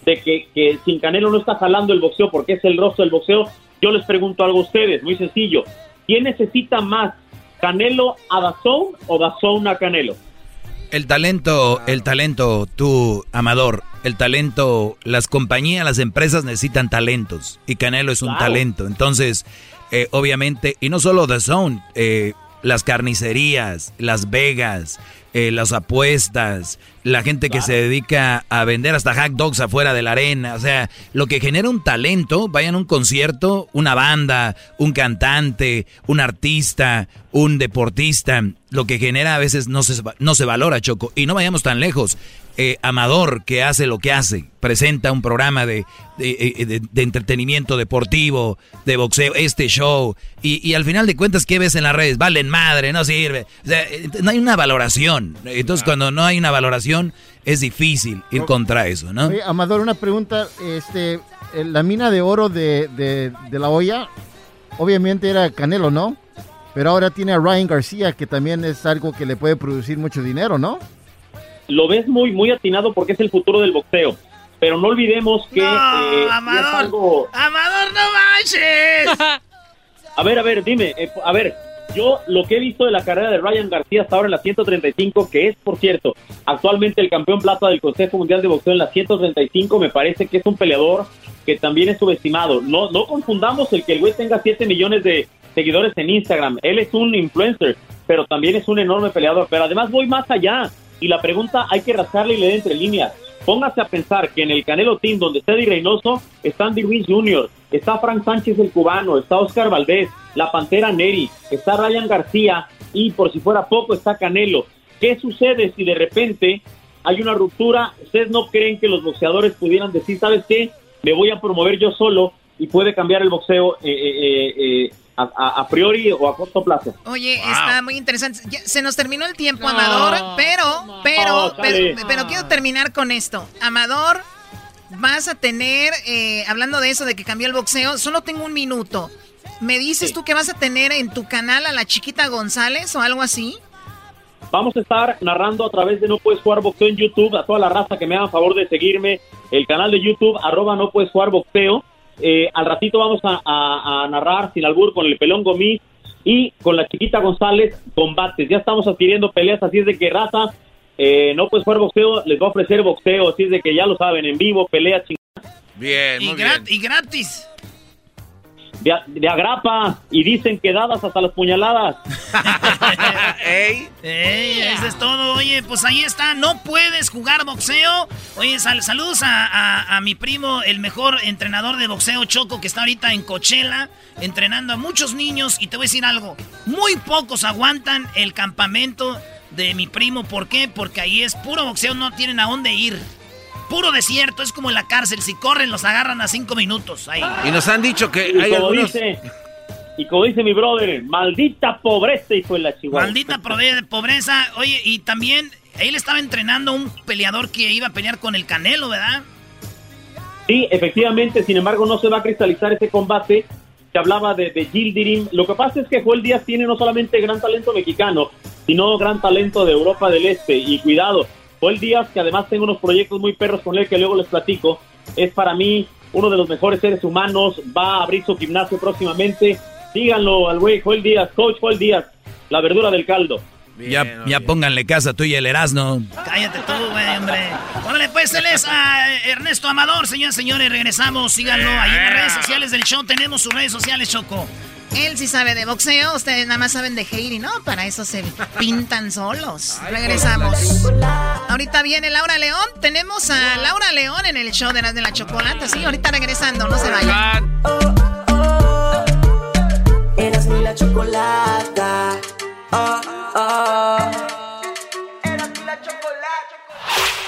de que, que sin Canelo no está jalando el boxeo porque es el rostro del boxeo, yo les pregunto algo a ustedes, muy sencillo. ¿Quién necesita más, Canelo a Dazón o Dazón a Canelo?
El talento, el talento, tú, Amador, el talento, las compañías, las empresas necesitan talentos y Canelo es un talento. Entonces, eh, obviamente, y no solo The Zone, eh, las carnicerías, Las Vegas, eh, las apuestas, la gente que se dedica a vender hasta hack dogs afuera de la arena, o sea, lo que genera un talento, vayan a un concierto, una banda, un cantante, un artista, un deportista, lo que genera a veces no se, no se valora, Choco, y no vayamos tan lejos. Eh, Amador, que hace lo que hace, presenta un programa de, de, eh, de- de entretenimiento deportivo, de boxeo, este show, y, y al final de cuentas, ¿qué ves en las redes? Valen madre, no sirve. O sea, eh, no hay una valoración. Entonces, cuando no hay una valoración, es difícil ir contra eso, ¿no?
Oye, Amador, una pregunta. Este, eh, la mina de oro de, de- de la olla, obviamente era Canelo, ¿no? Pero ahora tiene a Ryan García, que también es algo que le puede producir mucho dinero, ¿no?
Lo ves muy, muy atinado porque es el futuro del boxeo. Pero no olvidemos que...
No,
eh, es
Amador.
algo-
Amador, no manches. [LAUGHS]
A ver, a ver, dime, eh, a ver, yo lo que he visto de la carrera de Ryan García hasta ahora en la 135, que es, por cierto, actualmente el campeón plata del Consejo Mundial de Boxeo en la 135, me parece que es un peleador que también es subestimado. No, no confundamos el que el güey tenga 7 millones de seguidores en Instagram. Él es un influencer, pero también es un enorme peleador. Pero además voy más allá. Y la pregunta hay que rascarle y leer entre líneas. Póngase a pensar que en el Canelo Team, donde está Eddie Reynoso, está Andy Ruiz Jr., está Frank Sánchez el cubano, está Oscar Valdés, la Pantera Neri, está Ryan García y por si fuera poco está Canelo. ¿Qué sucede si de repente hay una ruptura? ¿Ustedes no creen que los boxeadores pudieran decir, ¿sabes qué? Me voy a promover yo solo y puede cambiar el boxeo eh, eh, eh, a, a- a priori o a corto plazo.
Oye, está muy interesante. Ya, se nos terminó el tiempo, Amador, pero, pero,
Oh,
pero, pero quiero terminar con esto. Amador, vas a tener, eh, hablando de eso, de que cambió el boxeo, solo tengo un minuto. ¿Me dices tú que vas a tener en tu canal a la chiquita González o algo así?
Vamos a estar narrando a través de No Puedes Jugar Boxeo en YouTube a toda la raza que me hagan favor de seguirme. El canal de YouTube, arroba No Puedes Jugar Boxeo. Eh, al ratito vamos a, a- a narrar sin albur con el pelón Gomis y con la chiquita González combates. Ya estamos adquiriendo peleas, así es de que raza, eh, No Puedes Jugar Boxeo les va a ofrecer boxeo, así es de que ya lo saben, en vivo, peleas chingadas.
Bien,
Y, grat- y gratis.
De, agrapa y dicen que dadas hasta las puñaladas. [LAUGHS]
Ey, eso es todo. Oye, pues ahí está. No puedes jugar boxeo. Oye, sal- saludos a, a- a mi primo, el mejor entrenador de boxeo, Choco, que está ahorita en Coachella, entrenando a muchos niños. Y te voy a decir algo: muy pocos aguantan el campamento de mi primo. ¿Por qué? Porque ahí es puro boxeo, no tienen a dónde ir. Puro desierto, es como en la cárcel. Si corren, los agarran a cinco minutos. Ahí.
Y nos han dicho que
Y
hay
como
algunos...
dice, y como dice mi brother, maldita pobreza, hijo de la chihuahua.
Maldita [LAUGHS] pobreza. Oye, y también él estaba entrenando a un peleador que iba a pelear con el Canelo, ¿verdad?
Sí, efectivamente, sin embargo, no se va a cristalizar ese combate. Se hablaba de, de Gildirim. Lo que pasa es que Joel Díaz tiene no solamente gran talento mexicano, sino gran talento de Europa del Este. Y cuidado, Joel Díaz, que además tengo unos proyectos muy perros con él que luego les platico, es para mí uno de los mejores seres humanos. Va a abrir su gimnasio próximamente. Síganlo al güey Joel Díaz, coach Joel Díaz, la verdura del caldo.
ya, ya pónganle casa tú y el Erasno.
Cállate tú, güey, hombre. Órale, pues él es a Ernesto Amador, señoras y señores. Regresamos, síganlo ahí en las redes sociales del show. Tenemos sus redes sociales, Choco.
Él sí sabe de boxeo, ustedes nada más saben de Heidi, ¿no? Para eso se pintan solos. Regresamos. Ahorita viene Laura León. Tenemos a Laura León en el show de las de la chocolata. Sí, ahorita regresando, no se vayan.
Eras mi la chocolata. Oh, oh.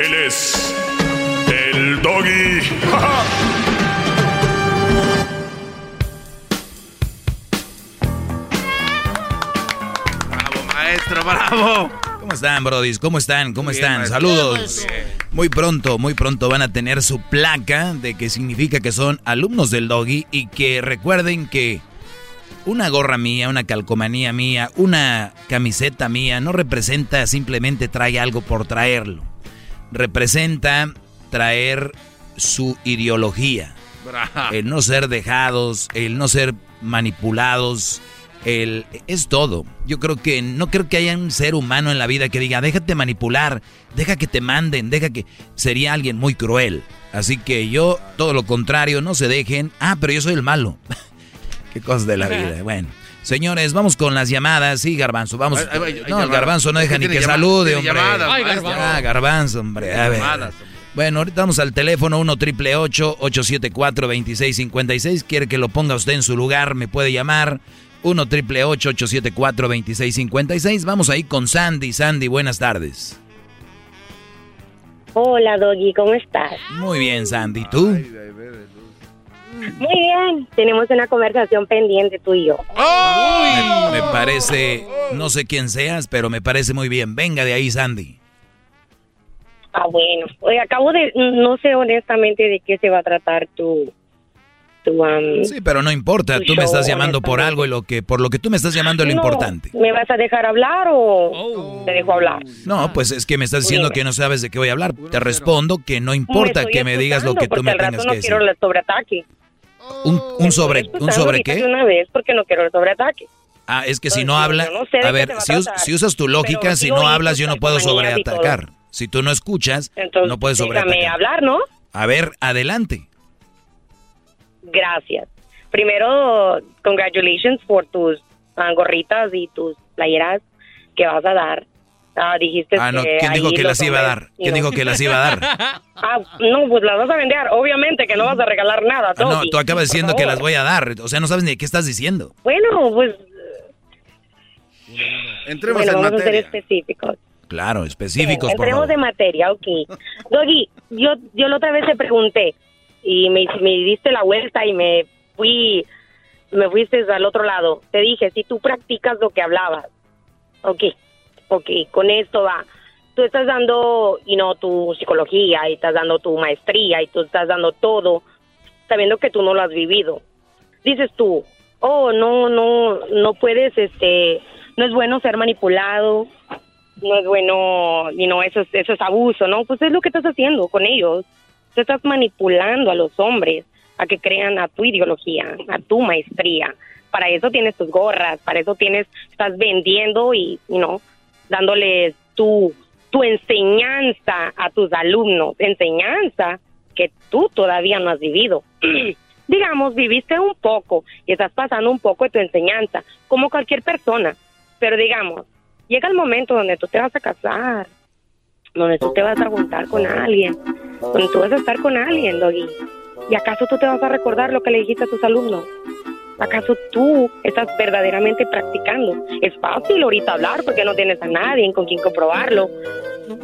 Él es el doggy.
Bravo, maestro, bravo.
¿Cómo están, brodis? ¿Cómo están? ¿Cómo
bien,
están?
maestro.
Saludos. Muy pronto, muy pronto van a tener su placa de que significa que son alumnos del doggy y que recuerden que una gorra mía, una calcomanía mía, una camiseta mía no representa simplemente trae algo por traerlo. Representa traer su ideología. El no ser dejados, el no ser manipulados, el es todo. Yo creo que no creo que haya un ser humano en la vida que diga, "Déjate manipular, deja que te manden, deja que sería alguien muy cruel." Así que yo todo lo contrario, no se dejen. Ah, pero yo soy el malo. [LAUGHS] Qué cosas de la vida. [LAUGHS] Bueno, señores, vamos con las llamadas. Sí, Garbanzo, vamos.
Ay, ay, ay,
no, el. Garbanzo no deja ni que salude, hombre.
Ay. Garbanzo.
Ah, Garbanzo, hombre. A ver.
Llamadas,
Bueno, ahorita vamos al teléfono 1 triple 874 2656. Quiere que lo ponga usted en su lugar, me puede llamar. 1 triple 874 2656. Vamos ahí con Sandy. Sandy, buenas tardes.
Hola, Doggy, ¿cómo estás?
Muy bien, Sandy. ¿Tú?
Muy bien. Tenemos una conversación pendiente tú y yo.
Me, me parece, no sé quién seas, pero me parece muy bien. Venga de ahí, Sandy.
Ah, bueno. Oye, acabo de... No sé honestamente de qué se va a tratar tu... tu um,
Sí, pero no importa.
Tu
Tú me estás llamando por algo y lo que, por lo que tú me estás llamando es lo
no,
importante.
¿Me vas a dejar hablar o te dejo hablar?
No, pues es que me estás diciendo
Dime.
que no sabes de qué voy a hablar. Te respondo que no importa que me digas lo que tú me tengas que
no
decir.
quiero el sobreataque.
¿Un, un sobre, un sobre qué?
una vez porque no quiero el sobreataque.
Ah, es que si no
Entonces,
habla,
no sé
a ver, si, us- si usas tu lógica, si no hablas, yo no puedo sobreatacar. Si tú no escuchas,
Entonces,
no puedes
déjame
sobreatacar.
hablar, ¿no?
A ver, adelante.
Gracias. primero, congratulations por tus ah, gorritas y tus playeras que vas a dar. Ah, dijiste
Ah, no,
que
¿quién dijo que las iba a dar? ¿Quién dijo que las iba a dar? [LAUGHS]
Ah, no, pues las vas a vender. Obviamente que no vas a regalar nada.
Ah, no, tú acabas diciendo que las voy a dar. O sea, no sabes ni qué estás diciendo.
Bueno, pues
Entremos
bueno,
en
vamos a ser
materia.
específicos.
Claro, específicos,
Entremos
favor.
de materia, ok. Doggy, yo, yo la otra vez te pregunté y me, me diste la vuelta y me fui, me fuiste al otro lado. Te dije, si tú practicas lo que hablabas, ok, ok, con esto va. Tú estás dando, y no tu psicología, y estás dando tu maestría, y tú estás dando todo, sabiendo que tú no lo has vivido. Dices tú, oh, no, no, no puedes, este, no es bueno ser manipulado, no es bueno, y no, eso es, eso es abuso, ¿no? Pues es lo que estás haciendo con ellos. Tú estás manipulando a los hombres a que crean a tu ideología, a tu maestría. Para eso tienes tus gorras, para eso tienes, estás vendiendo y, y no, dándoles tu, tu enseñanza a tus alumnos, enseñanza que tú todavía no has vivido. [CLEARS THROAT] Digamos, viviste un poco y estás pasando un poco de tu enseñanza, como cualquier persona. Pero digamos, llega el momento donde tú te vas a casar, donde tú te vas a juntar con alguien, donde tú vas a estar con alguien, Doggy. ¿Y acaso tú te vas a recordar lo que le dijiste a tus alumnos? ¿Acaso tú estás verdaderamente practicando? Es fácil ahorita hablar porque no tienes a nadie con quien comprobarlo.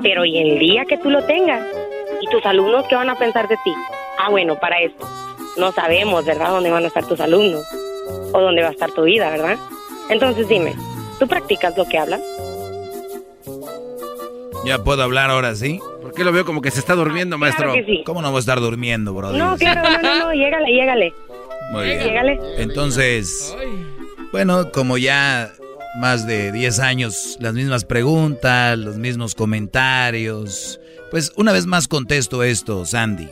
Pero ¿y el día que tú lo tengas? ¿Y tus alumnos qué van a pensar de ti? Ah, bueno, para esto. No sabemos, ¿verdad?, dónde van a estar tus alumnos o dónde va a estar tu vida, ¿verdad? Entonces dime, ¿tú practicas lo que hablas?
Ya puedo hablar ahora, ¿sí?
¿Por qué lo veo como que se está durmiendo, maestro?
que sí.
¿Cómo no voy a estar durmiendo, brother?
No, claro, no, no, no, [LAUGHS] llégale, llégale.
Muy bien. Entonces, bueno, como ya más de 10 años, las mismas preguntas, los mismos comentarios, pues una vez más contesto esto, Sandy.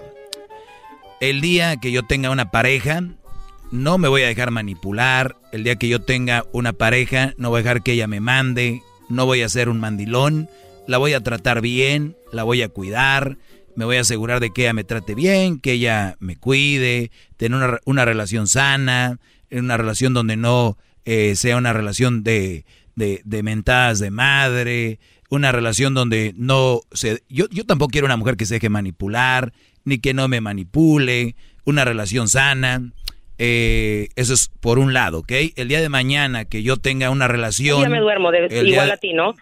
El día que yo tenga una pareja, no me voy a dejar manipular. El día que yo tenga una pareja, no voy a dejar que ella me mande. No voy a ser un mandilón. La voy a tratar bien, la voy a cuidar. Me voy a asegurar de que ella me trate bien, que ella me cuide, tener una, una relación sana, una relación donde no eh, sea una relación de, de, de mentadas de madre, una relación donde no se... Yo, yo tampoco quiero una mujer que se deje manipular, ni que no me manipule, una relación sana. Eh, eso es por un lado, ¿ok? El día de mañana que yo tenga una relación...
Ya me duermo, de- igual a ti, ¿no?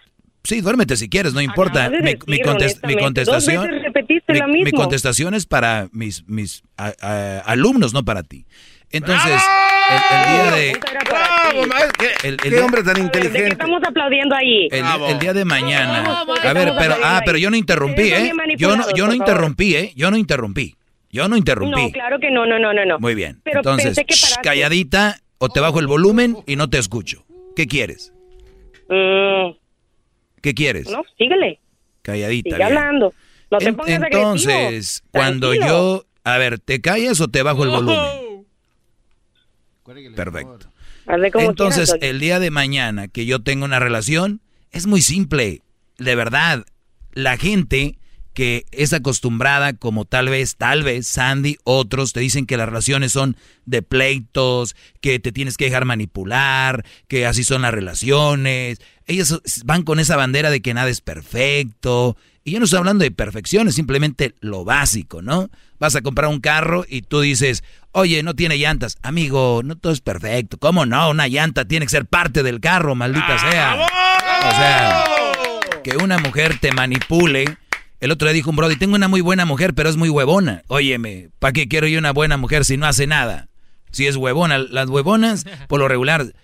Sí, duérmete si quieres, no importa.
De
Mi,
decir,
mi contest- mi
honestamente,
contestación,
Dos veces repetiste
mi,
lo
mi
mismo.
contestación es para mis, mis a- a- alumnos, no para ti. Entonces, el, el día de...
¡Bravo, maestro! ¿Qué,
El- el
qué
día-
hombre tan
¿De qué
inteligente?
estamos aplaudiendo ahí?
El, el día de mañana.
Bravo.
A ver, pero ah, pero yo no interrumpí, ¿eh? Yo no, yo no interrumpí, ¿eh? Yo no interrumpí. Yo no interrumpí.
No, claro que no, no, no, no. no.
Muy bien.
Pero
Entonces,
pensé que
shh,
paraste.
calladita o te bajo el volumen y no te escucho. ¿Qué quieres?
Mm,
¿Qué quieres?
no, síguele.
Calladita.
Sigue
bien.
hablando. No te
En-
pongas
entonces,
agresivo.
cuando
Tranquilo.
yo, a ver, ¿te callas o te bajo el volumen? Perfecto. Entonces,
quieras,
el día de mañana que yo tenga una relación, es muy simple. De verdad, la gente que es acostumbrada, como tal vez, tal vez, Sandy, otros, te dicen que las relaciones son de pleitos, que te tienes que dejar manipular, que así son las relaciones. Ellos van con esa bandera de que nada es perfecto. Y yo no estoy hablando de perfección, es simplemente lo básico, ¿no? Vas a comprar un carro y tú dices, oye, no tiene llantas. Amigo, no todo es perfecto. ¿Cómo no? Una llanta tiene que ser parte del carro, maldita sea. O sea, que una mujer te manipule. El otro día dijo un brody, tengo una muy buena mujer, pero es muy huevona. Óyeme, ¿para qué quiero yo una buena mujer si no hace nada? Si es huevona, las huevonas, por lo regular,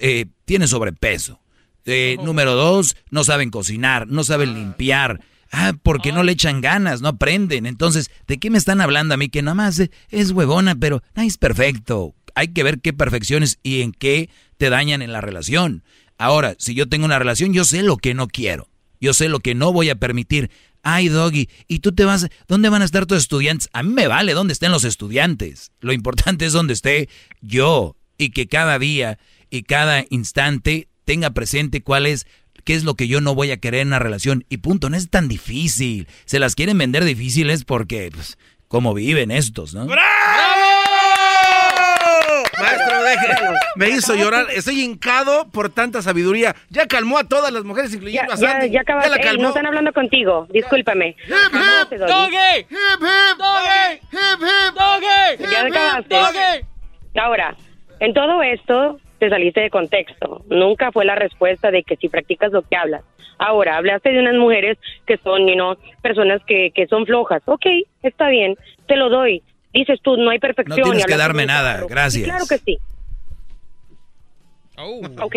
eh, tienen sobrepeso. Eh, número dos, no saben cocinar, no saben limpiar. Ah, porque no le echan ganas, no aprenden. Entonces, ¿de qué me están hablando a mí? Que nada más es, es huevona, pero no es perfecto. Hay que ver qué perfecciones y en qué te dañan en la relación. Ahora, si yo tengo una relación, yo sé lo que no quiero. Yo sé lo que no voy a permitir. Ay, Doggy, ¿y tú te vas? ¿Dónde van a estar tus estudiantes? A mí me vale dónde estén los estudiantes. Lo importante es dónde esté yo y que cada día y cada instante tenga presente cuál es, qué es lo que yo no voy a querer en una relación. Y punto, no es tan difícil. Se las quieren vender difíciles porque, pues, cómo viven estos, ¿no?
deje. Me hizo llorar. Estoy hincado por tanta sabiduría. Ya calmó a todas las mujeres,
Ya,
incluyendo a
ya,
Sandy.
ya acabaste.
la
Ey,
calmó.
no están hablando contigo. Discúlpame. Cálmate, Doggy.
Hip, hip, doggy, hip, hip, doggy,
Ya
hip, hip,
acabaste.
doggy.
Ahora, en todo esto te saliste de contexto. Nunca fue la respuesta de que si practicas lo que hablas. Ahora, hablaste de unas mujeres que son, you know, personas que, que son flojas. Ok, está bien, te lo doy. Dices tú, no hay perfección.
No tienes
y
que darme nada, gracias.
Claro que sí.
Oh.
Ok.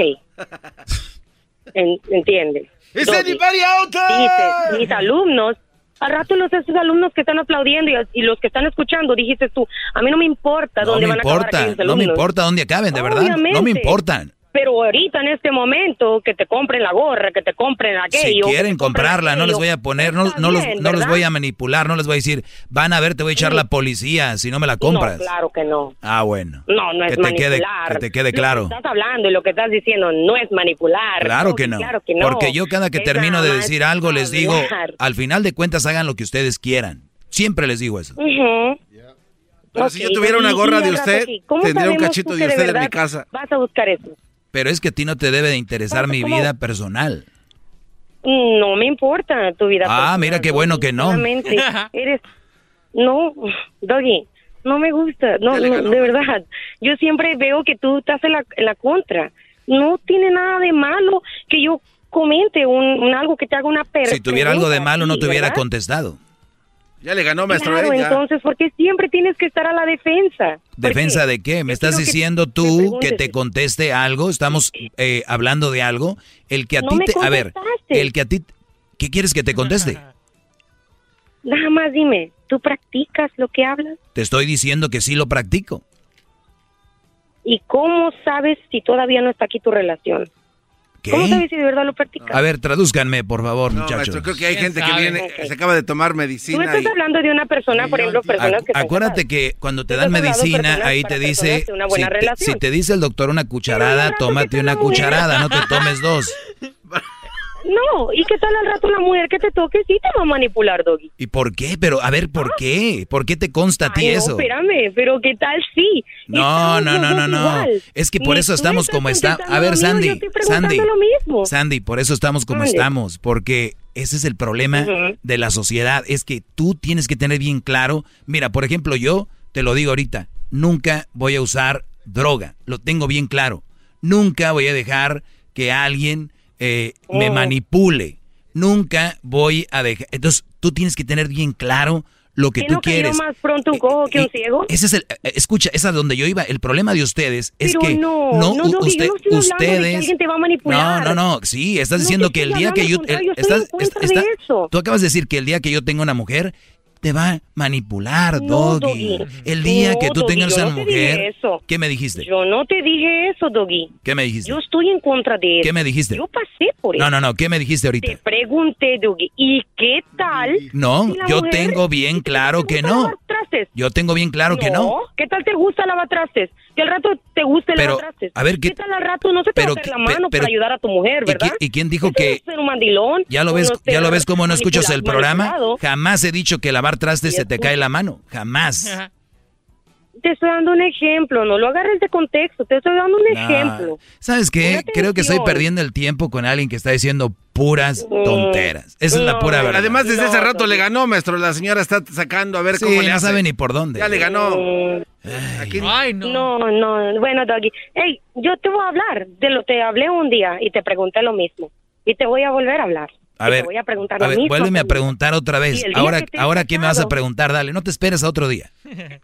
En- ¿Entiendes?
¿Is
Doggy.
anybody out there?
Dices, mis alumnos, al rato los esos alumnos que están aplaudiendo y, y los que están escuchando, dijiste tú, a mí no me importa
No
dónde
me
van a acabar
importa, no me
alumnos.
importa dónde acaben, de verdad. No me
Obviamente.
importan.
Pero ahorita en este momento que te compren la gorra, que te compren
Si
aquello. que
quieren comprarla, no les voy a poner, no, no los, no los voy a manipular, no les voy a decir, van a ver, te voy a echar la policía si no me la compras.
No, claro que no.
Ah, bueno.
No, no es
que te quede,
manipular.
que te quede
Lo que
claro.
estás hablando y lo que estás diciendo no es manipular.
Claro que no.
Claro que no.
Porque yo cada que
Es
termino de decir algo les digo, al final de cuentas hagan lo que ustedes quieran. Siempre les digo eso.
Pero si yo tuviera una gorra
y
de usted,
aquí, ¿cómo
tendría un cachito de usted en mi casa.
Vas a buscar eso.
Pero es que a ti no te debe de interesar mi vida personal.
No me importa tu vida.
Ah,
personal,
mira qué bueno que no. [LAUGHS]
Eres. No, Doggy, no me gusta. No, de verdad. Yo siempre veo que tú estás en la, en la contra. No tiene nada de malo que yo comente un, un algo que te haga una perra.
Si tuviera algo de malo no te hubiera contestado.
Ya le ganó, maestro.
Claro,
¿eh? Ya.
entonces, ¿por qué siempre tienes que estar a la defensa? ¿Por
¿Defensa
qué?
de qué? ¿Me estás
que
diciendo tú que te conteste algo? Estamos eh, hablando de algo. El que a
No
ti te... A ver, el que a ti... ¿Qué quieres que te conteste? [LAUGHS]
Nada más dime, ¿tú practicas lo que hablas?
Te estoy diciendo que sí lo practico.
¿Y cómo sabes si todavía no está aquí tu relación? ¿Cómo
¿Qué?
sabes si de verdad lo practicas?
A ver, tradúzcanme, por favor,
No,
muchachos.
maestro, creo que hay gente que
sabe?
viene,
Ok.
se acaba de tomar
Tú
medicina
estás
y...
hablando de una persona, por ejemplo, personas
Acu-
que están
acuérdate
casadas.
que cuando te dan medicina, ahí te dice, si
buena
te,
relación.
si te dice el doctor una cucharada,
que
tómate una cucharada, no te tomes dos. [LAUGHS]
No, ¿y qué tal al rato la mujer que te toque? Sí te va a manipular, Doggy.
¿Y por qué? Pero, a ver, ¿por qué? ¿Por qué te consta a ti
no,
eso?
espérame, pero ¿qué tal sí?
No,
Estamos
no, no, no, no.
igual.
Es que por
Ni
eso estamos como
contestando
A ver, Sandy,
yo estoy preguntando
Sandy,
lo mismo.
Sandy, por eso estamos como estamos, porque ese es el problema de la sociedad, es que tú tienes que tener bien claro, mira, por ejemplo, yo te lo digo ahorita, nunca voy a usar droga, lo tengo bien claro, nunca voy a dejar que alguien eh, me
Oh.
manipule, nunca voy a dejar, entonces tú tienes que tener bien claro lo que
¿Qué
tú
cayó
quieres.
más pronto un cojo que un
Eh,
ciego?
Ese es el, eh, escucha, esa es donde yo iba. El problema de ustedes es
Pero
que
no,
no,
no,
usted-
yo estoy de que
ustedes,
alguien te va a manipular.
no, no, no, sí, estás diciendo que el día que yo, el- estás- está- tú acabas de decir que el día que yo tenga una mujer te va a manipular,
No,
Doggy.
Doggy.
El día
No,
que tú
Doggy,
tengas
yo
una
no te dije
mujer,
eso.
¿qué me dijiste?
Yo no te dije eso, Doggy.
¿Qué me dijiste?
Yo estoy en contra de eso.
¿Qué me dijiste?
Yo pasé por eso.
No, no, no, ¿qué me dijiste ahorita?
Te pregunté, Doggy, ¿y qué tal?
No,
si
yo tengo bien claro que no. Yo tengo bien claro que no.
¿Qué tal te gusta lavar trastes? Que al rato te guste
Pero,
lavar trastes.
a ver, ¿qué-
tal al rato no se te
pero
va a hacer
qué-
la mano
pero-
para ayudar a tu mujer,
¿Y
verdad?
quién, y quién dijo que
ser un mandilón.
ya lo ves,
no
ya lo ves cómo no escuchas el programa? Jamás he dicho que lavar trastes se te cae la mano, jamás.
Te estoy dando un ejemplo, no lo agarres de contexto, te estoy dando un
Nah.
ejemplo.
¿Sabes qué? Creo que estoy perdiendo el tiempo con alguien que está diciendo puras tonteras. Esa es la pura verdad.
Además, desde
No,
hace rato
no,
le ganó, maestro. La señora está sacando a ver
Sí,
cómo le
no
hace.
sabe ni por dónde.
Ya le ganó.
Mm,
Aquí-
Ay, no.
No, no, bueno, Doggy. Hey, yo te voy a hablar, de lo te hablé un día y te pregunté lo mismo. Y te voy a volver a hablar.
A ver,
te voy a preguntar
a
lo
ver,
mismo.
vuélveme a preguntar otra vez. Ahora, ahora ¿qué me vas a preguntar? Dale, no te esperes a otro día. [LAUGHS]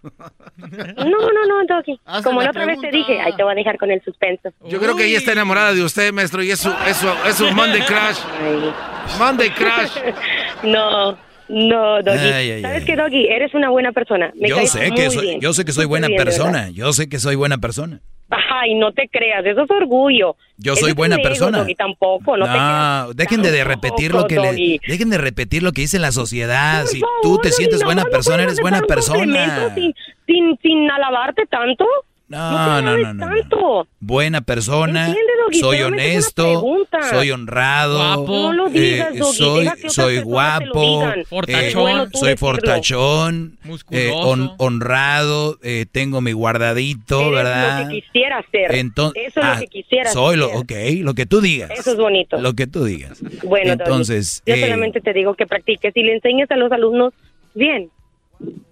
No, no, no, Doggy.
Haz
Como
la
otra vez te dije, ahí te voy a dejar con el suspenso.
Yo creo que ella está enamorada de usted, maestro, y es su, es su, es su Monday Crash.
Ay.
Monday Crash. [LAUGHS]
No, no, Doggy.
Ay, ay,
¿Sabes
ay.
qué, Doggy? Eres una buena persona. Me
Yo sé
muy
que soy,
bien.
yo sé que soy buena
bien,
persona. Yo sé que soy buena persona.
Ay, no te creas, eso es orgullo.
Yo soy buena
ego,
persona.
Doggy, tampoco, no, te creas.
dejen de, de repetir lo que le, dejen de repetir lo que dice la sociedad.
Por
Si
favor,
tú te sientes
no,
buena
no
persona, eres buena persona.
Sin, sin, sin alabarte tanto.
No, no, no, no. Buena persona.
¿Entiendes, Doggy,
soy honesto, soy honrado,
Guapo. No lo digas,
eh, soy, soy guapo, eh, soy fortachón, eh, hon- honrado, eh, tengo mi guardadito,
Eres
¿verdad?
lo que quisiera ser.
Entonces,
Eso es
ah,
lo que quisiera
soy lo,
ser.
ok, lo que tú digas.
Eso es bonito.
Lo que tú digas.
Bueno, Doggy,
Entonces,
yo solamente te digo que practiques y le enseñes a los alumnos bien.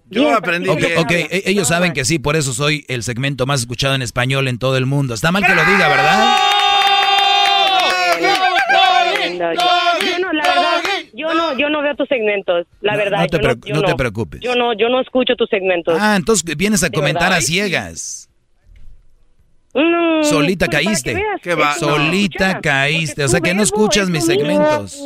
Bien, practiquen
Ok,
bien.
ok, e- ellos saben que sí, por eso soy el segmento más escuchado en español en todo el mundo. Está mal que lo diga, ¿verdad?
Yo no, la verdad, yo no, yo no veo tus segmentos, la
No,
verdad.
no te
yo
pre-
yo
no te preocupes.
Yo no, yo no escucho tus segmentos.
Ah, entonces vienes a
¿De
comentar
verdad?
a ciegas.
No,
Solita
pues,
caíste.
que veas
¿Qué
que no,
Solita caíste. O sea que no escuchas
es
mis segmentos.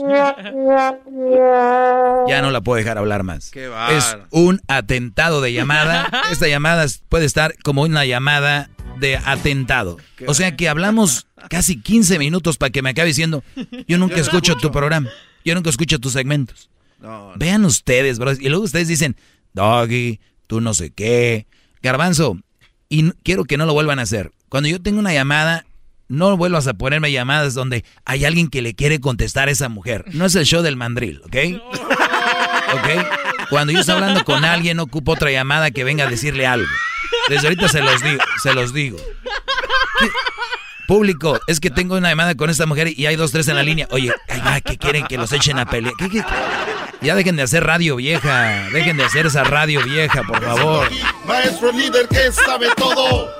Ya no la puedo dejar hablar más.
Qué
Es un atentado de llamada. [LAUGHS] Esta llamada puede estar como una llamada de atentado. O sea que hablamos casi 15 minutos para que me acabe diciendo, yo nunca
Yo
escucho
escucho.
tu programa. Yo nunca escucho tus segmentos.
No,
Vean ustedes, bro. Y luego ustedes dicen, Doggy, tú no sé qué. Garbanzo, y quiero que no lo vuelvan a hacer. Cuando yo tengo una llamada, no vuelvas a ponerme llamadas donde hay alguien que le quiere contestar a esa mujer. No es el show del mandril, ¿ok? ¿Ok? Cuando yo estoy hablando con alguien, no ocupo otra llamada que venga a decirle algo. Desde ahorita se los digo, se los digo. ¿Qué? Público, es que tengo una llamada con esta mujer y hay dos, tres en la línea. Oye, ay, va, que quieren que los echen a pelear. ¿Qué, qué? Ya dejen de hacer radio vieja. Dejen de hacer esa radio vieja, por favor.
Maestro líder que sabe todo.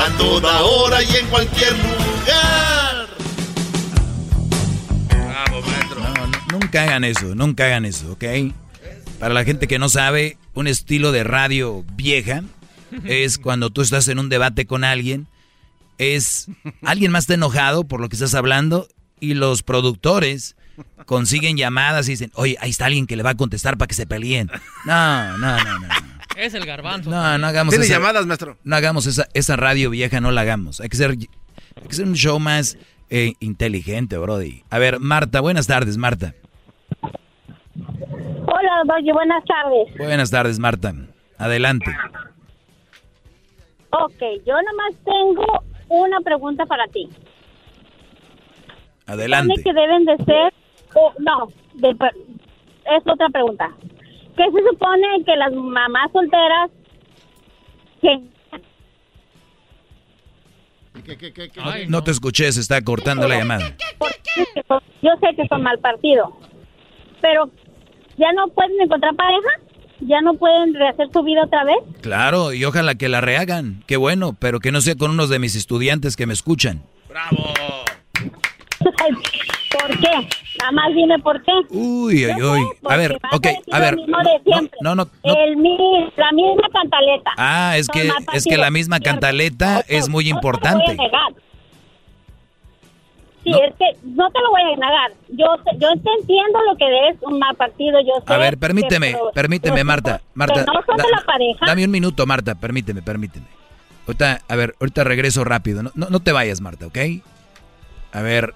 A toda hora y en cualquier lugar.
Bravo, maestro.
No, no, nunca hagan eso, nunca hagan eso, ¿ok? Para la gente que no sabe, un estilo de radio vieja es [LAUGHS] cuando tú estás en un debate con alguien, es alguien más está enojado por lo que estás hablando y los productores consiguen llamadas y dicen, oye, ahí está alguien que le va a contestar para que se peleen. No, no, no, no.
Es el garbanzo.
No, no hagamos
Tiene
esa,
llamadas, maestro.
No hagamos esa, esa radio vieja, no la hagamos. Hay que ser, hay que ser un show más eh, inteligente, Brody. A ver, Marta, buenas tardes, Marta.
Hola, Doggy, buenas tardes.
Buenas tardes, Marta. Adelante.
Ok, yo nomás tengo una pregunta para ti.
Adelante.
Que deben de ser, o no, de es otra pregunta. ¿Qué se supone que las mamás solteras que
No te escuché, se está cortando la llamada.
yo sé que son mal partido, pero ya no pueden encontrar pareja, ya no pueden rehacer su vida otra vez?
Claro, y ojalá que la rehagan. Qué bueno, pero que no sea con unos de mis estudiantes que me escuchan.
¡Bravo! [LAUGHS]
¿Por qué? Nada más dime por qué.
Uy, ay, ay. A ver, ok,
decir
a ver.
siempre.
No, no, no.
El la misma cantaleta.
Ah, es que, es que la misma cantaleta es muy
No te
importante.
lo voy a negar. Sí, es que no te lo voy a negar. Yo yo te entiendo lo que es un mal partido. Yo sé
A ver, permíteme,
pero-
permíteme, Marta. Marta,
no
da-
la pareja.
dame un minuto, Marta, permíteme, permíteme. Ahorita, a ver, ahorita regreso rápido. No, no, no te vayas, Marta, ¿ok? A ver,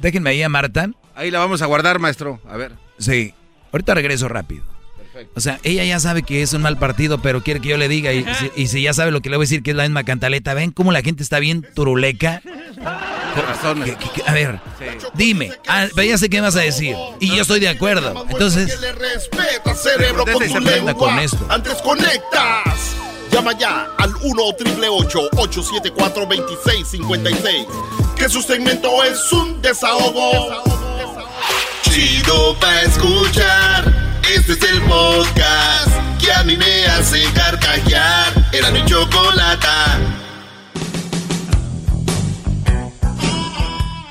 déjenme ahí a Marta.
Ahí la vamos a guardar, maestro. A ver.
Sí, ahorita regreso rápido. O sea, ella ya sabe que es un mal partido, pero quiere que yo le diga. Y, si, y si ya sabe lo que le voy a decir, que es la misma cantaleta. ¿Ven cómo la gente está bien turuleca? Que- que- que- a ver, dime. Ah, ya sé qué vas a decir. Y yo estoy de acuerdo. Entonces, se prenda con esto.
Antes conectas. Llama ya al 1-888-874-2656. Que su segmento es un desahogo. Chido pa' escuchar. Este es el podcast que a mí me hace carcajear. Era mi chocolata.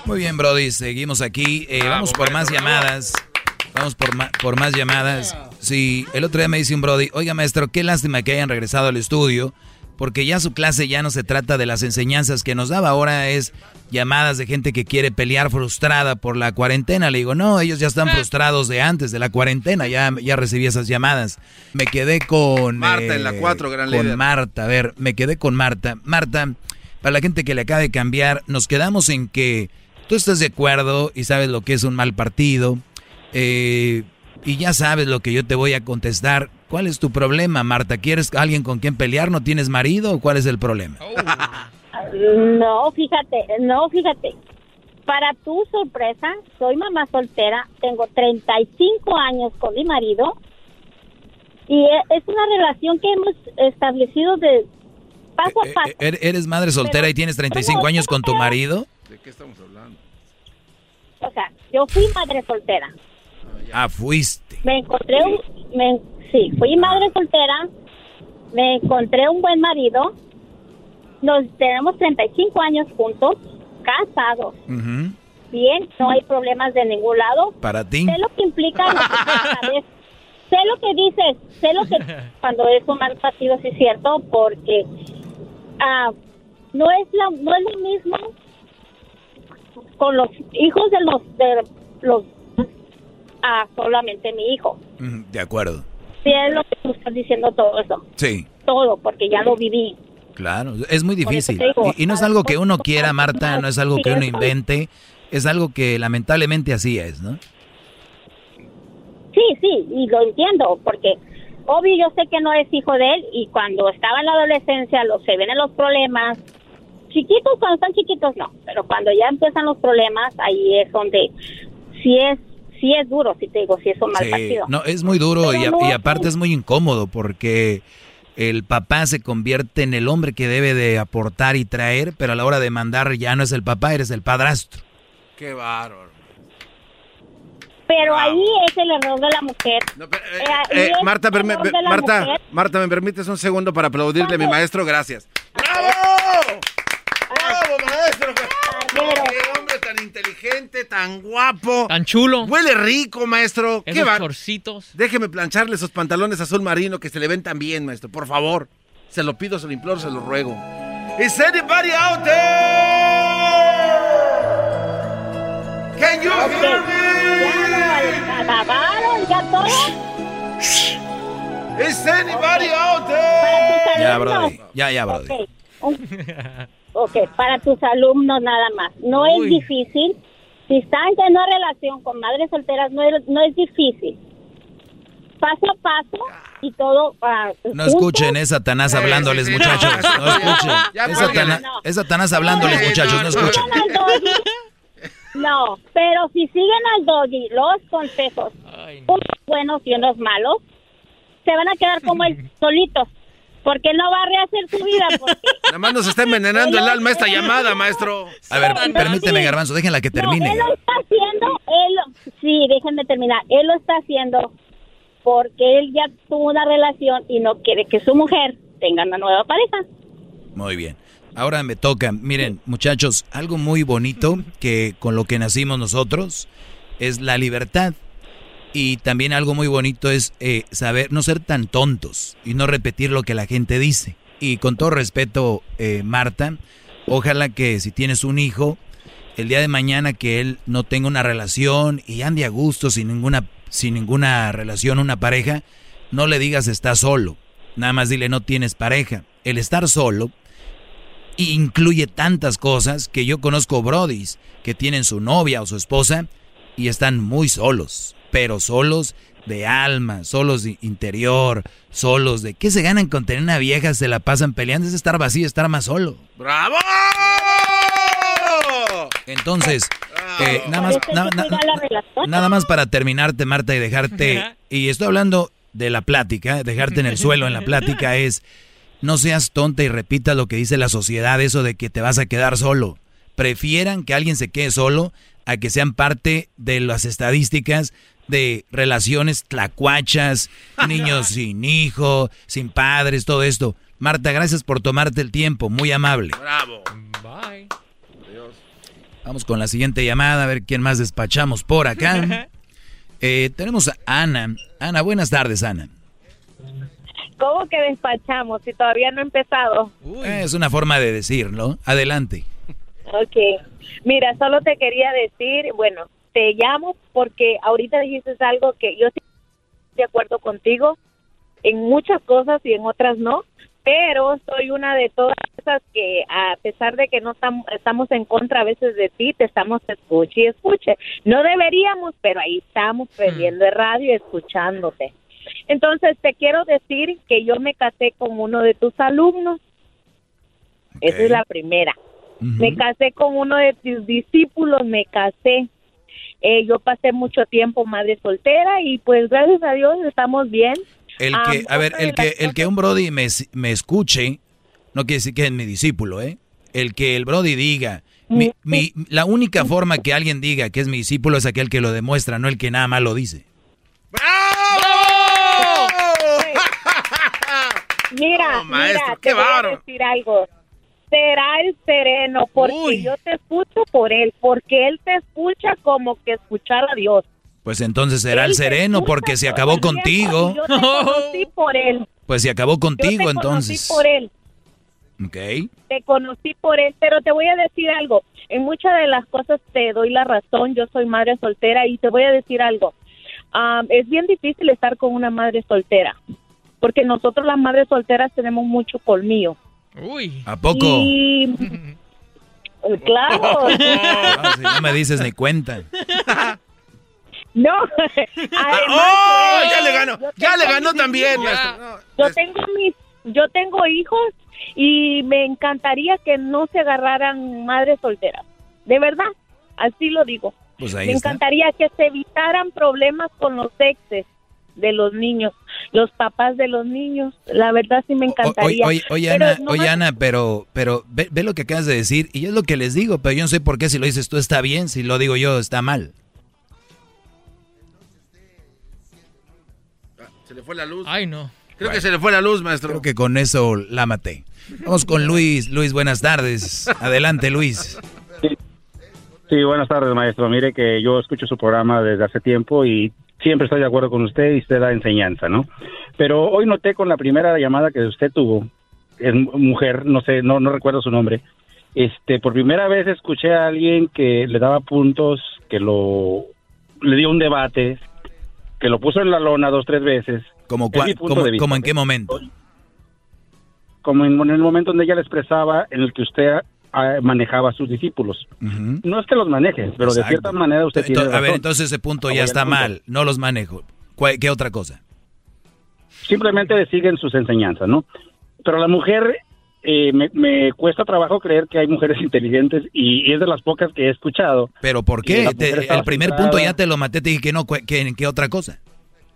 muy bien, Brody. Seguimos aquí. Eh, vamos por más llamadas. Vamos por, ma- por más llamadas. Sí, el otro día me dice un Brody, oiga maestro, qué lástima que hayan regresado al estudio, porque ya su clase ya no se trata de las enseñanzas que nos daba, ahora es llamadas de gente que quiere pelear frustrada por la cuarentena. Le digo, no, ellos ya están frustrados de antes de la cuarentena, ya, ya recibí esas llamadas. Me quedé con...
Marta en la cuatro, gran
Con
líder.
Marta, a ver, me quedé con Marta. Marta, para la gente que le acaba de cambiar, nos quedamos en que tú estás de acuerdo y sabes lo que es un mal partido. eh, y ya sabes lo que yo te voy a contestar. ¿Cuál es tu problema, Marta? ¿Quieres alguien con quien pelear? ¿No tienes marido o cuál es el problema?
No, fíjate, no, fíjate. Para tu sorpresa, soy mamá soltera, tengo 35 años con mi marido y e- es una relación que hemos establecido de paso a paso.
¿Er- ¿Eres madre soltera y tienes 35 años con tu marido?
¿De qué estamos hablando?
O sea, yo fui madre soltera.
Ah, fuiste.
Me encontré un, me- sí, fui madre soltera, me encontré un buen marido, nos tenemos 35 años juntos, casados, bien, no hay problemas de ningún lado.
¿Para ti?
Sé lo que implica, lo que sé lo que dices, sé lo que [LAUGHS] cuando es un mal partido, sí es cierto, porque ah, no es la, no es lo mismo con los hijos de los de los a solamente mi hijo.
De acuerdo.
Sí, es lo que tú estás diciendo todo eso,
Sí,
todo, porque ya lo viví.
claro. Es muy difícil.
digo,
Y, y no es algo que uno quiera, Marta, no es algo que uno invente. Es algo que lamentablemente así es, ¿no?
Sí, sí, y lo entiendo, porque obvio yo sé que no es hijo de él y cuando estaba en la adolescencia los, se vienen los problemas. Chiquitos, cuando están chiquitos no, pero cuando ya empiezan los problemas, ahí es donde sí es, sí es duro, si te digo, sí es un mal
Sí,
partido.
no, es muy duro
Pero
y, a-
no
y
es
aparte es muy incómodo porque el papá se convierte en el hombre que debe de aportar y traer, pero a la hora de mandar ya no es el papá, eres el padrastro.
Qué bárbaro.
Pero ahí es el error de la mujer. Eh,
Eh, Marta, perme- Marta,
mujer.
Marta, ¿me permites un segundo para aplaudirle a mi maestro? Gracias. ¡Bravo! ¡Bravo, maestro! ¡Qué hombre tan inteligente, tan guapo!
Tan chulo.
Huele rico, maestro. ¿Qué va?
chorcitos.
Déjeme plancharle esos pantalones azul marino que se le ven tan bien, maestro. Por favor. Se lo pido, se lo imploro, se lo ruego. ¿Is anybody out there? Can you hear me?
¿Acabaron ya todo?
¿Is anybody out there?
Ya, Brody. Ya, ya, Brody.
Ok, para tus alumnos nada más. No es difícil. Si están en una relación con madres solteras, no es, no es difícil. Paso a paso y todo. ah,
No escuchen, es Satanás hablándoles, muchachos. No escuchen. Es. Satanás, es Satanás hablándoles, muchachos. No escuchen.
No, pero si siguen al doggy los consejos, unos buenos y unos malos, se van a quedar como él [LAUGHS] solitos. Porque no va a rehacer su vida. Porque [LAUGHS]
Nada más nos está envenenando el alma esta llamada, maestro.
A ver, permíteme, Garbanzo, déjenla que termine.
No, él lo está haciendo, él, sí, déjenme terminar, él lo está haciendo porque él ya tuvo una relación y no quiere que su mujer tenga una nueva pareja.
Muy bien. Ahora me toca. Miren, muchachos, algo muy bonito que con lo que nacimos nosotros es la libertad. Y también algo muy bonito es eh, saber no ser tan tontos y no repetir lo que la gente dice. Y con todo respeto, eh, Marta, ojalá que si tienes un hijo, el día de mañana que él no tenga una relación y ande a gusto sin ninguna, sin ninguna relación, una pareja, no le digas está solo. Nada más dile no tienes pareja. El estar solo incluye tantas cosas que yo conozco brodis que tienen su novia o su esposa y están muy solos, pero solos de alma, solos de interior, solos de qué se ganan con tener una vieja, se la pasan peleando, es estar vacío, estar más solo.
¡Bravo!
Entonces, eh, nada más, na- na- nada más para terminarte, Marta, y dejarte, y estoy hablando de la plática, dejarte en el suelo en la plática [LAUGHS] es, no seas tonta y repita lo que dice la sociedad, eso de que te vas a quedar solo. Prefieran que alguien se quede solo a que sean parte de las estadísticas de relaciones tlacuachas, [LAUGHS] niños sin hijo, sin padres, todo esto. Marta, gracias por tomarte el tiempo, muy amable.
Bravo.
Bye.
Vamos con la siguiente llamada, a ver quién más despachamos por acá. [LAUGHS] Eh, tenemos a Ana. Ana, buenas tardes, Ana.
¿Cómo que despachamos si todavía no he empezado?
Eh, es una forma de decirlo. Adelante.
Ok. Mira, solo te quería decir, bueno, te llamo porque ahorita dijiste algo que yo estoy de acuerdo contigo en muchas cosas y en otras no, pero soy una de todas esas que a pesar de que no tam- estamos en contra a veces de ti, te estamos escuche y escuche. No deberíamos, pero ahí estamos prendiendo el radio y escuchándote. Entonces te quiero decir que yo me casé con uno de tus alumnos. Esa es la primera. Me casé con uno de tus discípulos, me casé. Eh, yo pasé mucho tiempo madre soltera y pues gracias a Dios estamos bien.
El
Ah,
que, a ver, el que, el que un Brody me, me escuche, no quiere decir que es mi discípulo, ¿eh? El que el Brody diga, mi, mi- la única forma que alguien diga que es mi discípulo es aquel que lo demuestra, no el que nada más lo dice. [LAUGHS]
Mira,
No, maestro,
mira,
qué
te voy a
bárbaro.
decir algo. Será el sereno porque yo te escucho por él, porque él te escucha como que escuchar a Dios.
Pues entonces será el
Él te
sereno porque se acabó
tiempo
contigo.
Yo te conocí [LAUGHS] por él.
Pues se acabó
Yo
contigo
te conocí
entonces.
por él.
Ok.
te conocí por él, pero te voy a decir algo. En muchas de las cosas te doy la razón. Yo soy madre soltera y te voy a decir algo. Am, es bien difícil estar con una madre soltera, porque nosotros las madres solteras tenemos mucho colmillo.
Uy.
¿A poco?
Y... Claro.
Ah, si no me dices ni cuenta.
No. [LAUGHS]
¡Oh!
pues,
Ya le ganó. Ya le ganó también. No,
Yo tengo mis, yo tengo hijos y me encantaría que no se agarraran madres solteras. De verdad, así lo digo.
Pues ahí
me
está.
encantaría que se evitaran problemas con los exes de los niños, los papás de los niños. La verdad sí me
O-
encantaría.
Oye, oye,
Pero
Ana, oye, Ana, pero, pero ve, ve lo que acabas de decir y es lo que les digo, pero yo no sé por qué si lo dices tú está bien, si lo digo yo está mal.
Se le fue la luz.
Ay, no.
Creo que se le fue la luz, maestro.
Creo que con eso la maté. Vamos con Luis. Luis, buenas tardes. Adelante, Luis.
Sí, buenas tardes, maestro. Mire que yo escucho su programa desde hace tiempo y siempre estoy de acuerdo con usted y usted da enseñanza, ¿no? Pero hoy noté con la primera llamada que usted tuvo, es mu- mujer, no sé, no, no recuerdo su nombre, este, por primera vez escuché a alguien que le daba puntos, que lo, le dio un debate, que lo puso en la lona dos, tres veces.
¿Como, en qué momento?
Como en, en el momento donde ella le expresaba en el que usted manejaba a sus discípulos. No es que los maneje, pero de cierta manera usted tiene
a ver, entonces ese punto
Ah,
ya está mal. No los manejo. ¿Cuál- ¿Qué otra cosa?
Simplemente siguen sus enseñanzas, ¿no? Pero la mujer, eh, me, me cuesta trabajo creer que hay mujeres [LAUGHS] inteligentes y, y es de las pocas que he escuchado.
¿Pero por qué? Te- el primer punto ya te lo maté, te dije que no, que, ¿qué otra cosa?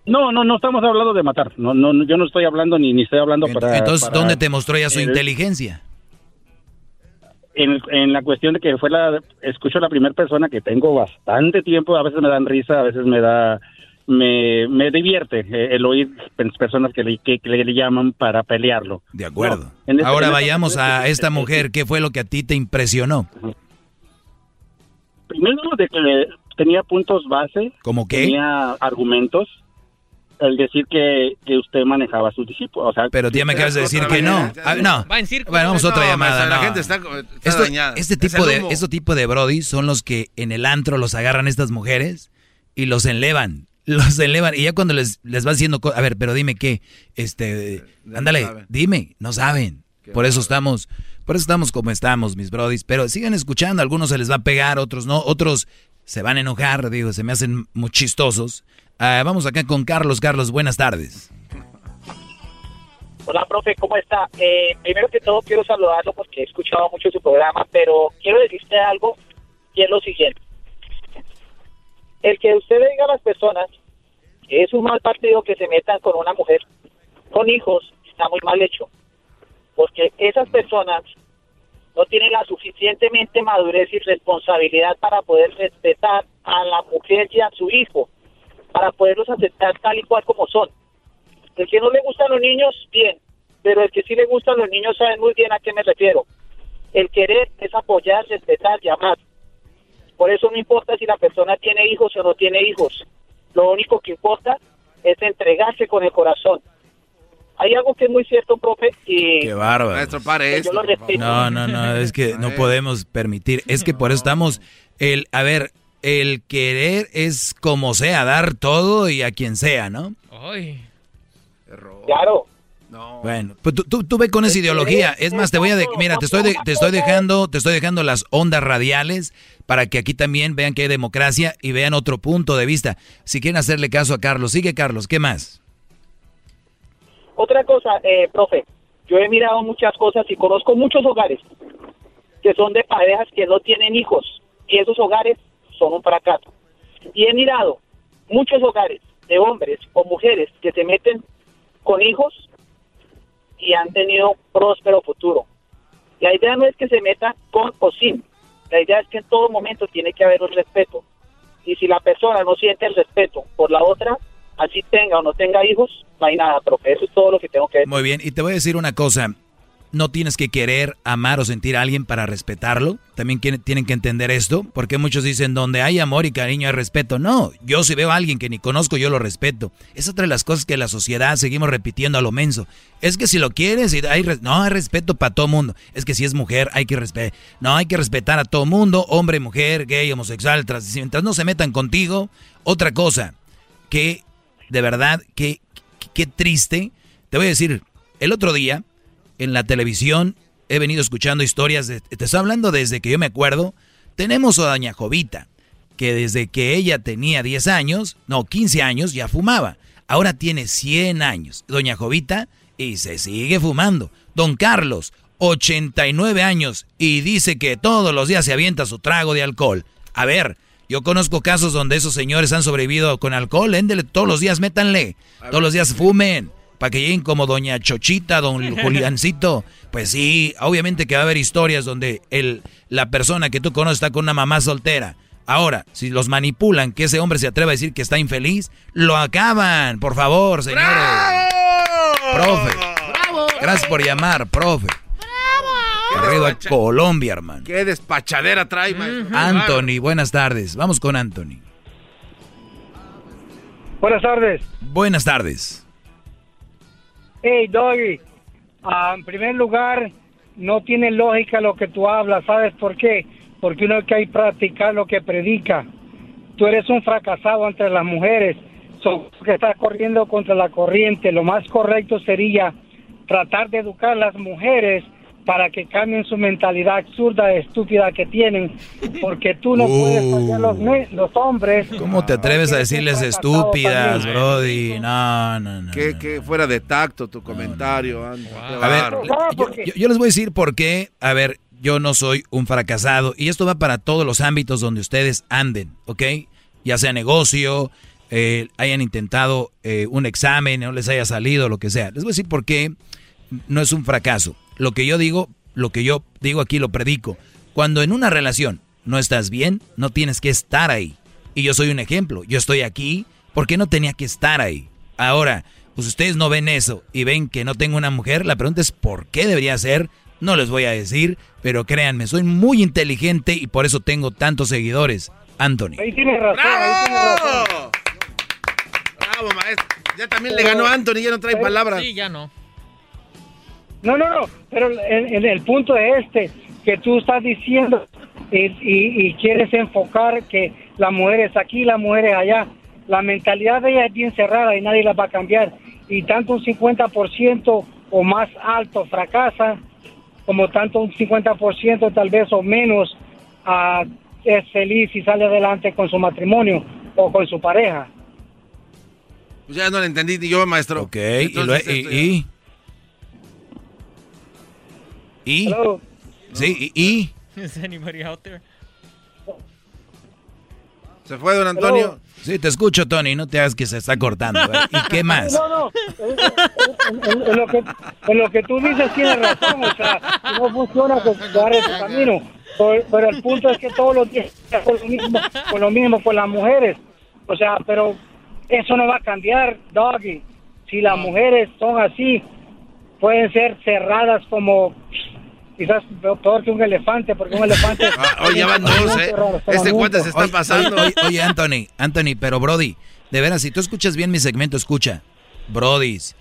No, no, no estamos hablando de matar. No, no, yo no estoy hablando ni, ni estoy hablando para...
Entonces,
para-
¿dónde te mostró ya su
el-
inteligencia?
En, en la cuestión de que fue la escucho la primera persona que tengo bastante tiempo a veces me dan risa a veces me da me, me divierte eh, el oír personas que le, que, que le llaman para pelearlo
De acuerdo.
No, este-
Ahora vayamos a esta mujer. ¿Qué fue lo que a ti te impresionó?
primero de que tenía puntos base
¿Cómo qué?
tenía argumentos el decir que, que usted manejaba a sus discípulos o sea
Pero tú ya me acabas de decir que no. Ah, no.
Va en círculo.
Bueno, vamos a otra llamada.
la gente está, está
Esto-
dañada.
este
Es
tipo
el
de este tipo de brody son los que en el antro los agarran estas mujeres y los elevan, los elevan y ya cuando les les va diciendo, a ver, pero dime qué, este, ándale, dime, no saben. Por eso estamos, por eso estamos como estamos, mis brodis, pero sigan escuchando, algunos se les va a pegar, otros no, otros se van a enojar, digo, se me hacen muy chistosos. Ah, vamos acá con Carlos, Carlos, buenas tardes.
Hola, profe, ¿cómo está? Eh, primero que todo quiero saludarlo porque he escuchado mucho su programa, pero quiero decirte algo y es lo siguiente. El que usted le diga a las personas que es un mal partido que se metan con una mujer con hijos está muy mal hecho, porque esas personas no tienen la suficientemente madurez y responsabilidad para poder respetar a la mujer y a su hijo, para poderlos aceptar tal y cual como son. El que no le gustan los niños, bien, pero el que sí le gustan los niños sabe muy bien a qué me refiero. El querer es apoyar, respetar y amar. Por eso no importa si la persona tiene hijos o no tiene hijos. Lo único que importa es entregarse con el corazón. hay algo que es muy cierto, profe, y
Qué bárbaro.
Maestro, pare esto.
yo lo respeto.
No, no, no, es que no podemos permitir. Es que por eso estamos, el, a ver, el querer es como sea, dar todo y a quien sea, ¿no?
Ay.
Claro.
Bueno, pues tú, tú, tú ve con esa ideología. Es más, te voy a, de- mira, te estoy, de- te estoy dejando, te estoy dejando las ondas radiales para que aquí también vean que hay democracia y vean otro punto de vista. Si quieren hacerle caso a Carlos, sigue Carlos, ¿qué más?
Otra cosa, eh, profe, yo he mirado muchas cosas y conozco muchos hogares que son de parejas que no tienen hijos y esos hogares son un fracaso. Y he mirado muchos hogares de hombres o mujeres que se meten con hijos y han tenido próspero futuro. La idea no es que se metan con o sin, la idea es que en todo momento tiene que haber un respeto. Y si la persona no siente el respeto por la otra, así tenga o no tenga hijos, no hay nada, profe. Eso es todo lo que tengo que decir.
Muy bien, y te voy a decir una cosa. No tienes que querer, amar o sentir a alguien para respetarlo. También tienen que entender esto, porque muchos dicen, donde hay amor y cariño hay respeto. No, yo si veo a alguien que ni conozco, yo lo respeto. Es otra de las cosas que la sociedad seguimos repitiendo a lo menso. Es que si lo quieres, hay no hay respeto para todo mundo. Es que si es mujer, hay que respetar. No, hay que respetar a todo mundo, hombre, mujer, gay, homosexual, trans. Mientras no se metan contigo, otra cosa, que de verdad, que qué triste. Te voy a decir, el otro día en la televisión he venido escuchando historias de, te estoy hablando desde que yo me acuerdo, tenemos a doña Jovita, que desde que ella tenía 10 años, no, 15 años, ya fumaba. Ahora tiene 100 años, doña Jovita, y se sigue fumando. Don Carlos, 89 años, y dice que todos los días se avienta su trago de alcohol. A ver, yo conozco casos donde esos señores han sobrevivido con alcohol, éndele, todos los días métanle, todos los días fumen, para que lleguen como doña Chochita, don [LAUGHS] Juliancito. Pues sí, obviamente que va a haber historias donde el, la persona que tú conoces está con una mamá soltera. Ahora, si los manipulan, que ese hombre se atreva a decir que está infeliz, lo acaban, por favor, señores. Profe. Gracias por llamar, profe. Arriba Colombia, hermano.
Qué despachadera trae, maestro.
Anthony, buenas tardes. Vamos con Anthony.
Buenas tardes.
Buenas tardes.
Hey, Doggy. ah, en primer lugar, no tiene lógica lo que tú hablas. ¿Sabes por qué? Porque uno hay que practicar lo que predica. Tú eres un fracasado entre las mujeres. So, que estás corriendo contra la corriente. Lo más correcto sería tratar de educar a las mujeres para que cambien su mentalidad absurda, estúpida que tienen, porque tú no puedes los, me- los hombres.
¿Cómo te atreves a decirles estúpidas, Brody? No, no, no.
Que, que fuera de tacto tu comentario, Andy. Qué
A ver,
bárbaro.
yo, yo- yo les voy a decir por qué. A ver, yo no soy un fracasado. Y esto va para todos los ámbitos donde ustedes anden, ¿ok? Ya sea negocio, eh, hayan intentado eh, un examen, no les haya salido, lo que sea. Les voy a decir por qué no es un fracaso. Lo que yo digo, lo que yo digo aquí lo predico. Cuando en una relación no estás bien, no tienes que estar ahí. Y yo soy un ejemplo. Yo estoy aquí porque no tenía que estar ahí. Ahora, pues ustedes no ven eso y ven que no tengo una mujer, la pregunta es ¿por qué debería ser? No les voy a decir, pero créanme, soy muy inteligente y por eso tengo tantos seguidores. Anthony.
Ahí tienes razón, ahí tienes razón.
Bravo, maestro. Ya también le ganó Anthony, ya no trae palabras.
Sí, ya no.
No, no, no, pero en, en el punto es este, que tú estás diciendo y, y- y quieres enfocar que la mujer es aquí, la mujer es allá. La mentalidad de ella es bien cerrada y nadie la va a cambiar. Y tanto un 50% o más alto fracasa, como tanto un 50% tal vez o menos ah, es feliz y sale adelante con su matrimonio o con su pareja.
Pues ya no le entendí ni yo, maestro.
Ok, y, lo- y- y- y- sí, y, y-
Is anybody out there?
¿Se fue, don Antonio?
Sí, te escucho, Tony, no te hagas que se está cortando. ¿eh? ¿Y qué más?
No, no, en, en- en lo que, en lo que tú dices tienes razón, o sea, no funciona con dar ese camino. Pero, pero el punto es que todos los días con lo mismo, con lo mismo con las mujeres. O sea, pero eso no va a cambiar, Doggy. Si las mujeres son así, pueden ser cerradas como quizás peor que un elefante, porque un elefante... [LAUGHS]
Oye, ya van dos, ¿eh? Este cuate se está
Oye,
pasando.
Oye, oye, Anthony, Anthony, pero Brody, de veras, si tú escuchas bien mi segmento, escucha. Brodis,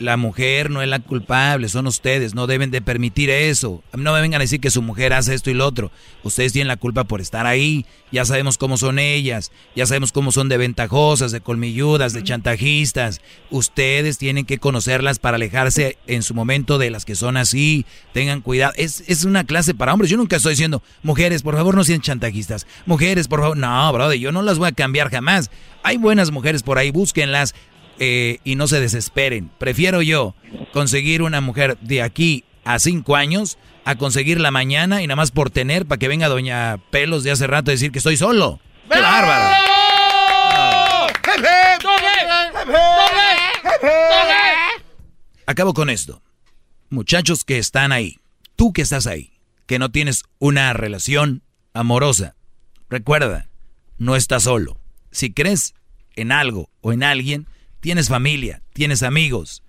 la mujer no es la culpable, son ustedes, no deben de permitir eso. No me vengan a decir que su mujer hace esto y lo otro. Ustedes tienen la culpa por estar ahí, ya sabemos cómo son ellas, ya sabemos cómo son de ventajosas, de colmilludas, de chantajistas. Ustedes tienen que conocerlas para alejarse en su momento de las que son así. Tengan cuidado, es, es una clase para hombres. Yo nunca estoy diciendo, mujeres, por favor no sean chantajistas. Mujeres, por favor, no, brother, yo no las voy a cambiar jamás. Hay buenas mujeres por ahí, búsquenlas eh, y no se desesperen. Prefiero yo conseguir una mujer de aquí a cinco años a conseguirla mañana y nada más por tener para que venga doña Pelos de hace rato a decir que estoy solo. ¡Qué bárbaro! Acabo con esto. Muchachos que están ahí, tú que estás ahí, que no tienes una relación amorosa, recuerda, no estás solo. Si crees en algo o en alguien, Tienes familia, tienes amigos,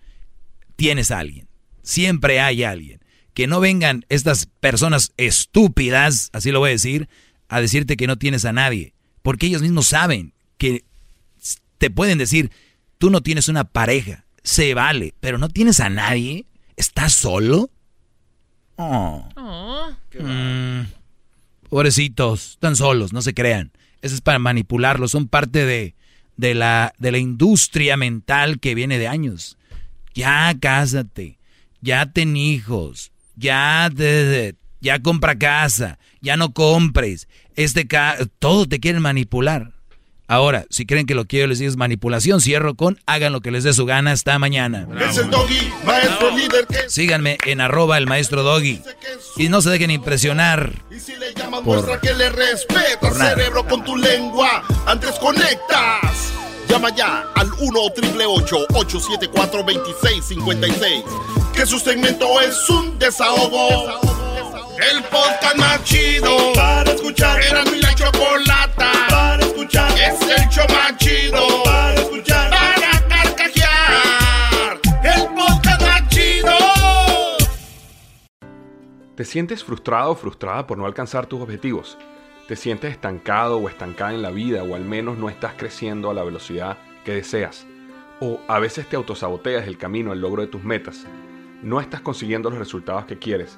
tienes a alguien. Siempre hay alguien. Que no vengan estas personas estúpidas, así lo voy a decir, a decirte que no tienes a nadie. Porque ellos mismos saben que te pueden decir, tú no tienes una pareja, se vale, pero no tienes a nadie. ¿Estás solo? Oh. Mm. Pobrecitos, están solos, no se crean. Eso es para manipularlos, son parte de, de la, de la industria mental que viene de años. Ya cásate, ya ten hijos, ya, ya compra casa, ya no compres, este todo te quieren manipular. Ahora, si creen que lo que yo les digo es manipulación, cierro con hagan lo que les dé su gana. Hasta mañana.
Es el doggy, maestro líder
Síganme en arroba el maestro doggy. Y no se dejen impresionar.
Y si le llamas, muestra que le respeta cerebro con tu lengua. Antes conectas. Llama ya al 1 874 2656 Que su segmento es un desahogo. El podcast más chido para escuchar. Era mi la chocolata para escuchar. Es el show más chido para escuchar. Para carcajear. El podcast más chido.
¿Te sientes frustrado o frustrada por no alcanzar tus objetivos? ¿Te sientes estancado o estancada en la vida o al menos no estás creciendo a la velocidad que deseas? ¿O a veces te autosaboteas el camino al logro de tus metas? ¿No estás consiguiendo los resultados que quieres?